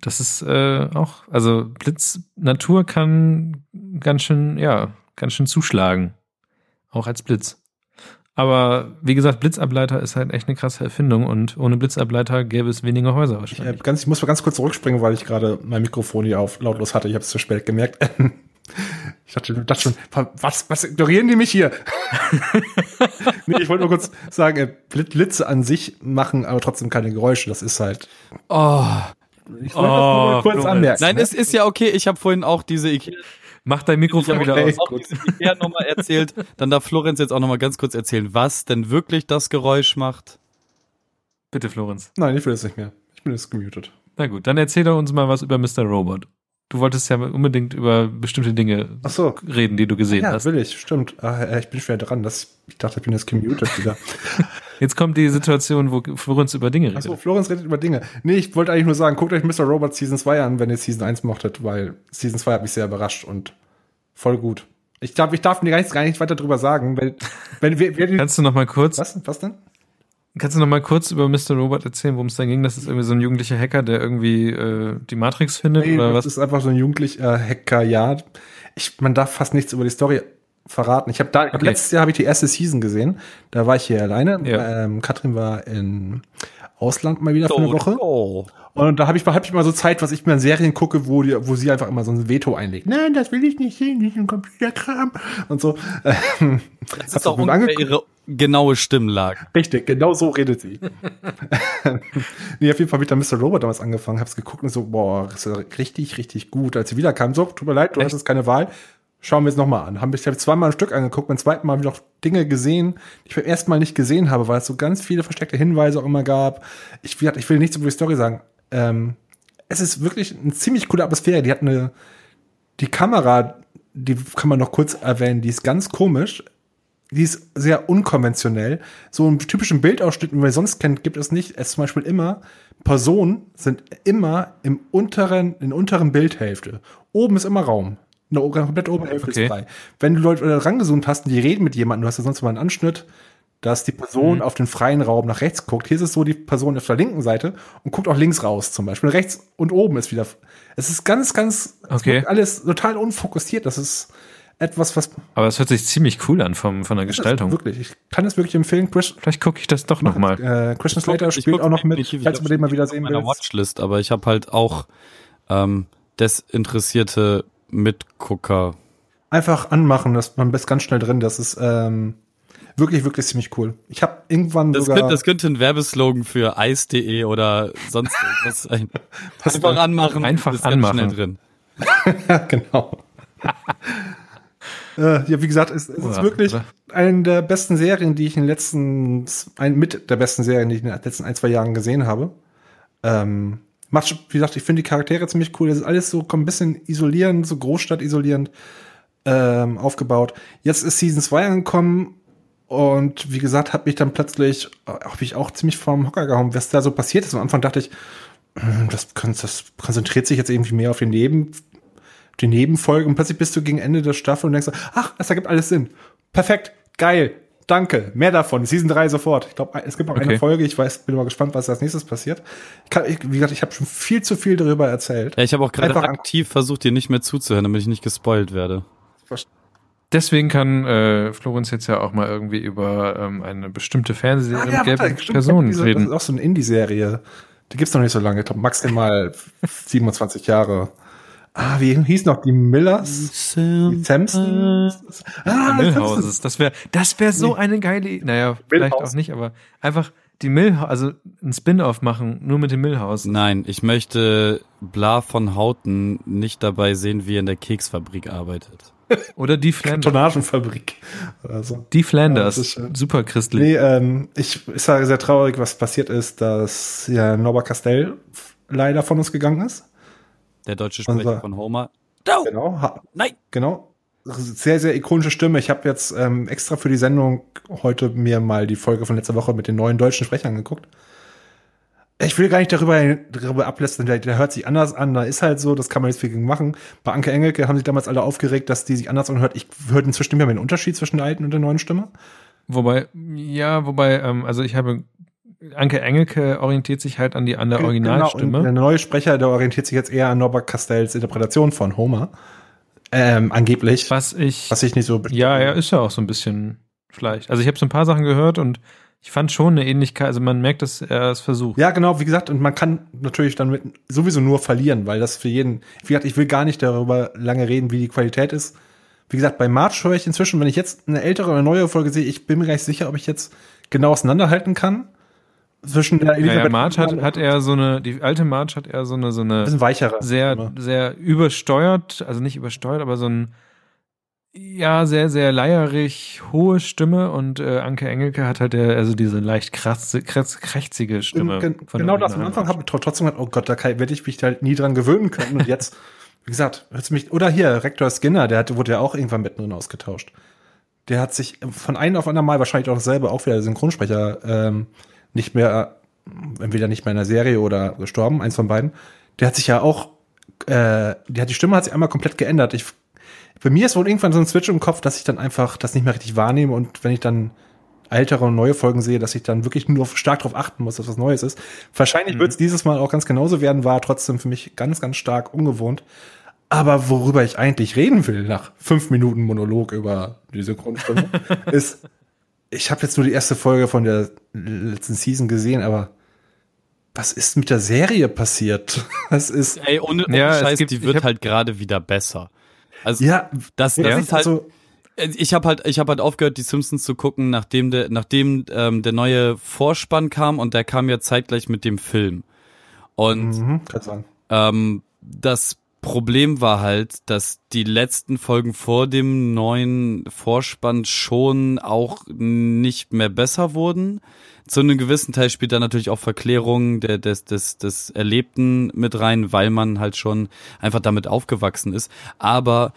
Das ist äh, auch, also Blitz, Natur kann ganz schön, ja, ganz schön zuschlagen. Auch als Blitz. Aber wie gesagt, Blitzableiter ist halt echt eine krasse Erfindung und ohne Blitzableiter gäbe es weniger Häuser Ich, äh, wahrscheinlich. ganz, ich muss mal ganz kurz zurückspringen, weil ich gerade mein Mikrofon hier auf lautlos hatte. Ich habe es zu spät gemerkt. Ich dachte, dachte schon, was, was ignorieren die mich hier? nee, ich wollte nur kurz sagen, äh, Blit- Blitze an sich machen aber trotzdem keine Geräusche. Das ist halt. Oh. Ich wollte das nur mal Oh, kurz Florenz. anmerken. Nein, ne? es ist ja okay. Ich habe vorhin auch diese Ikea, Mach dein Mikrofon wieder aus. diese Ikea nochmal erzählt. Dann darf Florenz jetzt auch nochmal ganz kurz erzählen, was denn wirklich das Geräusch macht. Bitte, Florenz. Nein, ich will es nicht mehr. Ich bin jetzt gemutet. Na gut, dann erzähl doch uns mal was über Mr. Robot. Du wolltest ja unbedingt über bestimmte Dinge Ach so. reden, die du gesehen Ja, hast. will ich, stimmt. Ah, ich bin schwer dran. Das, ich dachte, ich bin jetzt gemutet wieder. Jetzt kommt die Situation, wo Florenz über Dinge redet. Achso, Florenz redet über Dinge. Nee, ich wollte eigentlich nur sagen, guckt euch Mr. Robot Season 2 an, wenn ihr Season 1 mochtet, weil Season 2 hat mich sehr überrascht und voll gut. Ich glaube, ich darf mir gar nicht, gar nicht weiter drüber sagen, wenn, wenn wir, wir Kannst du noch mal kurz, was, was denn? kannst du noch mal kurz über Mr. Robot erzählen, worum es dann ging? Das ist irgendwie so ein jugendlicher Hacker, der irgendwie äh, die Matrix findet Nee, oder das was? ist einfach so ein jugendlicher Hacker, ja. Ich, man darf fast nichts über die Story verraten. Ich habe da, Okay. letztes Jahr habe ich die erste Season gesehen. Da war ich hier alleine. Ja. Ähm, Katrin war in Ausland mal wieder für eine Woche. Oh. Und da habe ich, hab ich mal so Zeit, was ich mir an Serien gucke, wo, die, wo sie einfach immer so ein Veto einlegt. Nein, das will ich nicht sehen, diesen Computerkram. Und so. Ähm, Das Hast ist auch ungefähr ihre genaue Stimmlage. Richtig, genau so redet sie. nee, auf jeden Fall habe ich dann Mr. Robot damals angefangen, hab's geguckt und so, boah, das ist richtig, richtig gut. Als sie wiederkam, so, tut mir leid, du Echt? hattest keine Wahl. Schauen wir es nochmal an. Haben ich habe zweimal ein Stück angeguckt, beim zweiten Mal habe ich noch Dinge gesehen, die ich beim ersten Mal nicht gesehen habe, weil es so ganz viele versteckte Hinweise auch immer gab. Ich, ich will nichts über die Story sagen. Ähm, es ist wirklich eine ziemlich coole Atmosphäre. Die hat eine, die Kamera, die kann man noch kurz erwähnen, die ist ganz komisch. Die ist sehr unkonventionell. So einen typischen Bildausschnitt, wie man sonst kennt, gibt es nicht. Es ist zum Beispiel immer, Personen sind immer im unteren, in unteren Bildhälfte. Oben ist immer Raum. Oberen- komplett oberen Hälfte Okay. ist frei. Wenn du Leute da rangezoomt hast und die reden mit jemandem, du hast ja sonst mal einen Anschnitt, dass die Person Mhm. auf den freien Raum nach rechts guckt. Hier ist es so, die Person auf der linken Seite und guckt auch links raus zum Beispiel. Rechts und oben ist wieder. Es ist ganz, ganz Okay. alles total unfokussiert. Das ist etwas, was Aber es hört sich ziemlich cool an vom, von der Gestaltung. Wirklich, ich kann es wirklich empfehlen. Chris, Vielleicht gucke ich das doch noch mal. äh, Christian Slater spielt auch noch mit, ich falls du den mal schon wieder auf sehen meiner willst. Watchlist, aber ich habe halt auch ähm, desinteressierte Mitgucker. Einfach anmachen, dass man bist ganz schnell drin. Das ist ähm, wirklich, wirklich ziemlich cool. Ich habe irgendwann Das sogar. könnte, das könnte ein Werbeslogan für Eis.de oder sonst irgendwas sein. Was Einfach denn? anmachen, Einfach bist ganz anmachen. schnell drin. ja, genau. äh, ja, wie gesagt, es, es ist wirklich oder? eine der besten Serien, die ich in den letzten, ein, mit der besten Serien, die ich in den letzten ein, zwei Jahren gesehen habe. Ähm, macht, wie gesagt, ich finde die Charaktere ziemlich cool. Das ist alles so kommt ein bisschen isolierend, so Großstadt isolierend ähm, aufgebaut. Jetzt ist Season 2 angekommen und wie gesagt, hat mich dann plötzlich, äh, habe ich auch ziemlich vom Hocker gehauen, was da so passiert ist. Am Anfang dachte ich, hm, das, das konzentriert sich jetzt irgendwie mehr auf den Neben, die Nebenfolge und plötzlich bist du gegen Ende der Staffel und denkst, ach, das ergibt alles Sinn. Perfekt, geil, danke, mehr davon, Season 3 sofort. Ich glaube, es gibt noch eine Okay. Folge, ich weiß, bin mal gespannt, was als nächstes passiert. Ich kann, ich, wie gesagt, ich habe schon viel zu viel darüber erzählt. Ja, ich habe auch gerade aktiv versucht, dir nicht mehr zuzuhören, damit ich nicht gespoilt werde. Deswegen kann äh, Florenz jetzt ja auch mal irgendwie über ähm, eine bestimmte Fernsehserie mit gelben warte, stimmt, Personen diese, Das reden. ist auch so eine Indie-Serie. Die gibt's noch nicht so lange, ich glaube maximal 27 Jahre. Ah, wie hieß noch? Die Millers? Die Samsons? Ah, die Millhouses. Das wäre das wäre so eine geile Idee. Naja, vielleicht auch nicht, aber einfach die Millhouse, also ein Spin-off machen, nur mit dem Millhouse. Nein, ich möchte Bla von Houten nicht dabei sehen, wie er in der Keksfabrik arbeitet. Oder die Flanders. Tonagenfabrik. Oder so. Die Ja, Flanders. ist schön. Super christlich. Nee, ähm, ich ist ja sehr traurig, was passiert ist, dass ja Norbert Castell leider von uns gegangen ist. Der deutsche Sprecher Unser- von Homer. Genau. Ha Nein! Genau. Sehr, sehr ikonische Stimme. Ich habe jetzt ähm, extra für die Sendung heute mir mal die Folge von letzter Woche mit den neuen deutschen Sprechern geguckt. Ich will gar nicht darüber, darüber ablästern, der, der hört sich anders an, da ist halt so, das kann man jetzt viel gegen machen. Bei Anke Engelke haben sich damals alle aufgeregt, dass die sich anders anhört. Ich höre inzwischen nicht mehr den Unterschied zwischen der alten und der neuen Stimme. Wobei, ja, wobei, ähm, also ich habe Anke Engelke orientiert sich halt an die an der Genau, Originalstimme. und der neue Sprecher, der orientiert sich jetzt eher an Norbert Castells Interpretation von Homer. Ähm, angeblich. was ich Was ich nicht so Ja, er ist ja auch so ein bisschen vielleicht. Also ich habe so ein paar Sachen gehört und ich fand schon eine Ähnlichkeit, also man merkt, dass er es versucht. Ja, genau, wie gesagt, und man kann natürlich dann mit sowieso nur verlieren, weil das für jeden, wie gesagt, ich will gar nicht darüber lange reden, wie die Qualität ist. Wie gesagt, bei March höre ich inzwischen, wenn ich jetzt eine ältere oder neue Folge sehe, ich bin mir gar nicht sicher, ob ich jetzt genau auseinanderhalten kann. Zwischen der Ja, ja, March hat, hat er so eine, die alte March hat er so eine, so ein eine bisschen weicherer. sehr, Stimme. sehr übersteuert, also nicht übersteuert, aber so ein, ja, sehr, sehr leierig, hohe Stimme und äh, Anke Engelke hat halt der, also diese leicht kratze, kratz, krächzige Stimme. Gen- genau das am Anfang habe ich trotzdem gedacht, oh Gott, da werde ich mich halt nie dran gewöhnen können. Und jetzt, wie gesagt, hört's mich, oder hier, Rektor Skinner, der hat, wurde ja auch irgendwann mittendrin ausgetauscht. Der hat sich von einem auf anderen Mal wahrscheinlich auch selber auch wieder der Synchronsprecher ähm, nicht mehr, entweder nicht mehr in der Serie oder gestorben, eins von beiden. Der hat sich ja auch, äh, der hat die Stimme hat sich einmal komplett geändert. Ich, bei mir ist wohl irgendwann so ein Switch im Kopf, dass ich dann einfach das nicht mehr richtig wahrnehme und wenn ich dann ältere und neue Folgen sehe, dass ich dann wirklich nur stark darauf achten muss, dass was Neues ist. Wahrscheinlich wird es dieses Mal auch ganz genauso werden, war trotzdem für mich ganz, ganz stark ungewohnt. Aber worüber ich eigentlich reden will, nach fünf Minuten Monolog über die Synchronstimme, ist, ich habe jetzt nur die erste Folge von der letzten Season gesehen, aber was ist mit der Serie passiert? Das ist, Ey, ohne, ohne Ja, es Scheiß, gibt- die wird hab- halt gerade wieder besser. Also ja, das, das ja, ist halt, also, ich habe halt, ich habe halt aufgehört, die Simpsons zu gucken, nachdem der, nachdem ähm, der neue Vorspann kam und der kam ja zeitgleich mit dem Film. Und mhm, kann sagen. ähm, das Problem war halt, dass die letzten Folgen vor dem neuen Vorspann schon auch nicht mehr besser wurden. Zu einem gewissen Teil spielt da natürlich auch Verklärung der, des, des, des Erlebten mit rein, weil man halt schon einfach damit aufgewachsen ist. Aber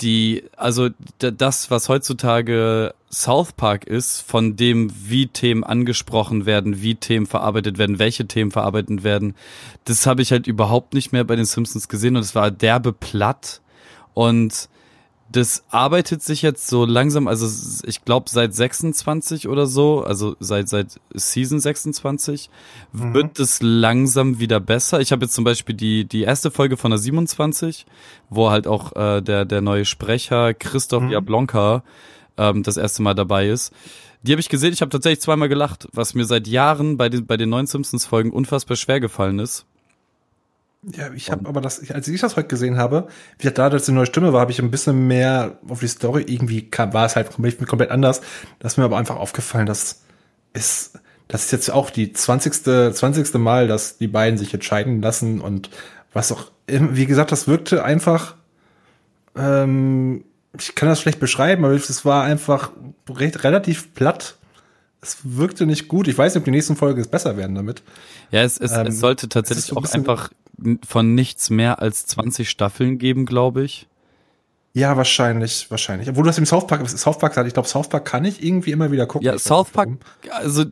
die, also das, was heutzutage South Park ist, von dem, wie Themen angesprochen werden, wie Themen verarbeitet werden, welche Themen verarbeitet werden, das habe ich halt überhaupt nicht mehr bei den Simpsons gesehen und es war derbe platt und das arbeitet sich jetzt so langsam, also ich glaube seit 26 oder so, also seit seit Season 26 wird es langsam wieder besser. Ich habe jetzt zum Beispiel die die erste Folge von der 27, wo halt auch äh, der der neue Sprecher Christoph Mhm. Jablonka ähm, das erste Mal dabei ist. Die habe ich gesehen, ich habe tatsächlich zweimal gelacht, was mir seit Jahren bei den bei den neuen Simpsons Folgen unfassbar schwer gefallen ist. Ja, ich habe aber das, als ich das heute gesehen habe, wie gesagt, da das die neue Stimme war, habe ich ein bisschen mehr auf die Story irgendwie kam, war es halt komplett, anders. Das ist mir aber einfach aufgefallen, dass es, das ist jetzt auch die 20. 20. Mal, dass die beiden sich entscheiden lassen und was auch, wie gesagt, das wirkte einfach, ähm, ich kann das schlecht beschreiben, aber es war einfach recht, relativ platt. Es wirkte nicht gut. Ich weiß nicht, ob die nächsten Folgen es besser werden damit. Ja, es, es, Ähm, es sollte es tatsächlich so ein auch einfach von nichts mehr als 20 Staffeln geben, glaube ich. Ja, wahrscheinlich, wahrscheinlich. Obwohl du hast im South Park, South Park gesagt, ich glaube, South Park kann ich irgendwie immer wieder gucken. Ja, South Park, also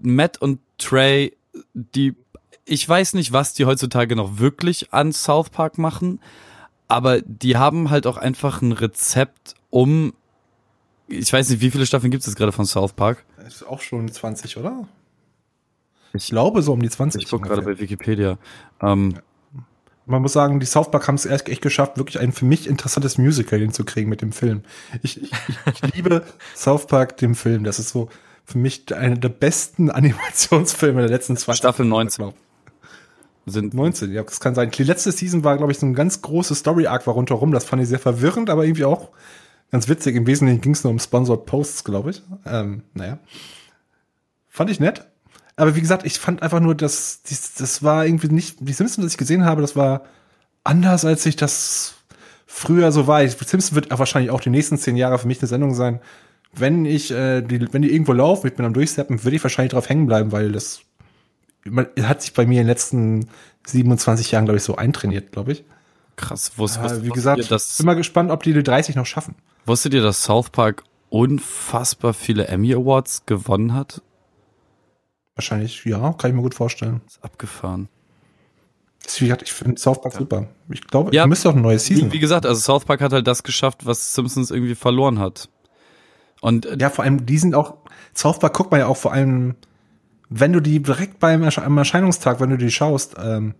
Matt und Trey, die, ich weiß nicht, was die heutzutage noch wirklich an South Park machen, aber die haben halt auch einfach ein Rezept, um, ich weiß nicht, wie viele Staffeln gibt es gerade von South Park? Ist auch schon 20, oder? Ich- glaube so um die 20. Ich gucke gerade bei Wikipedia. Ähm, Man muss sagen, die South Park haben es echt, echt geschafft, wirklich ein für mich interessantes Musical hinzukriegen mit dem Film. Ich, ich, ich, liebe South Park, dem Film. Das ist so für mich einer der besten Animationsfilme der letzten zwei Staffel 19. glaub. Sind 19, ja, das kann sein. Die letzte Season war, glaube ich, so ein ganz großes Story-Arc war rundherum. Das fand ich sehr verwirrend, aber irgendwie auch ganz witzig. Im Wesentlichen ging es nur um Sponsored Posts, glaube ich. Ähm, naja. Fand ich nett. Aber wie gesagt, ich fand einfach nur, dass dies- das war irgendwie nicht, die Simpsons, das ich gesehen habe, das war anders, als ich das früher so war. Simpsons wird wahrscheinlich auch die nächsten zehn Jahre für mich eine Sendung sein. Wenn ich, äh, die, wenn die irgendwo laufen, ich bin am Durchsteppen, würde ich wahrscheinlich drauf hängen bleiben, weil das man, hat sich bei mir in den letzten 27 Jahren, glaube ich, so eintrainiert, glaube ich. krass. Wusst, Äh, wie gesagt, ihr, dass, bin mal gespannt, ob die die 30 noch schaffen. wusstet ihr, dass South Park unfassbar viele Emmy Awards gewonnen hat? Wahrscheinlich, ja, kann ich mir gut vorstellen. Ist abgefahren. Wie gesagt, ich finde South Park super. Ich glaube, Ja, ja, müsste auch eine neue Season. Wie, wie gesagt, also South Park hat halt das geschafft, was Simpsons irgendwie verloren hat. Und äh, Ja, vor allem, die sind auch, South Park guckt man ja auch vor allem, wenn du die direkt beim am Erscheinungstag, wenn du die schaust, ähm,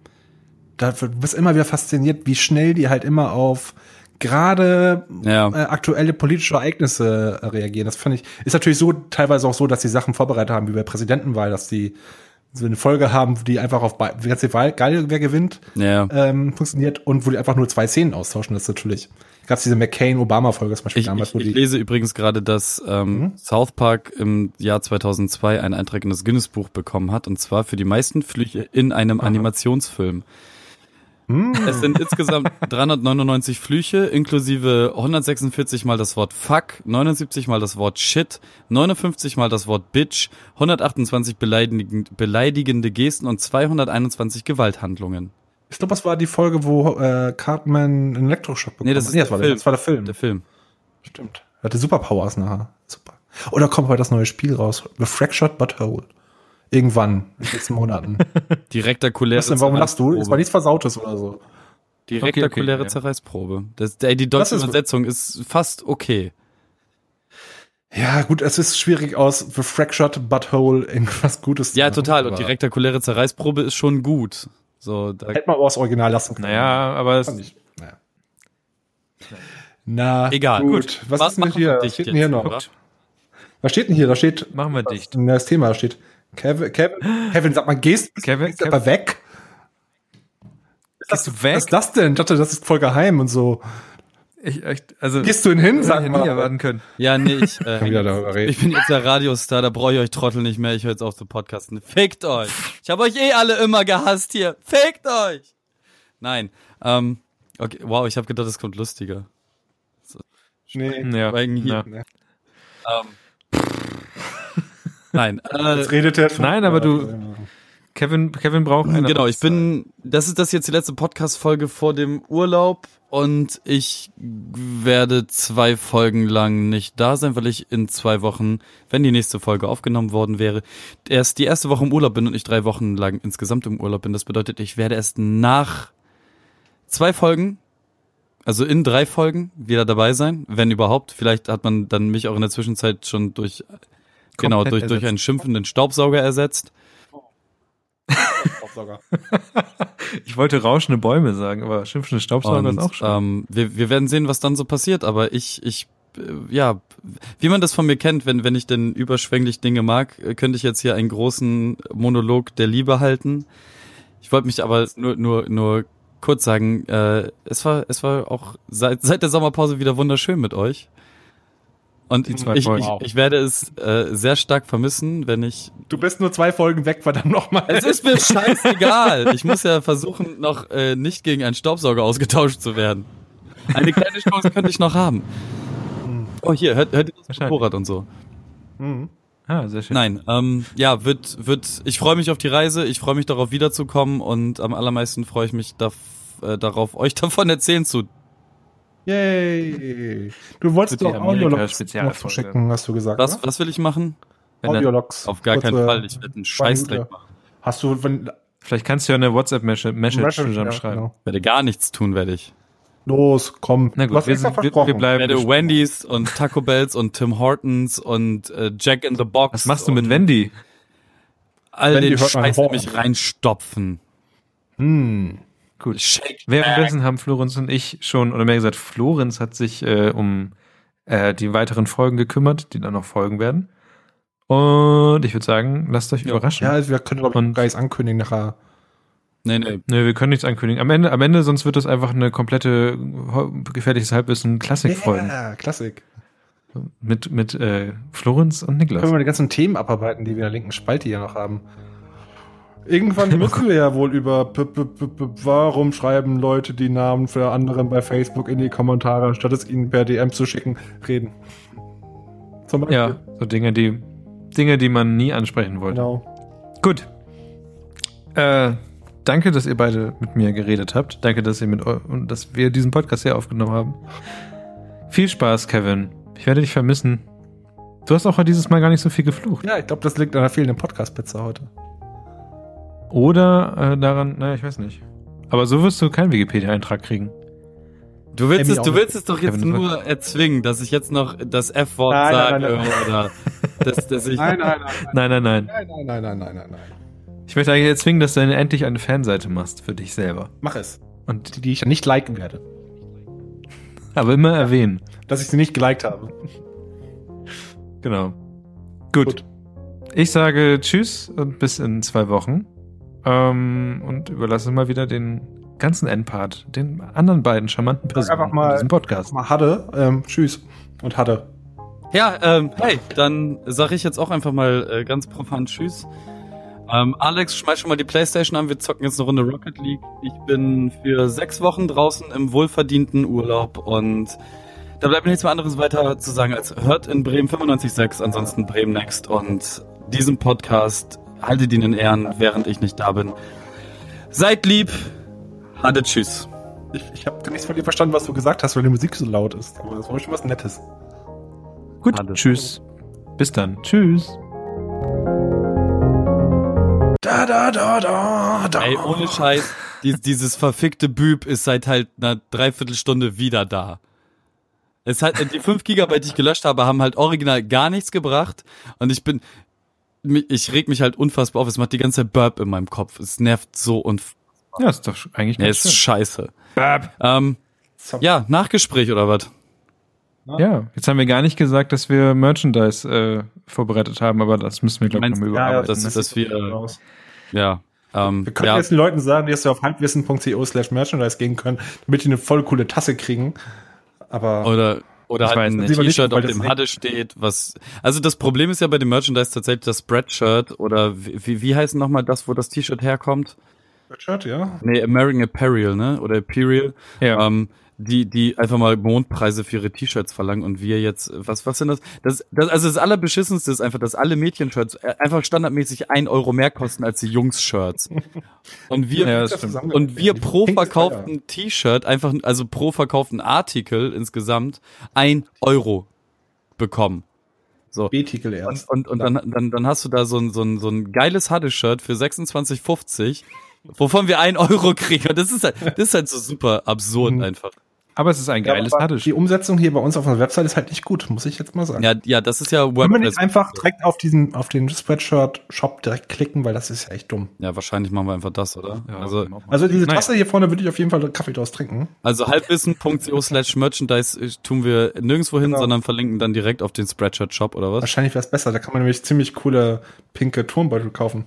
da du bist immer wieder fasziniert, wie schnell die halt immer auf gerade Ja. äh, aktuelle politische Ereignisse äh, reagieren. Das fand ich, ist natürlich so teilweise auch so, dass die Sachen vorbereitet haben, wie bei Präsidentenwahl, dass die so eine Folge haben, die einfach auf die ganze geil, wer gewinnt, Ja. ähm, funktioniert und wo die einfach nur zwei Szenen austauschen. Das ist natürlich. Gab es diese McCain-Obama-Folge zum Beispiel Ich, damals, ich, wo ich die. lese übrigens gerade, dass ähm, Mhm. South Park im Jahr 2002 einen Eintrag in das Guinness-Buch bekommen hat, und zwar für die meisten Flüche in einem Animationsfilm. Hm. Es sind insgesamt 399 Flüche, inklusive 146 mal das Wort Fuck, 79 mal das Wort Shit, 59 mal das Wort Bitch, 128 beleidigend, beleidigende Gesten und 221 Gewalthandlungen. Ich glaube, das war die Folge, wo äh, Cartman einen Elektroschock bekommen Nee, das ist der das, war Film. Der, das war der Film. Der Film. Stimmt. Er hatte Superpowers nachher. Super. Oder kommt heute das neue Spiel raus? The Fractured But Whole. Irgendwann, in den nächsten Monaten. Direktakuläre Was denn, warum lachst du? Es war nichts Versautes oder so. Direktakuläre Okay, okay, ja. Zerreißprobe. Das, ey, die Das deutsche ist- Übersetzung ist fast okay. Ja, gut, es ist schwierig aus The Fractured But Whole irgendwas Gutes zu Ja, total. Und direktakuläre Zerreißprobe ist schon gut. So, da, Hätte man aber das Original lassen können. Naja, aber es. Naja. Na, Egal. Gut. Was Ma- ist denn hier? Was steht denn hier noch? oder? Was steht denn hier? Da steht, machen wir dicht. Das Thema da steht. Kevin, Kevin, Kevin, sag mal, gehst, Kevin- gehst aber weg? Gehst du Was weg? ist das denn? Ich dachte, das ist voll geheim und so. Ich, echt, also, Gehst du ihn hin? das Sag ich nie mal. erwarten können. ja, nee, ich, äh, ich bin jetzt der Radiostar, da brauche ich euch Trottel nicht mehr. Ich höre jetzt auf zu podcasten. Fickt euch. Ich habe euch eh alle immer gehasst hier. Fickt euch. Nein. Ähm, okay, wow, ich habe gedacht, es kommt lustiger. Nee. Ja, Wegen hier. ja. Ähm, nein. Äh, Jetzt redet er. Nein, aber du- Kevin, Kevin braucht eine Genau, ich bin, das ist das jetzt die letzte Podcast-Folge vor dem Urlaub und ich werde zwei Folgen lang nicht da sein, weil ich in zwei Wochen, wenn die nächste Folge aufgenommen worden wäre, erst die erste Woche im Urlaub bin und ich drei Wochen lang insgesamt im Urlaub bin. Das bedeutet, ich werde erst nach zwei Folgen, also in drei Folgen wieder dabei sein, wenn überhaupt. Vielleicht hat man dann mich auch in der Zwischenzeit schon durch, genau, Komplett durch, durch ersetzt. einen schimpfenden Staubsauger ersetzt. Staubsauger. Ich wollte rauschende Bäume sagen, aber schimpfende Staubsauger Und, ist auch schon. ähm, wir, wir werden sehen, was dann so passiert, aber ich, ich, äh, ja, wie man das von mir kennt, wenn, wenn ich denn überschwänglich Dinge mag, äh, könnte ich jetzt hier einen großen Monolog der Liebe halten. Ich wollte mich aber nur, nur, nur kurz sagen, äh, es war, es war auch seit, seit der Sommerpause wieder wunderschön mit euch. Und ich, zwei ich, Folgen. ich, ich werde es äh, sehr stark vermissen, wenn ich Du bist nur zwei Folgen weg, verdammt nochmal. es ist mir scheißegal. Ich muss ja versuchen, noch äh, nicht gegen einen Staubsauger ausgetauscht zu werden. Eine kleine Chance könnte ich noch haben. Oh, hier, hört, hört ihr das. Motorrad und so. ah, sehr schön. Nein, ähm, ja, wird, wird, ich freue mich auf die Reise, ich freue mich darauf wiederzukommen und am allermeisten freue ich mich darf, äh, darauf, euch davon erzählen zu. Yay. Du wolltest doch Audiologs noch verschicken, hast du gesagt. Was, ne? was will ich machen? Audiologs. Auf gar keinen Fall, ich werde einen Scheißdreck machen. Hast du, wenn, Vielleicht kannst du ja eine WhatsApp-Message zusammenschreiben. genau. Werde gar nichts tun, werde ich. Los, komm. Na gut, wir, sind, wir, wir bleiben. werde. Wendy's und Taco Bells und Tim Hortons und äh, Jack in the Box. Was machst du mit Wendy? all Wendy den Scheiß nämlich reinstopfen. Hm. Gut. Shake Währenddessen haben Florenz und ich schon, oder mehr gesagt, Florenz hat sich äh, um äh, die weiteren Folgen gekümmert, die dann noch folgen werden. Und ich würde sagen, lasst euch überraschen. Ja, also wir können, glaube ich, gar nichts ankündigen nachher. Nee, nee. Nö, wir können nichts ankündigen. Am Ende, am Ende, sonst wird das einfach eine komplette gefährliches Halbwissen Klassik-Folge. Ja, Klassik. Mit, mit äh, Florenz und Niklas. Können wir die ganzen Themen abarbeiten, die wir in der linken Spalte hier noch haben. Irgendwann müssen wir ja wohl über warum schreiben Leute die Namen für anderen bei Facebook in die Kommentare, statt es ihnen per DM zu schicken, reden. Zum Beispiel. Ja, so Dinge, die Dinge, die man nie ansprechen wollte. Genau. Gut. Äh, danke, dass ihr beide mit mir geredet habt. Danke, dass ihr mit und dass wir diesen Podcast hier aufgenommen haben. Viel Spaß, Kevin. Ich werde dich vermissen. Du hast auch dieses Mal gar nicht so viel geflucht. Ja, ich glaube, das liegt an der fehlenden Podcast-Pizza heute. Oder äh, daran, naja, ich weiß nicht. Aber so wirst du keinen Wikipedia-Eintrag kriegen. Du willst, Emmy es, du willst es doch jetzt Kevin, nur erzwingen, dass ich jetzt noch das F-Wort Nein, sage nein, nein, oder dass, dass ich. Nein, nein, nein, Nein, nein, nein. nein, nein, nein, nein, nein, nein, nein. Ich möchte eigentlich erzwingen, dass du endlich eine Fanseite machst für dich selber. Mach es. Und Die, die ich nicht liken werde. Aber immer erwähnen. Dass ich sie nicht geliked habe. Genau. Gut. Gut. Ich sage Tschüss und bis in zwei Wochen. Ähm, und überlasse mal wieder den ganzen Endpart den anderen beiden charmanten Personen einfach mal- in diesem Podcast. Mal hatte. Ähm, tschüss. Und hatte. Ja, ähm, hey, dann sage ich jetzt auch einfach mal äh, ganz profan Tschüss. Ähm, Alex, schmeiß schon mal die Playstation an, wir zocken jetzt eine Runde Rocket League. Ich bin für sechs Wochen draußen im wohlverdienten Urlaub und da bleibt mir nichts mehr anderes weiter zu sagen als hört in Bremen 95.6, ansonsten Bremen Next und diesen Podcast haltet ihn in Ehren, während ich nicht da bin. Seid lieb, hatte Tschüss. Ich, ich habe nichts von dir verstanden, was du gesagt hast, weil die Musik so laut ist. Aber das war schon was Nettes. Gut, Alles. tschüss. Bis dann. Tschüss. Da, da, da, da, da. Ey, ohne Scheiß, dies, dieses verfickte Büb ist seit halt einer Dreiviertelstunde wieder da. Es hat, die 5 Gigabyte, die ich gelöscht habe, haben halt original gar nichts gebracht. Und ich bin, ich reg mich halt unfassbar auf. Es macht die ganze Zeit Burp in meinem Kopf. Es nervt so und, Ja, ist doch eigentlich nee, ist schön. scheiße. Ähm, ja, Nachgespräch oder was? Ja, jetzt haben wir gar nicht gesagt, dass wir Merchandise äh, vorbereitet haben, aber das müssen wir, glaube ich, nochmal Ja, ja, überarbeiten. das- ne? dass wir, äh. Ja. Ähm, Wir können ja, jetzt den Leuten sagen, dass sie auf halbwissen.co slash merchandise gehen können, damit die eine voll coole Tasse kriegen. Aber Oder, oder Ich halt ein T-Shirt, auf dem Hadde steht, was, also das Problem ist ja bei dem Merchandise tatsächlich das Spreadshirt oder wie, wie, wie heißt nochmal das, wo das T-Shirt herkommt? Shirt, ja. Nee, American Apparel, ne? Oder Imperial. Ja. Ähm, die, die einfach mal Mondpreise für ihre T-Shirts verlangen und wir jetzt, was, was sind das? das? Das, also das Allerbeschissenste ist einfach, dass alle Mädchen-Shirts äh, einfach standardmäßig ein Euro mehr kosten als die Jungs-Shirts. Und wir, Ja, und wir pro verkauften T-Shirt, einfach, also pro verkauften Artikel insgesamt, ein Euro bekommen. So. B-Titel Und, erst. und, und dann, dann, dann hast du da so ein, so ein, so ein geiles Hadde-Shirt für 26,50, wovon wir ein Euro kriegen. Und das ist halt, das ist halt so super absurd Mhm. einfach. Aber es ist ein geiles Hadde. Die Umsetzung hier bei uns auf der Website ist halt nicht gut, muss ich jetzt mal sagen. Ja, ja, das ist ja Können wir WordPress. nicht einfach direkt auf diesen, auf den Spreadshirt-Shop direkt klicken, weil das ist ja echt dumm. Ja, wahrscheinlich machen wir einfach das, oder? Ja, also, Also diese Naja. Tasse hier vorne würde ich auf jeden Fall Kaffee draus trinken. also halbwissen.co slash merchandise tun wir nirgendwo hin, Genau. sondern verlinken dann direkt auf den Spreadshirt-Shop oder was? Wahrscheinlich wäre es besser. Da kann man nämlich ziemlich coole pinke Turmbeutel kaufen.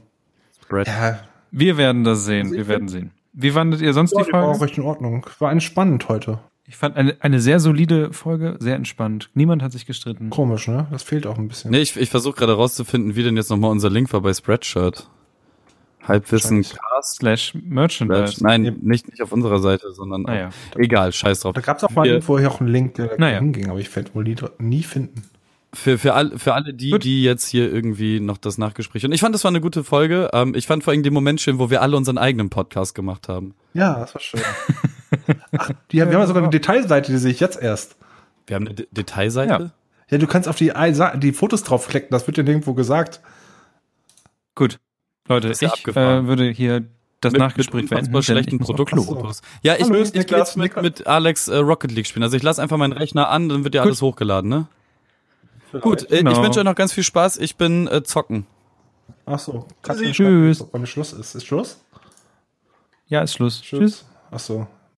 Spread. Ja, Wir werden das sehen. Wir werden sehen. Wie fandet ihr sonst ja die die war auch Folge? recht in Ordnung. War entspannend heute. Ich fand eine, eine sehr solide Folge, sehr entspannt. Niemand hat sich gestritten. Komisch, ne? Das fehlt auch ein bisschen. Nee, ich, ich versuche gerade rauszufinden, wie denn jetzt nochmal unser Link war bei Spreadshirt. Halbwissen. Cast. Slash Merchandise. Nein, nicht, nicht auf unserer Seite, sondern Naja. egal, scheiß drauf. Da gab es auch mal irgendwo hier auch einen Link, der da Naja. hinging, aber ich werde wohl nie, nie finden. Für, für, all, für alle die, Gut. die jetzt hier irgendwie noch das Nachgespräch. Und ich fand, das war eine gute Folge. Ähm, ich fand vor allem den Moment schön, wo wir alle unseren eigenen Podcast gemacht haben. Ja, das war schön. Ach, die, haben- wir haben ja sogar eine Detailseite, die sehe ich jetzt erst. Wir haben eine D Detailseite. Ja. Ja, du kannst auf die, die Fotos draufklicken, das wird dir nirgendwo gesagt. Gut. Leute, ich äh, würde hier das Mit- Nachgespräch mit beenden. schlechten ich. Produktfotos. Ja, ich, Hallo, ich will Niklas, jetzt mit, mit Alex äh, Rocket League spielen. Also ich lasse einfach meinen Rechner an, dann wird ja alles hochgeladen, ne? Gut, äh, ich Genau. wünsche euch noch ganz viel Spaß. Ich bin äh, zocken. Ach so. Tschüss. Wann Schluss ist. Ist Schluss? Ja, ist Schluss. Tschüss. Ach so.